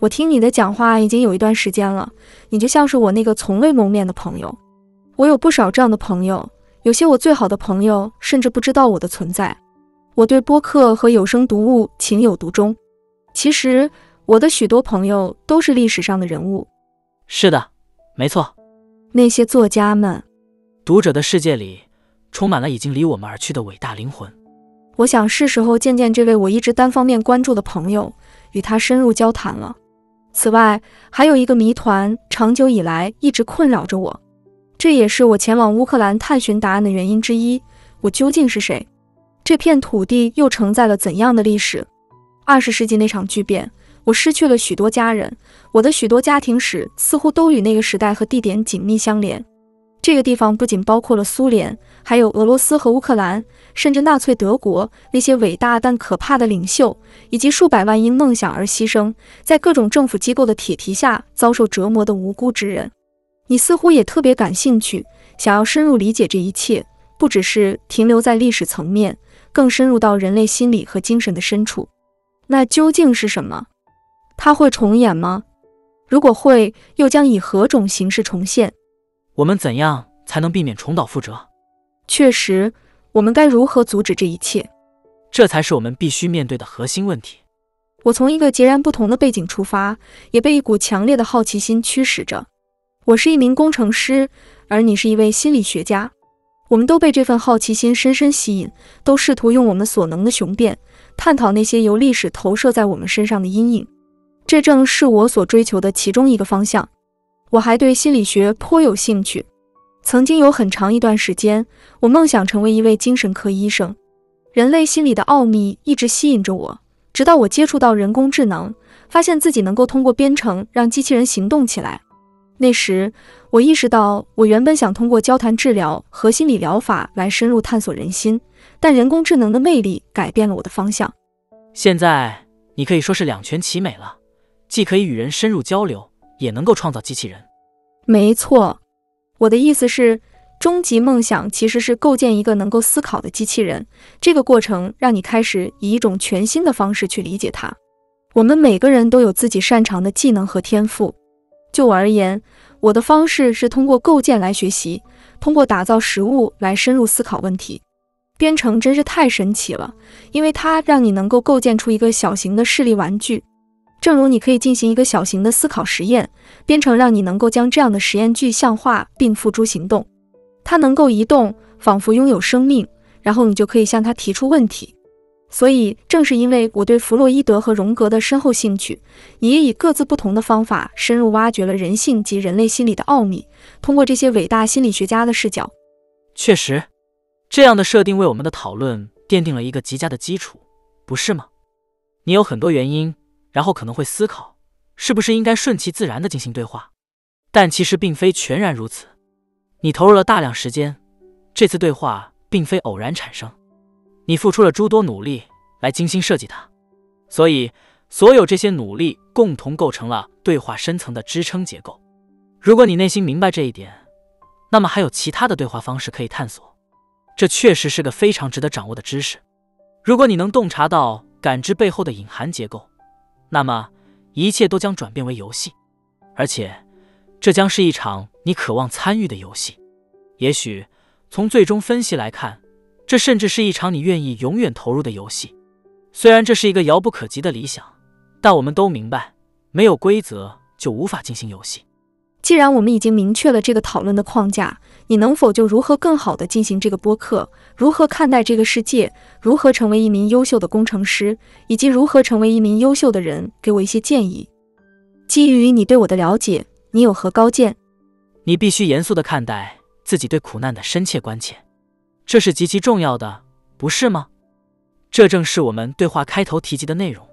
我听你的讲话已经有一段时间了，你就像是我那个从未谋面的朋友。我有不少这样的朋友，有些我最好的朋友甚至不知道我的存在。我对播客和有声读物情有独钟。其实，我的许多朋友都是历史上的人物。是的。没错，那些作家们，读者的世界里充满了已经离我们而去的伟大灵魂。我想是时候见见这位我一直单方面关注的朋友，与他深入交谈了。此外，还有一个谜团，长久以来一直困扰着我，这也是我前往乌克兰探寻答案的原因之一。我究竟是谁？这片土地又承载了怎样的历史？二十世纪那场巨变。我失去了许多家人，我的许多家庭史似乎都与那个时代和地点紧密相连。这个地方不仅包括了苏联，还有俄罗斯和乌克兰，甚至纳粹德国那些伟大但可怕的领袖，以及数百万因梦想而牺牲，在各种政府机构的铁蹄下遭受折磨的无辜之人。你似乎也特别感兴趣，想要深入理解这一切，不只是停留在历史层面，更深入到人类心理和精神的深处。那究竟是什么？它会重演吗？如果会，又将以何种形式重现？我们怎样才能避免重蹈覆辙？确实，我们该如何阻止这一切？这才是我们必须面对的核心问题。我从一个截然不同的背景出发，也被一股强烈的好奇心驱使着。我是一名工程师，而你是一位心理学家。我们都被这份好奇心深深吸引，都试图用我们所能的雄辩，探讨那些由历史投射在我们身上的阴影。这正是我所追求的其中一个方向。我还对心理学颇有兴趣，曾经有很长一段时间，我梦想成为一位精神科医生。人类心理的奥秘一直吸引着我。直到我接触到人工智能，发现自己能够通过编程让机器人行动起来。那时，我意识到，我原本想通过交谈治疗和心理疗法来深入探索人心，但人工智能的魅力改变了我的方向。现在，你可以说是两全其美了，既可以与人深入交流，也能够创造机器人。没错，我的意思是。终极梦想其实是构建一个能够思考的机器人。这个过程让你开始以一种全新的方式去理解它。我们每个人都有自己擅长的技能和天赋。就我而言，我的方式是通过构建来学习，通过打造实物来深入思考问题。编程真是太神奇了，因为它让你能够构建出一个小型的视力玩具。正如你可以进行一个小型的思考实验，编程让你能够将这样的实验具象化并付诸行动。它能够移动，仿佛拥有生命，然后你就可以向它提出问题。所以，正是因为我对弗洛伊德和荣格的深厚兴趣，你也以各自不同的方法深入挖掘了人性及人类心理的奥秘。通过这些伟大心理学家的视角，确实，这样的设定为我们的讨论奠定了一个极佳的基础，不是吗？你有很多原因，然后可能会思考，是不是应该顺其自然地进行对话，但其实并非全然如此。你投入了大量时间，这次对话并非偶然产生，你付出了诸多努力来精心设计它，所以所有这些努力共同构成了对话深层的支撑结构。如果你内心明白这一点，那么还有其他的对话方式可以探索。这确实是个非常值得掌握的知识。如果你能洞察到感知背后的隐含结构，那么一切都将转变为游戏，而且。这将是一场你渴望参与的游戏。也许从最终分析来看，这甚至是一场你愿意永远投入的游戏。虽然这是一个遥不可及的理想，但我们都明白，没有规则就无法进行游戏。既然我们已经明确了这个讨论的框架，你能否就如何更好地进行这个播客，如何看待这个世界，如何成为一名优秀的工程师，以及如何成为一名优秀的人，给我一些建议？基于你对我的了解。你有何高见？你必须严肃地看待自己对苦难的深切关切，这是极其重要的，不是吗？这正是我们对话开头提及的内容。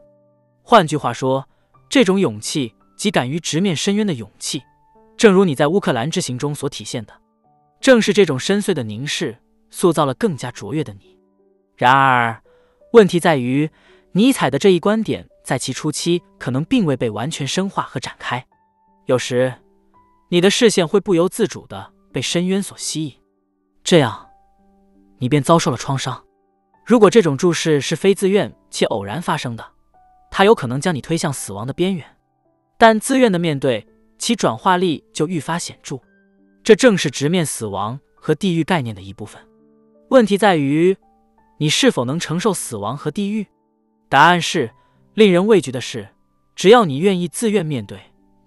换句话说，这种勇气及敢于直面深渊的勇气，正如你在乌克兰之行中所体现的，正是这种深邃的凝视，塑造了更加卓越的你。然而，问题在于，尼采的这一观点在其初期可能并未被完全深化和展开。有时，你的视线会不由自主的被深渊所吸引，这样，你便遭受了创伤。如果这种注视是非自愿且偶然发生的，它有可能将你推向死亡的边缘；但自愿的面对，其转化力就愈发显著。这正是直面死亡和地狱概念的一部分。问题在于，你是否能承受死亡和地狱？答案是：令人畏惧的是，只要你愿意自愿面对。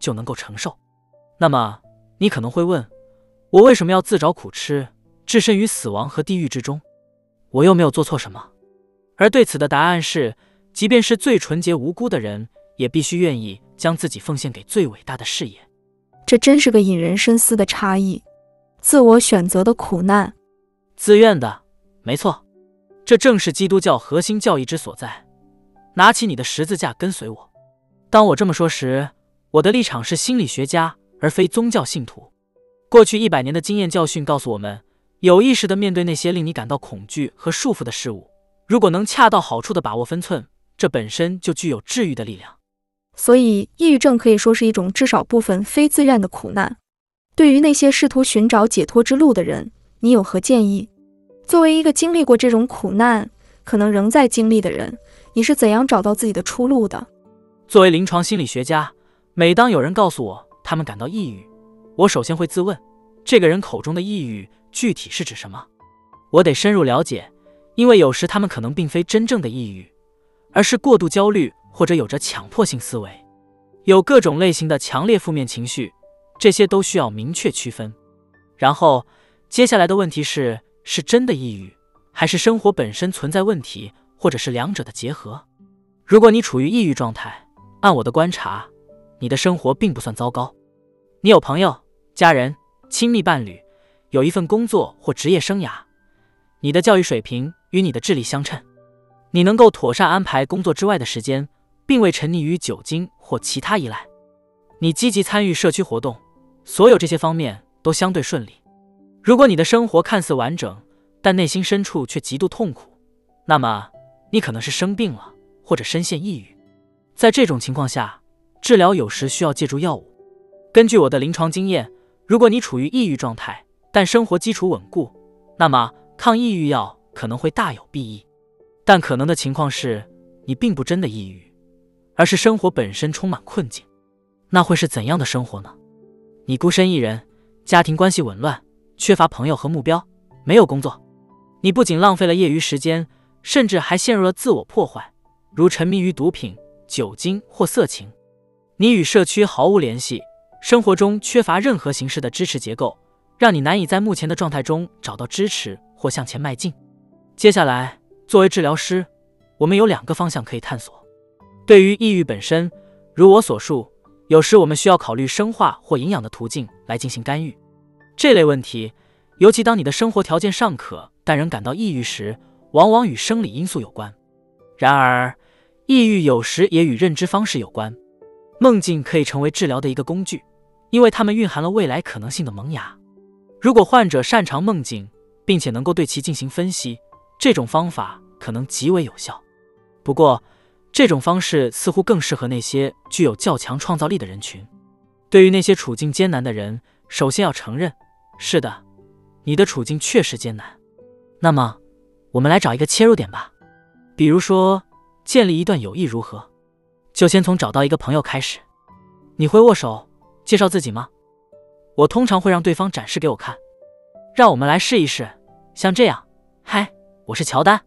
就能够承受。那么，你可能会问，我为什么要自找苦吃，置身于死亡和地狱之中？我又没有做错什么。而对此的答案是，即便是最纯洁无辜的人，也必须愿意将自己奉献给最伟大的事业。这真是个引人深思的差异。自我选择的苦难，自愿的，没错。这正是基督教核心教义之所在。拿起你的十字架，跟随我。当我这么说时。我的立场是心理学家，而非宗教信徒。过去一百年的经验教训告诉我们，有意识的面对那些令你感到恐惧和束缚的事物，如果能恰到好处的把握分寸，这本身就具有治愈的力量。所以，抑郁症可以说是一种至少部分非自愿的苦难。对于那些试图寻找解脱之路的人，你有何建议？作为一个经历过这种苦难，可能仍在经历的人，你是怎样找到自己的出路的？作为临床心理学家。每当有人告诉我他们感到抑郁，我首先会自问：这个人口中的抑郁具体是指什么？我得深入了解，因为有时他们可能并非真正的抑郁，而是过度焦虑或者有着强迫性思维，有各种类型的强烈负面情绪，这些都需要明确区分。然后，接下来的问题是：是真的抑郁，还是生活本身存在问题，或者是两者的结合？如果你处于抑郁状态，按我的观察，你的生活并不算糟糕。你有朋友、家人、亲密伴侣，有一份工作或职业生涯，你的教育水平与你的智力相称，你能够妥善安排工作之外的时间，并未沉溺于酒精或其他依赖。你积极参与社区活动，所有这些方面。都相对顺利。如果你的生活看似完整，但内心深处却极度痛苦，那么你可能是生病了，或者深陷抑郁。在这种情况下，治疗有时需要借助药物。根据我的临床经验，如果你处于抑郁状态，但生活基础稳固，那么抗抑郁药可能会大有裨益。但可能的情况是你并不真的抑郁，而是生活本身充满困境。那会是怎样的生活呢？你孤身一人。家庭关系紊乱，缺乏朋友和目标，没有工作，你不仅浪费了业余时间，甚至还陷入了自我破坏，如沉迷于毒品、酒精或色情。你与社区毫无联系，生活中缺乏任何形式的支持结构，让你难以在目前的状态中找到支持或向前迈进。接下来，作为治疗师，我们有两个方向可以探索。对于抑郁本身，如我所述。有时我们需要考虑生化或营养的途径来进行干预。这类问题，尤其当你的生活条件尚可，但仍感到抑郁时，往往与生理因素有关。然而，抑郁有时也与认知方式有关。梦境可以成为治疗的一个工具，因为它们蕴含了未来可能性的萌芽。如果患者擅长梦境，并且能够对其进行分析，这种方法可能极为有效。不过，这种方式似乎更适合那些具有较强创造力的人群。对于那些处境艰难的人，首先要承认：是的，你的处境确实艰难。那么，我们来找一个切入点吧。比如说，建立一段友谊如何？就先从找到一个朋友开始。你会握手、介绍自己吗？我通常会让对方展示给我看。让我们来试一试，像这样：嗨，我是乔丹。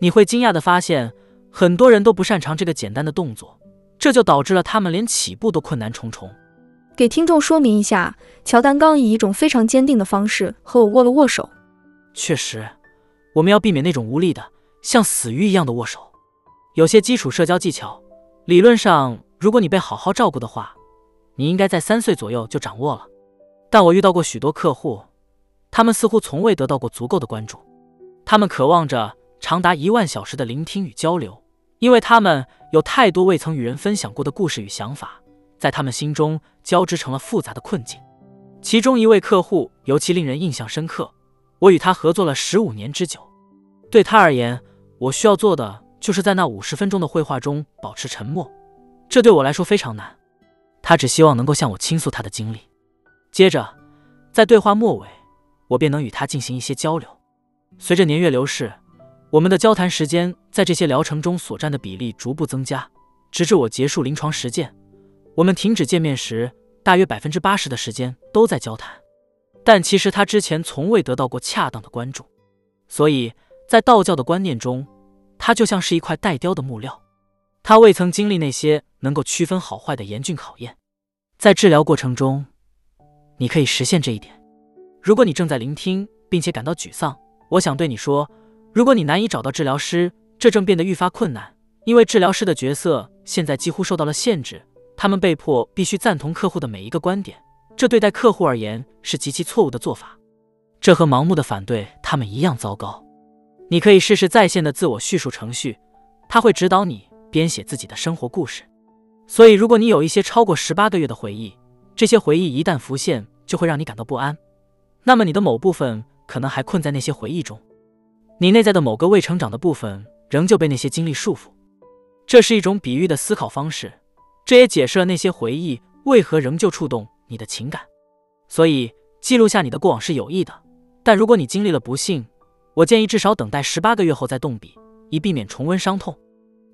你会惊讶的发现。很多人都不擅长这个简单的动作，这就导致了他们连起步都困难重重。给听众说明一下，乔丹刚以一种非常坚定的方式和我握了握手。确实，我们要避免那种无力的、像死鱼一样的握手。有些基础社交技巧，理论上，如果你被好好照顾的话，你应该在三岁左右就掌握了。但我遇到过许多客户，他们似乎从未得到过足够的关注，他们渴望着长达一万小时的聆听与交流。因为他们有太多未曾与人分享过的故事与想法，在他们心中交织成了复杂的困境。其中一位客户尤其令人印象深刻，我与他合作了十五年之久。对他而言，我需要做的就是在那五十分钟的绘画中保持沉默，这对我来说非常难。他只希望能够向我倾诉他的经历。接着，在对话末尾，我便能与他进行一些交流。随着年月流逝。我们的交谈时间在这些疗程中所占的比例逐步增加，直至我结束临床实践。我们停止见面时，大约百分之八十的时间都在交谈。但其实他之前从未得到过恰当的关注，所以在道教的观念中，他就像是一块待雕的木料。他未曾经历那些能够区分好坏的严峻考验。在治疗过程中，你可以实现这一点。如果你正在聆听并且感到沮丧，我想对你说。如果你难以找到治疗师，这正变得愈发困难，因为治疗师的角色现在几乎受到了限制。他们被迫必须赞同客户的每一个观点，这对待客户而言是极其错误的做法。这和盲目的反对他们一样糟糕。你可以试试在线的自我叙述程序，它会指导你编写自己的生活故事。所以，如果你有一些超过十八个月的回忆，这些回忆一旦浮现，就会让你感到不安。那么，你的某部分可能还困在那些回忆中。你内在的某个未成长的部分仍旧被那些经历束缚，这是一种比喻的思考方式，这也解释了那些回忆为何仍旧触动你的情感。所以，记录下你的过往是有益的，但如果你经历了不幸，我建议至少等待十八个月后再动笔，以避免重温伤痛。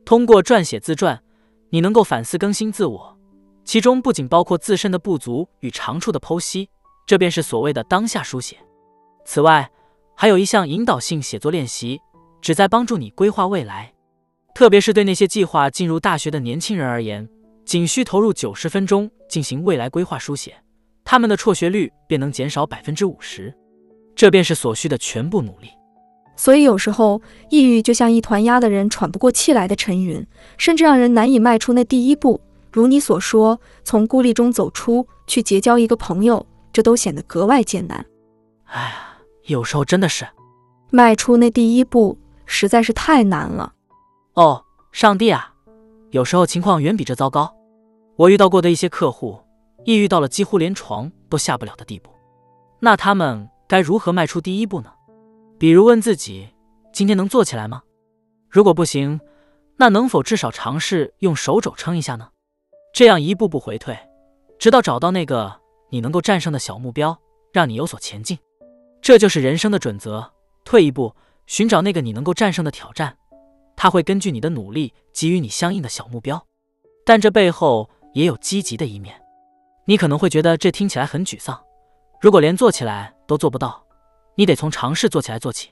通过撰写自传，你能够反思更新自我，其中不仅包括自身的不足与长处的剖析，这便是所谓的当下书写。此外，还有一项引导性写作练习，旨在帮助你规划未来。特别是对那些计划进入大学的年轻人而言，仅需投入九十分钟进行未来规划书写，他们的辍学率便能减少百分之五十。这便是所需的全部努力。所以有时候，抑郁就像一团压得人喘不过气来的沉云，甚至让人难以迈出那第一步。如你所说，从孤立中走出去，结交一个朋友，这都显得格外艰难。哎呀，有时候真的是迈出那第一步，实在是太难了。哦，上帝啊！有时候情况远比这糟糕。我遇到过的一些客户，抑郁到了几乎连床都下不了的地步。那他们该如何迈出第一步呢？比如问自己：今天能坐起来吗？如果不行，那能否至少尝试用手肘撑一下呢？这样一步步回退，直到找到那个你能够战胜的小目标，让你有所前进。这就是人生的准则：退一步，寻找那个你能够战胜的挑战。他会根据你的努力给予你相应的小目标，但这背后也有积极的一面。你可能会觉得这听起来很沮丧。如果连做起来都做不到，你得从尝试做起来做起。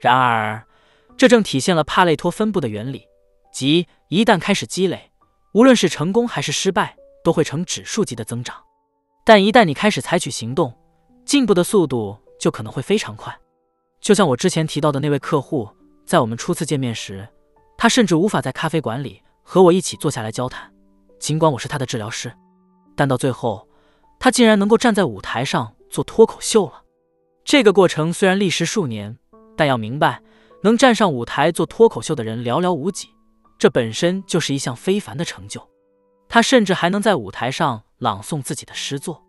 然而，这正体现了帕累托分布的原理，即一旦开始积累，无论是成功还是失败，都会呈指数级的增长。但一旦你开始采取行动，进步的速度就可能会非常快。就像我之前提到的那位客户，在我们初次见面时。他甚至无法在咖啡馆里和我一起坐下来交谈，尽管我是他的治疗师。但到最后，他竟然能够站在舞台上做脱口秀了。这个过程虽然历时数年，但要明白，能站上舞台做脱口秀的人寥寥无几，这本身就是一项非凡的成就。他甚至还能在舞台上朗诵自己的诗作。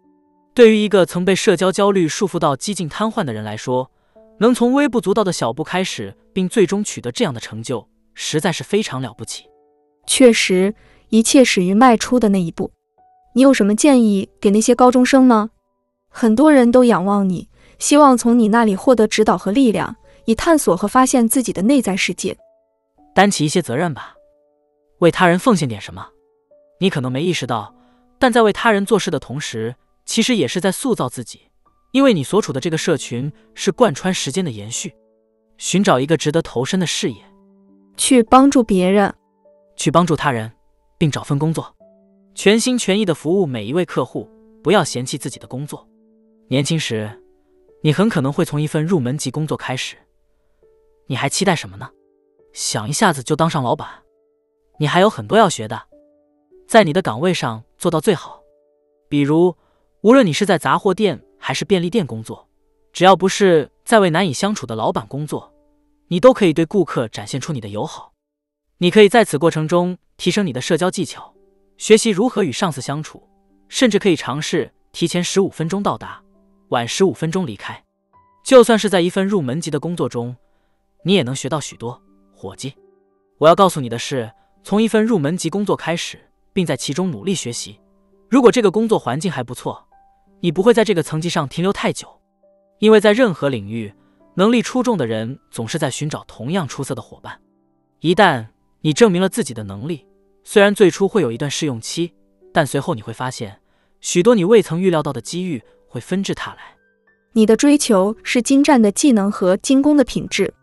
对于一个曾被社交焦虑束缚到几近瘫痪的人来说，能从微不足道的小步开始，并最终取得这样的成就。实在是非常了不起。确实，一切始于迈出的那一步。你有什么建议给那些高中生吗？很多人都仰望你，希望从你那里获得指导和力量，以探索和发现自己的内在世界。担起一些责任吧，为他人奉献点什么。你可能没意识到，但在为他人做事的同时，其实也是在塑造自己，因为你所处的这个社群是贯穿时间的延续。寻找一个值得投身的事业。去帮助别人，去帮助他人，并找份工作，全心全意的服务每一位客户。不要嫌弃自己的工作。年轻时，你很可能会从一份入门级工作开始。你还期待什么呢？想一下子就当上老板？你还有很多要学的，在你的岗位上做到最好。比如，无论你是在杂货店还是便利店工作，只要不是在为难以相处的老板工作。你都可以对顾客展现出你的友好，你可以在此过程中提升你的社交技巧，学习如何与上司相处，甚至可以尝试提前十五分钟到达，晚十五分钟离开。就算是在一份入门级的工作中，你也能学到许多，伙计。我要告诉你的是，从一份入门级工作开始，并在其中努力学习。如果这个工作环境还不错，你不会在这个层级上停留太久，因为在任何领域。能力出众的人总是在寻找同样出色的伙伴。一旦你证明了自己的能力，虽然最初会有一段试用期，但随后你会发现，许多你未曾预料到的机遇会纷至沓来。你的追求是精湛的技能和精工的品质。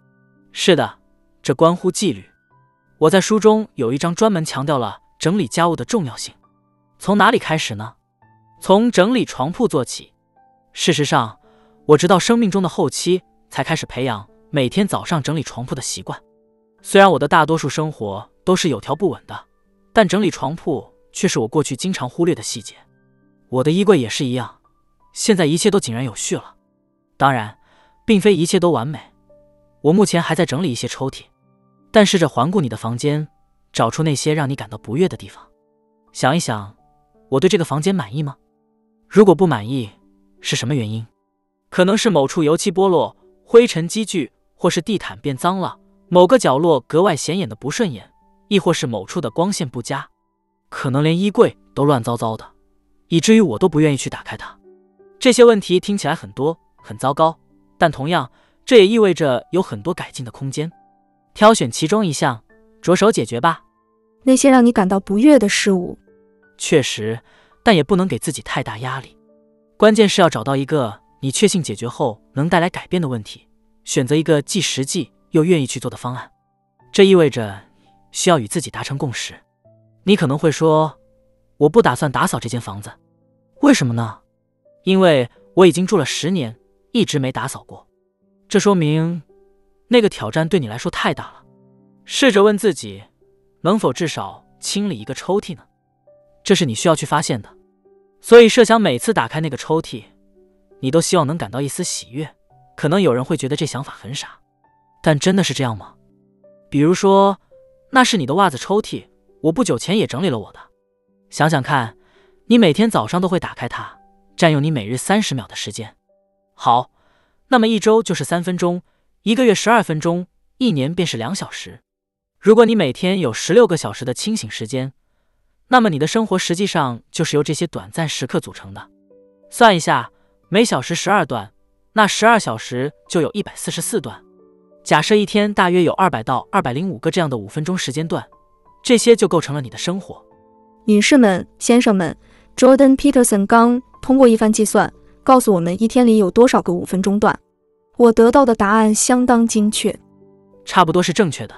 是的，这关乎纪律。我在书中有一章专门强调了整理家务的重要性。从哪里开始呢？从整理床铺做起。事实上，我直到生命中的后期。才开始培养每天早上整理床铺的习惯。虽然我的大多数生活都是有条不紊的，但整理床铺却是我过去经常忽略的细节。我的衣柜也是一样，现在一切都井然有序了。当然，并非一切都完美。我目前还在整理一些抽屉，但试着环顾你的房间，找出那些让你感到不悦的地方。想一想，我对这个房间满意吗？如果不满意，是什么原因？可能是某处油漆剥落。灰尘积聚，或是地毯变脏了，某个角落格外显眼的不顺眼，亦或是某处的光线不佳，可能连衣柜都乱糟糟的，以至于我都不愿意去打开它。这些问题听起来很多很糟糕，但同样，这也意味着有很多改进的空间。挑选其中一项，着手解决吧。那些让你感到不悦的事物，确实，但也不能给自己太大压力。关键是要找到一个。你确信解决后能带来改变的问题，选择一个既实际又愿意去做的方案。这意味着需要与自己达成共识。你可能会说，我不打算打扫这间房子，为什么呢？因为我已经住了十年，一直没打扫过。这说明那个挑战对你来说太大了。试着问自己，能否至少清理一个抽屉呢？这是你需要去发现的。所以设想每次打开那个抽屉，你都希望能感到一丝喜悦。可能有人会觉得这想法很傻，但真的是这样吗？比如说，那是你的袜子抽屉，我不久前也整理了我的。想想看，你每天早上都会打开它，占用你每日三十秒的时间。好，那么一周就是三分钟，一个月十二分钟，一年便是两小时。如果你每天有十六个小时的清醒时间，那么你的生活实际上就是由这些短暂时刻组成的。算一下，每小时十二段，那十二小时就有一百四十四段。假设一天大约有二百到二百零五个这样的五分钟时间段，这些就构成了你的生活。女士们、先生们，Jordan Peterson 刚通过一番计算告诉我们一天里有多少个五分钟段。我得到的答案相当精确，差不多是正确的。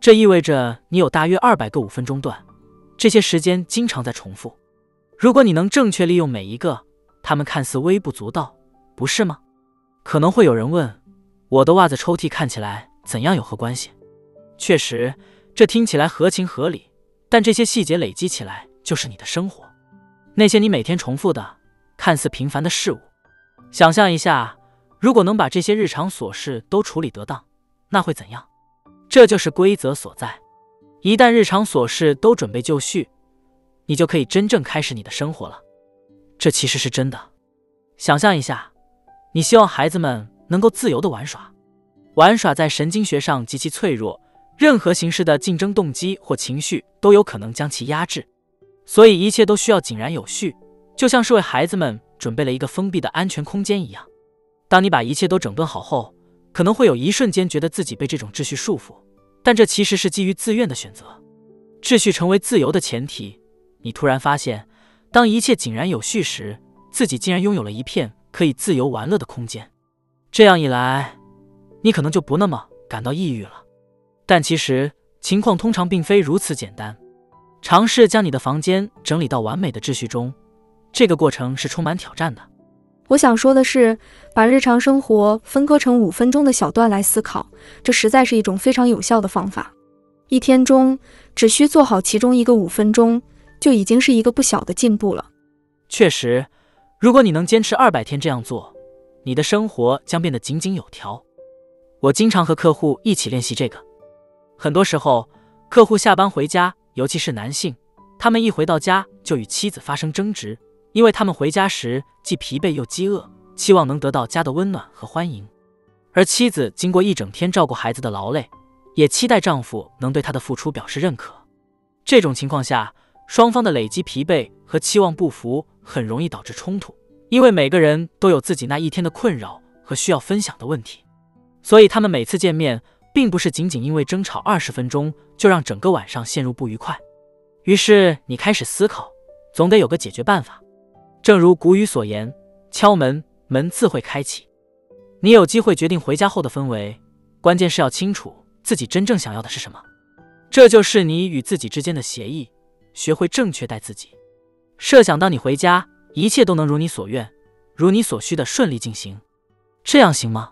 这意味着你有大约二百个五分钟段，这些时间经常在重复。如果你能正确利用每一个，它们看似微不足道，不是吗？可能会有人问。我的袜子抽屉看起来怎样有何关系？确实，这听起来合情合理，但这些细节累积起来就是你的生活，那些你每天重复的、看似平凡的事物。想象一下，如果能把这些日常琐事都处理得当，那会怎样？这就是规则所在。一旦日常琐事都准备就绪，你就可以真正开始你的生活了。这其实是真的。想象一下，你希望孩子们。能够自由的玩耍，玩耍在神经学上极其脆弱，任何形式的竞争动机或情绪都有可能将其压制，所以一切都需要井然有序，就像是为孩子们准备了一个封闭的安全空间一样。当你把一切都整顿好后，可能会有一瞬间觉得自己被这种秩序束缚，但这其实是基于自愿的选择。秩序成为自由的前提，你突然发现，当一切井然有序时，自己竟然拥有了一片可以自由玩乐的空间。这样一来，你可能就不那么感到抑郁了。但其实情况通常并非如此简单。尝试将你的房间整理到完美的秩序中，这个过程是充满挑战的。我想说的是，把日常生活分割成五分钟的小段来思考，这实在是一种非常有效的方法。一天中只需做好其中一个五分钟，就已经是一个不小的进步了。确实，如果你能坚持二百天这样做。你的生活将变得井井有条。我经常和客户一起练习这个。很多时候，客户下班回家，尤其是男性，他们一回到家就与妻子发生争执，因为他们回家时既疲惫又饥饿，期望能得到家的温暖和欢迎。而妻子经过一整天照顾孩子的劳累，也期待丈夫能对她的付出表示认可。这种情况下，双方的累积疲惫和期望不符，很容易导致冲突。因为每个人都有自己那一天的困扰和需要分享的问题，所以他们每次见面，并不是仅仅因为争吵二十分钟就让整个晚上陷入不愉快。于是你开始思考，总得有个解决办法。正如古语所言：“敲门，门自会开启。”你有机会决定回家后的氛围，关键是要清楚自己真正想要的是什么。这就是你与自己之间的协议。学会正确待自己。设想当你回家。一切都能如你所愿，如你所需的顺利进行，这样行吗？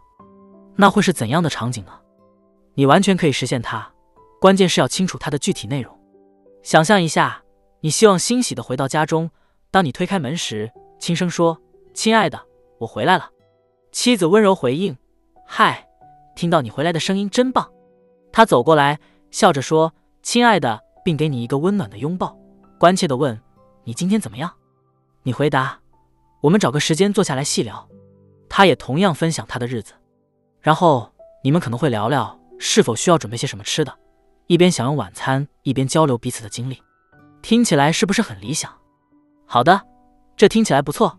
那会是怎样的场景呢？你完全可以实现它，关键是要清楚它的具体内容。想象一下，你希望欣喜的回到家中，当你推开门时，轻声说：“亲爱的，我回来了。”妻子温柔回应：“嗨，听到你回来的声音真棒。”他走过来，笑着说：“亲爱的，并给你一个温暖的拥抱，关切的问：你今天怎么样？”你回答，我们找个时间坐下来细聊。他也同样分享他的日子，然后你们可能会聊聊是否需要准备些什么吃的，一边享用晚餐，一边交流彼此的经历。听起来是不是很理想？好的，这听起来不错。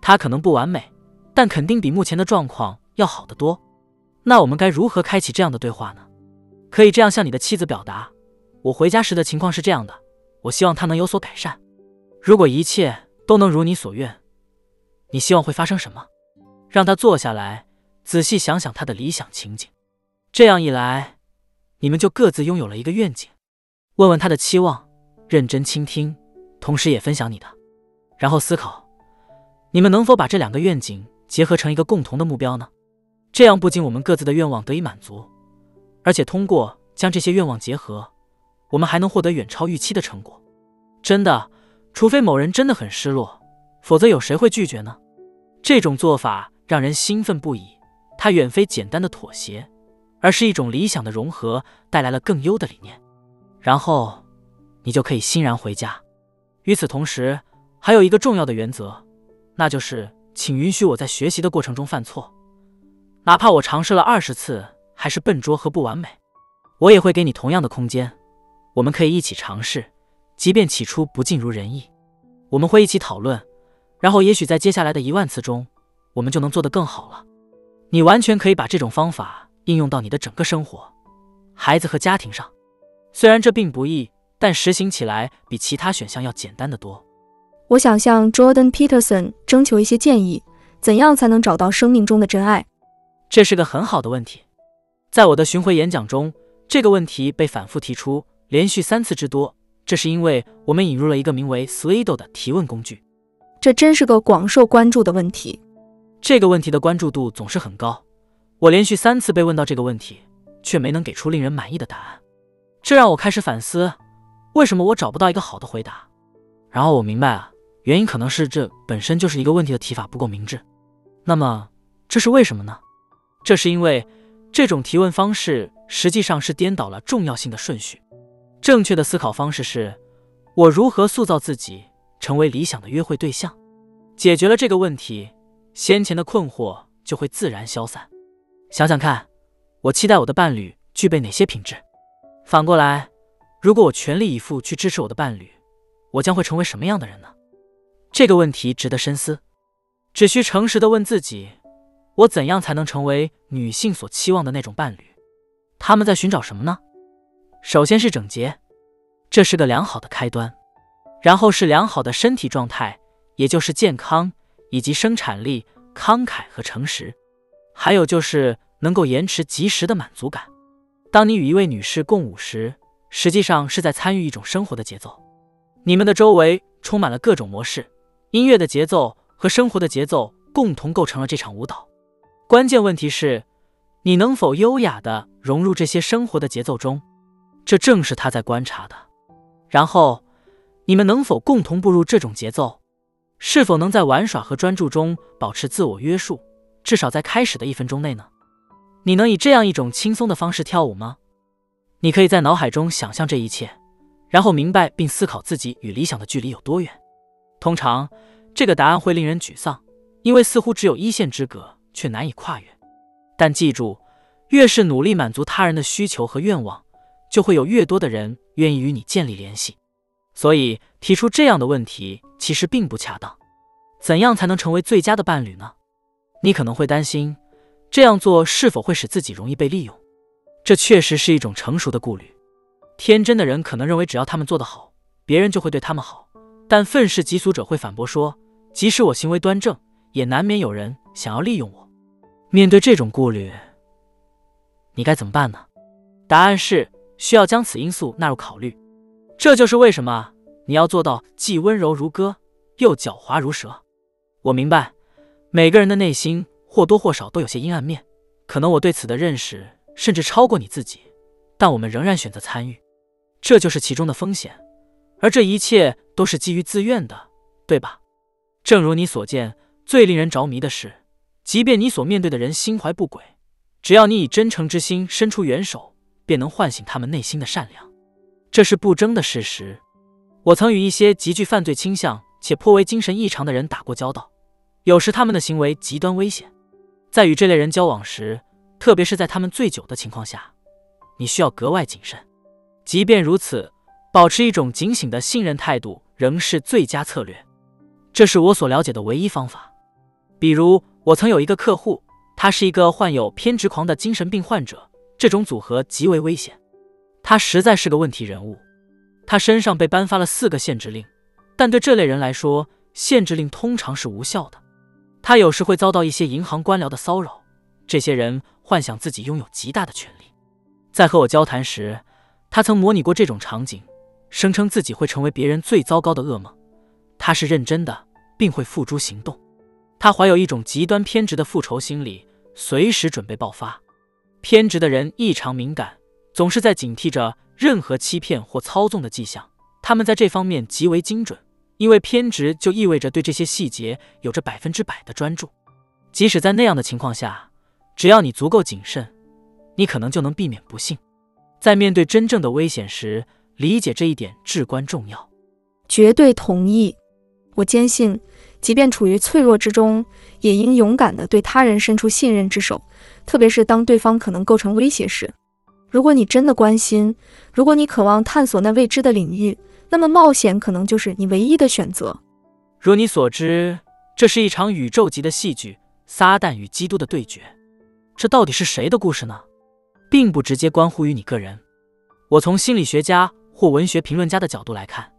他可能不完美，但肯定比目前的状况要好得多。那我们该如何开启这样的对话呢？可以这样向你的妻子表达：我回家时的情况是这样的，我希望他能有所改善。如果一切。都能如你所愿，你希望会发生什么？让他坐下来，仔细想想他的理想情景。这样一来，你们就各自拥有了一个愿景。问问他的期望，认真倾听，同时也分享你的，然后思考，你们能否把这两个愿景结合成一个共同的目标呢？这样不仅我们各自的愿望得以满足，而且通过将这些愿望结合，我们还能获得远超预期的成果。真的，除非某人真的很失落，否则有谁会拒绝呢？这种做法让人兴奋不已，它远非简单的妥协，而是一种理想的融合，带来了更优的理念。然后，你就可以欣然回家。与此同时，还有一个重要的原则，那就是，请允许我在学习的过程中犯错，哪怕我尝试了二十次还是笨拙和不完美，我也会给你同样的空间。我们可以一起尝试，即便起初不尽如人意。我们会一起讨论，然后也许在接下来的一万次中，我们就能做得更好了。你完全可以把这种方法应用到你的整个生活、孩子和家庭上。虽然这并不易，但实行起来比其他选项要简单的多。我想向 Jordan Peterson 征求一些建议，怎样才能找到生命中的真爱？这是个很好的问题。在我的巡回演讲中，这个问题被反复提出，连续三次之多。这是因为我们引入了一个名为 Slido 的提问工具。这真是个广受关注的问题。这个问题的关注度总是很高。我连续三次被问到这个问题，却没能给出令人满意的答案。这让我开始反思，为什么我找不到一个好的回答。然后我明白啊，原因可能是这本身就是一个问题的提法不够明智。那么这是为什么呢？这是因为这种提问方式实际上是颠倒了重要性的顺序。正确的思考方式是：我如何塑造自己成为理想的约会对象？解决了这个问题，先前的困惑就会自然消散。想想看，我期待我的伴侣具备哪些品质？反过来，如果我全力以赴去支持我的伴侣，我将会成为什么样的人呢？这个问题值得深思。只需诚实的问自己：我怎样才能成为女性所期望的那种伴侣？他们在寻找什么呢？首先是整洁，这是个良好的开端。然后是良好的身体状态，也就是健康以及生产力、慷慨和诚实。还有就是能够延迟及时的满足感。当你与一位女士共舞时，实际上是在参与一种生活的节奏。你们的周围充满了各种模式，音乐的节奏和生活的节奏共同构成了这场舞蹈。关键问题是，你能否优雅地融入这些生活的节奏中？这正是他在观察的。然后，你们能否共同步入这种节奏？是否能在玩耍和专注中保持自我约束，至少在开始的一分钟内呢？你能以这样一种轻松的方式跳舞吗？你可以在脑海中想象这一切，然后明白并思考自己与理想的距离有多远。通常，这个答案会令人沮丧，因为似乎只有一线之隔，却难以跨越。但记住，越是努力满足他人的需求和愿望，就会有越多的人愿意与你建立联系。所以，提出这样的问题其实并不恰当。怎样才能成为最佳的伴侣呢？你可能会担心。这样做是否会使自己容易被利用？这确实是一种成熟的顾虑。天真的人可能认为，只要他们做得好，别人就会对他们好。但愤世嫉俗者会反驳说，即使我行为端正，也难免有人想要利用我。面对这种顾虑，你该怎么办呢？答案是需要将此因素纳入考虑。这就是为什么你要做到既温柔如歌，又狡猾如蛇。我明白，每个人的内心。或多或少都有些阴暗面，可能我对此的认识甚至超过你自己，但我们仍然选择参与，这就是其中的风险，而这一切都是基于自愿的，对吧？正如你所见，最令人着迷的是，即便你所面对的人心怀不轨，只要你以真诚之心伸出援手，便能唤醒他们内心的善良，这是不争的事实。我曾与一些极具犯罪倾向且颇为精神异常的人打过交道，有时他们的行为极端危险。在与这类人交往时，特别是在他们醉酒的情况下，你需要格外谨慎。即便如此，保持一种警醒的信任态度仍是最佳策略。这是我所了解的唯一方法。比如，我曾有一个客户，他是一个患有偏执狂的精神病患者，这种组合极为危险。他实在是个问题人物。他身上被颁发了四个限制令，但对这类人来说，限制令通常是无效的。他有时会遭到一些银行官僚的骚扰，这些人幻想自己拥有极大的权力。在和我交谈时，他曾模拟过这种场景，声称自己会成为别人最糟糕的噩梦。他是认真的，并会付诸行动。他怀有一种极端偏执的复仇心理，随时准备爆发。偏执的人异常敏感，总是在警惕着任何欺骗或操纵的迹象。他们在这方面极为精准，因为偏执就意味着对这些细节有着百分之百的专注。即使在那样的情况下，只要你足够谨慎，你可能就能避免不幸。在面对真正的危险时，理解这一点至关重要。绝对同意。我坚信，即便处于脆弱之中，也应勇敢地对他人伸出信任之手，特别是当对方可能构成威胁时。如果你真的关心，如果你渴望探索那未知的领域，那么冒险可能就是你唯一的选择。如你所知，这是一场宇宙级的戏剧——撒旦与基督的对决。这到底是谁的故事呢？并不直接关乎于你个人。我从心理学家或文学评论家的角度来看，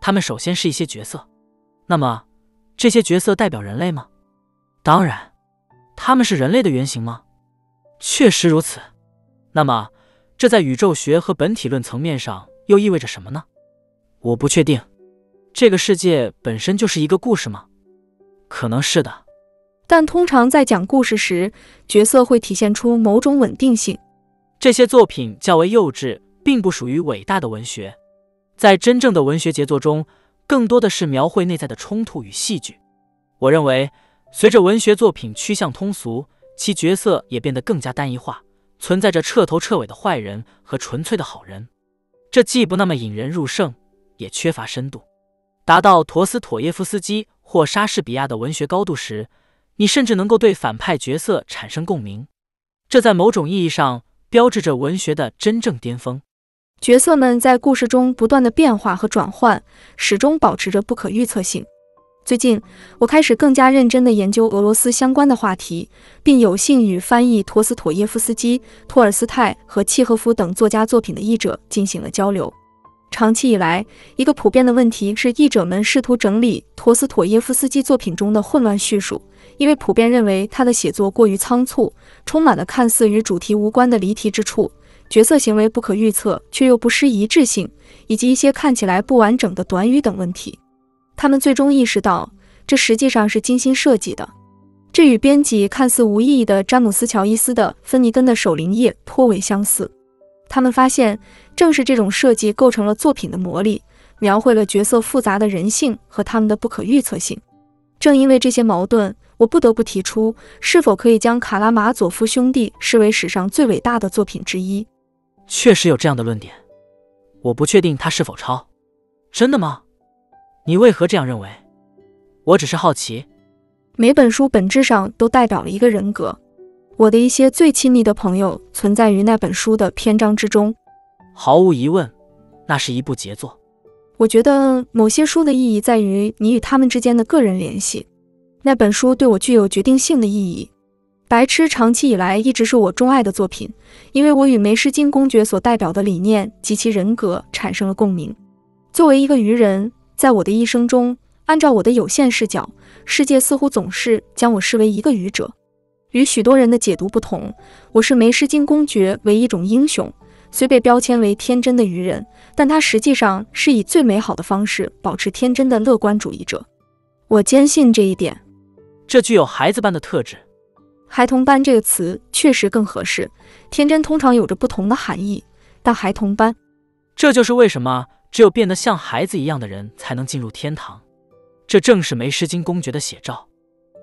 他们首先是一些角色。那么，这些角色代表人类吗？当然，他们是人类的原型吗？确实如此。那么，这在宇宙学和本体论层面上又意味着什么呢？我不确定。这个世界本身就是一个故事吗？可能是的。但通常在讲故事时，角色会体现出某种稳定性。这些作品较为幼稚，并不属于伟大的文学。在真正的文学杰作中。更多的是描绘内在的冲突与戏剧。我认为，随着文学作品趋向通俗，其角色也变得更加单一化，存在着彻头彻尾的坏人和纯粹的好人。这既不那么引人入胜，也缺乏深度。达到陀思妥耶夫斯基或莎士比亚的文学高度时，你甚至能够对反派角色产生共鸣。这在某种意义上标志着文学的真正巅峰。角色们在故事中不断的变化和转换，始终保持着不可预测性。最近，我开始更加认真地研究俄罗斯相关的话题，并有幸与翻译陀思妥耶夫斯基、托尔斯泰和契诃夫等作家作品的译者进行了交流。长期以来，一个普遍的问题是，译者们试图整理陀思妥耶夫斯基作品中的混乱叙述，因为普遍认为他的写作过于仓促，充满了看似与主题无关的离题之处。角色行为不可预测，却又不失一致性，以及一些看起来不完整的短语等问题。他们最终意识到，这实际上是精心设计的。这与编辑看似无意义的詹姆斯·乔伊斯的《芬尼根的守灵夜》颇为相似。他们发现，正是这种设计构成了作品的魔力，描绘了角色复杂的人性和他们的不可预测性。正因为这些矛盾，我不得不提出，是否可以将《卡拉马佐夫兄弟》视为史上最伟大的作品之一。确实有这样的论点，我不确定他是否抄。真的吗？你为何这样认为？我只是好奇。每本书本质上都代表了一个人格。我的一些最亲密的朋友存在于那本书的篇章之中。毫无疑问，那是一部杰作。我觉得某些书的意义在于你与他们之间的个人联系。那本书对我具有决定性的意义。白痴长期以来一直是我钟爱的作品，因为我与梅诗金公爵所代表的理念及其人格产生了共鸣。作为一个愚人，在我的一生中，按照我的有限视角，世界似乎总是将我视为一个愚者。与许多人的解读不同，我是梅诗金公爵为一种英雄，虽被标签为天真的愚人，但他实际上是以最美好的方式保持天真的乐观主义者。我坚信这一点。这具有孩子般的特质。孩童般这个词确实更合适。天真通常有着不同的含义，但孩童般，这就是为什么只有变得像孩子一样的人才能进入天堂。这正是梅诗金公爵的写照。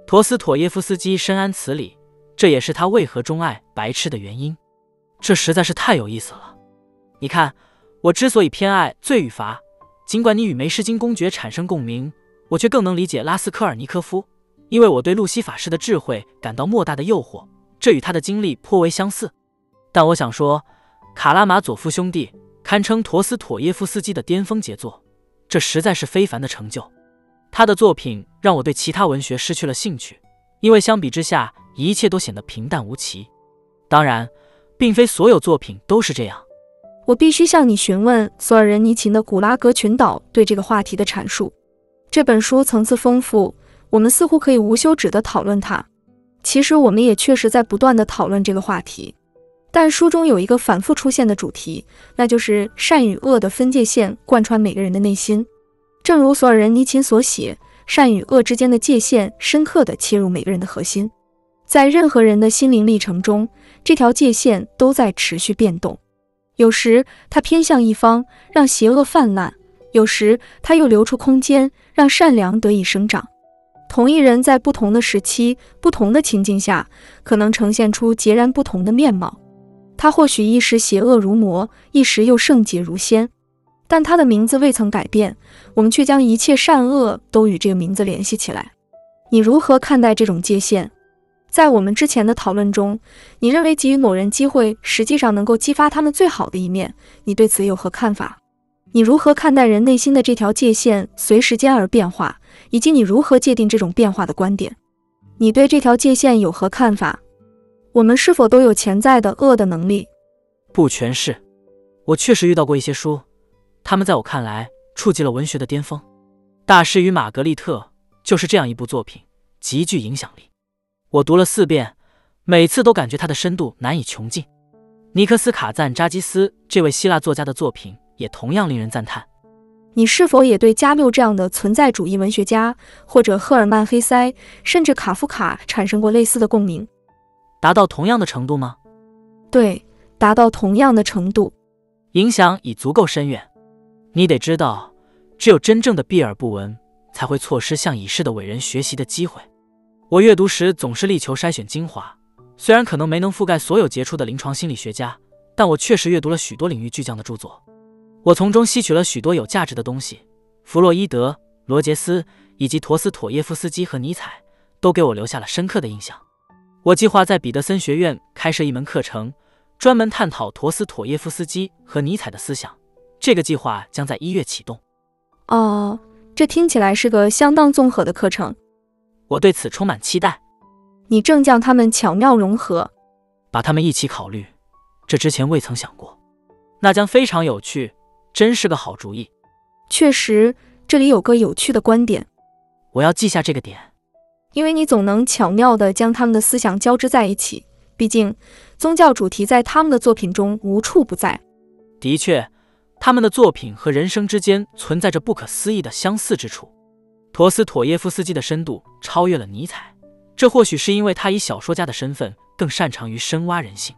陀思妥耶夫斯基深谙此理，这也是他为何钟爱白痴的原因。这实在是太有意思了。你看，我之所以偏爱罪与罚，尽管你与梅诗金公爵产生共鸣，我却更能理解拉斯科尔尼科夫。因为我对路西法师的智慧感到莫大的诱惑，这与他的经历颇为相似。但我想说，《卡拉马佐夫兄弟》堪称陀思妥耶夫斯基的巅峰杰作，这实在是非凡的成就。他的作品让我对其他文学失去了兴趣，因为相比之下，一切都显得平淡无奇。当然，并非所有作品都是这样。我必须向你询问索尔仁尼琴的《古拉格群岛》对这个话题的阐述。这本书层次丰富。我们似乎可以无休止地讨论它。其实，我们也确实在不断地讨论这个话题。但书中有一个反复出现的主题，那就是善与恶的分界线贯穿每个人的内心。正如索尔仁尼琴所写，善与恶之间的界限深刻地切入每个人的核心。在任何人的心灵历程中，这条界限都在持续变动。有时它偏向一方，让邪恶泛滥；有时它又留出空间，让善良得以生长。同一人在不同的时期、不同的情境下，可能呈现出截然不同的面貌。他或许一时邪恶如魔，一时又圣洁如仙，但他的名字未曾改变，我们却将一切善恶都与这个名字联系起来。你如何看待这种界限？在我们之前的讨论中，你认为给予某人机会，实际上能够激发他们最好的一面。你对此有何看法？你如何看待人内心的这条界限随时间而变化，以及你如何界定这种变化的观点？你对这条界限有何看法？我们是否都有潜在的恶的能力？不全是。我确实遇到过一些书，他们在我看来触及了文学的巅峰。《大师与玛格丽特》就是这样一部作品，极具影响力。我读了四遍，每次都感觉它的深度难以穷尽。尼克斯卡赞扎基斯这位希腊作家的作品也同样令人赞叹。你是否也对加缪这样的存在主义文学家，或者赫尔曼·黑塞，甚至卡夫卡产生过类似的共鸣？达到同样的程度吗？对，达到同样的程度，影响已足够深远。你得知道，只有真正的避而不闻，才会错失向已逝的伟人学习的机会。我阅读时总是力求筛选精华，虽然可能没能覆盖所有杰出的临床心理学家，但我确实阅读了许多领域巨匠的著作。我从中吸取了许多有价值的东西。弗洛伊德、罗杰斯以及陀思妥耶夫斯基和尼采都给我留下了深刻的印象。我计划在彼得森学院开设一门课程，专门探讨陀思妥耶夫斯基和尼采的思想。这个计划将在一月启动。哦，这听起来是个相当综合的课程。我对此充满期待。你正将他们巧妙融合，把他们一起考虑，这之前未曾想过。那将非常有趣，真是个好主意。确实，这里有个有趣的观点，我要记下这个点，因为你总能巧妙地将他们的思想交织在一起。毕竟，宗教主题在他们的作品中无处不在。的确，他们的作品和人生之间存在着不可思议的相似之处。陀思妥耶夫斯基的深度超越了尼采，这或许是因为他以小说家的身份更擅长于深挖人性。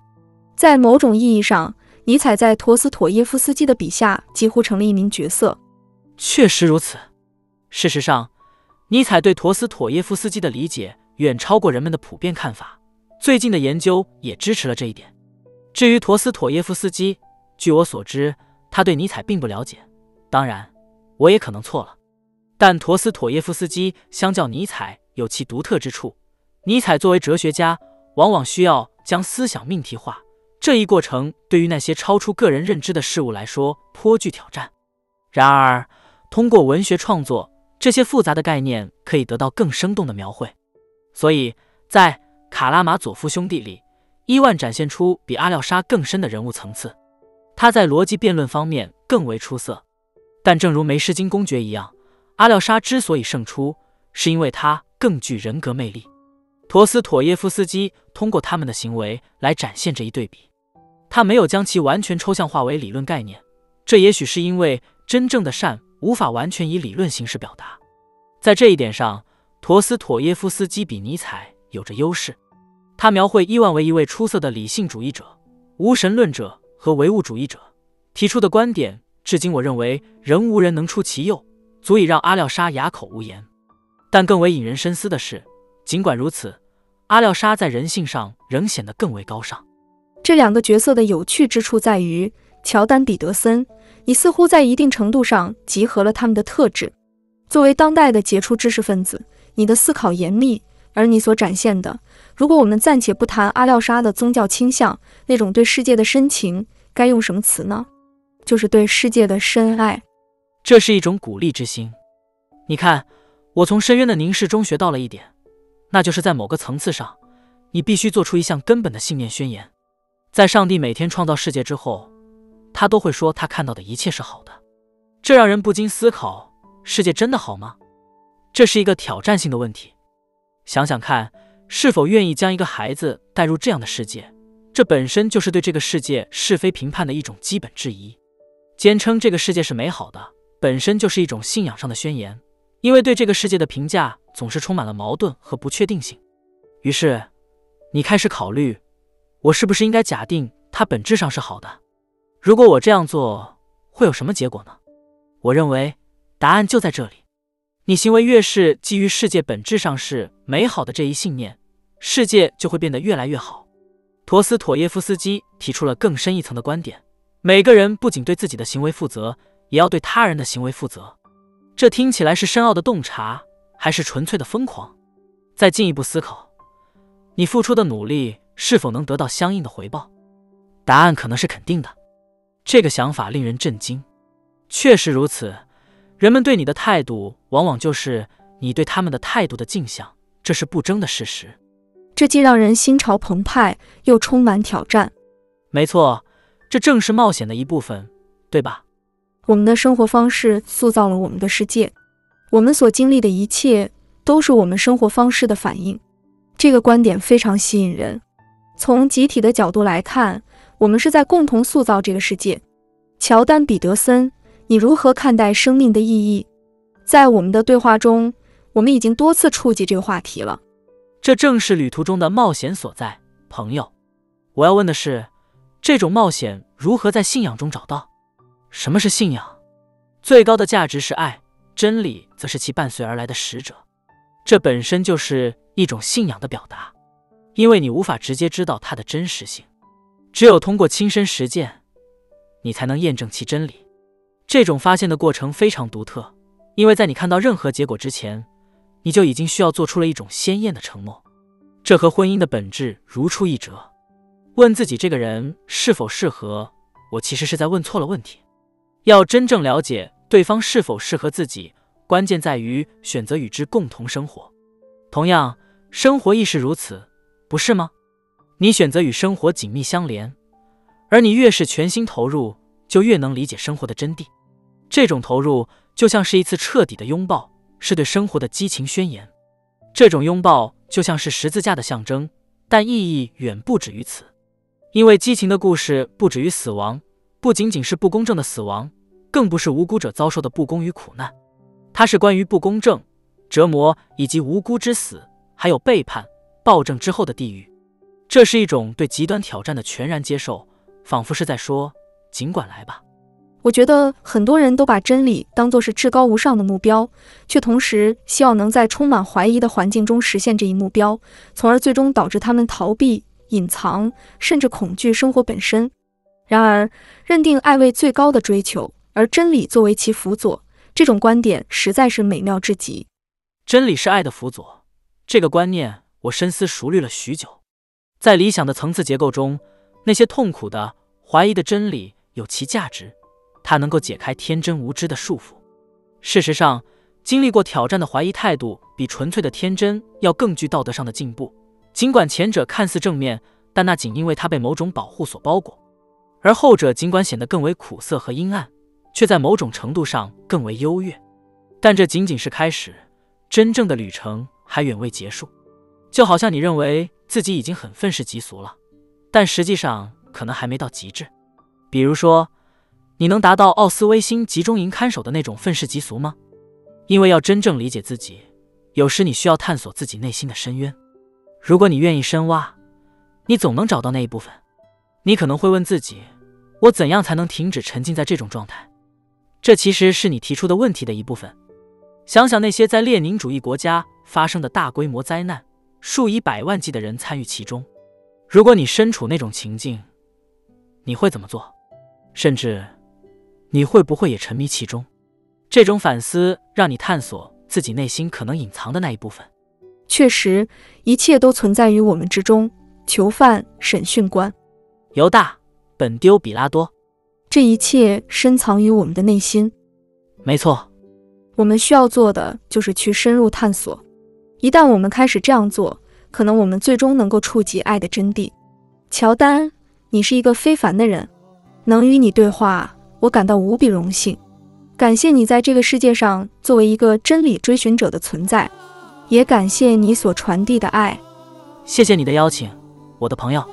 在某种意义上，尼采在陀思妥耶夫斯基的笔下几乎成了一名角色。确实如此。事实上，尼采对陀思妥耶夫斯基的理解远超过人们的普遍看法。最近的研究也支持了这一点。至于陀思妥耶夫斯基，据我所知，他对尼采并不了解。当然，我也可能错了。但陀思妥耶夫斯基相较尼采有其独特之处。尼采作为哲学家，往往需要将思想命题化，这一过程对于那些超出个人认知的事物来说颇具挑战。然而，通过文学创作，这些复杂的概念可以得到更生动的描绘。所以在《卡拉马佐夫兄弟》里，伊万展现出比阿廖沙更深的人物层次。他在逻辑辩论方面更为出色。但正如梅什金公爵一样。阿廖沙之所以胜出，是因为他更具人格魅力。陀思妥耶夫斯基通过他们的行为来展现这一对比。他没有将其完全抽象化为理论概念，这也许是因为真正的善无法完全以理论形式表达。在这一点上，陀思妥耶夫斯基比尼采有着优势。他描绘伊万为一位出色的理性主义者、无神论者和唯物主义者，提出的观点，至今我认为仍无人能出其右。足以让阿廖沙哑口无言，但更为引人深思的是，尽管如此，阿廖沙在人性上仍显得更为高尚。这两个角色的有趣之处在于，乔丹·彼得森，你似乎在一定程度上集合了他们的特质。作为当代的杰出知识分子，你的思考严密，而你所展现的，如果我们暂且不谈阿廖沙的宗教倾向，那种对世界的深情，该用什么词呢？就是对世界的深爱。这是一种鼓励之心。你看，我从深渊的凝视中学到了一点，那就是在某个层次上，你必须做出一项根本的信念宣言。在上帝每天创造世界之后，他都会说他看到的一切是好的。这让人不禁思考：世界真的好吗？这是一个挑战性的问题。想想看，是否愿意将一个孩子带入这样的世界，这本身就是对这个世界是非评判的一种基本质疑。坚称这个世界是美好的，本身就是一种信仰上的宣言，因为对这个世界的评价总是充满了矛盾和不确定性。于是，你开始考虑，我是不是应该假定它本质上是好的？如果我这样做，会有什么结果呢？我认为，答案就在这里。你行为越是基于世界本质上是美好的这一信念，世界就会变得越来越好。陀思妥耶夫斯基提出了更深一层的观点：每个人不仅对自己的行为负责，也要对他人的行为负责。这听起来是深奥的洞察，还是纯粹的疯狂？再进一步思考，你付出的努力是否能得到相应的回报？答案可能是肯定的。这个想法令人震惊。确实如此。人们对你的态度，往往就是你对他们的态度的镜像，这是不争的事实。这既让人心潮澎湃，又充满挑战。没错，这正是冒险的一部分，对吧？我们的生活方式塑造了我们的世界，我们所经历的一切都是我们生活方式的反应。这个观点非常吸引人。从集体的角度来看，我们是在共同塑造这个世界。乔丹·彼得森。你如何看待生命的意义？在我们的对话中，我们已经多次触及这个话题了。这正是旅途中的冒险所在，朋友。我要问的是，这种冒险如何在信仰中找到？什么是信仰？最高的价值是爱，真理则是其伴随而来的使者。这本身就是一种信仰的表达，因为你无法直接知道它的真实性，只有通过亲身实践，你才能验证其真理。这种发现的过程非常独特，因为在你看到任何结果之前，你就已经需要做出了一种鲜艳的承诺。这和婚姻的本质如出一辙。问自己这个人是否适合我，其实是在问错了问题。要真正了解对方是否适合自己，关键在于选择与之共同生活。同样，生活亦是如此，不是吗？你选择与生活紧密相连，而你越是全心投入，就越能理解生活的真谛。这种投入就像是一次彻底的拥抱，是对生活的激情宣言。这种拥抱就像是十字架的象征，但意义远不止于此。因为激情的故事不止于死亡，不仅仅是不公正的死亡，更不是无辜者遭受的不公与苦难。它是关于不公正、折磨以及无辜之死，还有背叛、暴政之后的地狱。这是一种对极端挑战的全然接受，仿佛是在说：尽管来吧。我觉得很多人都把真理当作是至高无上的目标，却同时希望能在充满怀疑的环境中实现这一目标，从而最终导致他们逃避、隐藏，甚至恐惧生活本身。然而，认定爱为最高的追求，而真理作为其辅佐，这种观点实在是美妙至极。真理是爱的辅佐，这个观念我深思熟虑了许久。在理想的层次结构中，那些痛苦的、怀疑的真理有其价值。它能够解开天真无知的束缚。事实上，经历过挑战的怀疑态度比纯粹的天真要更具道德上的进步。尽管前者看似正面，但那仅因为它被某种保护所包裹；而后者尽管显得更为苦涩和阴暗，却在某种程度上更为优越。但这仅仅是开始，真正的旅程还远未结束。就好像你认为自己已经很愤世嫉俗了，但实际上可能还没到极致。比如说。你能达到奥斯威辛集中营看守的那种愤世嫉俗吗？因为要真正理解自己，有时你需要探索自己内心的深渊。如果你愿意深挖，你总能找到那一部分。你可能会问自己：我怎样才能停止沉浸在这种状态？这其实是你提出的问题的一部分。想想那些在列宁主义国家发生的大规模灾难，数以百万计的人参与其中。如果你身处那种情境，你会怎么做？甚至。你会不会也沉迷其中？这种反思让你探索自己内心可能隐藏的那一部分。确实，一切都存在于我们之中。囚犯、审讯官、犹大、本丢比拉多，这一切深藏于我们的内心。没错，我们需要做的就是去深入探索。一旦我们开始这样做，可能我们最终能够触及爱的真谛。乔丹，你是一个非凡的人，能与你对话。我感到无比荣幸，感谢你在这个世界上作为一个真理追寻者的存在，也感谢你所传递的爱。谢谢你的邀请，我的朋友。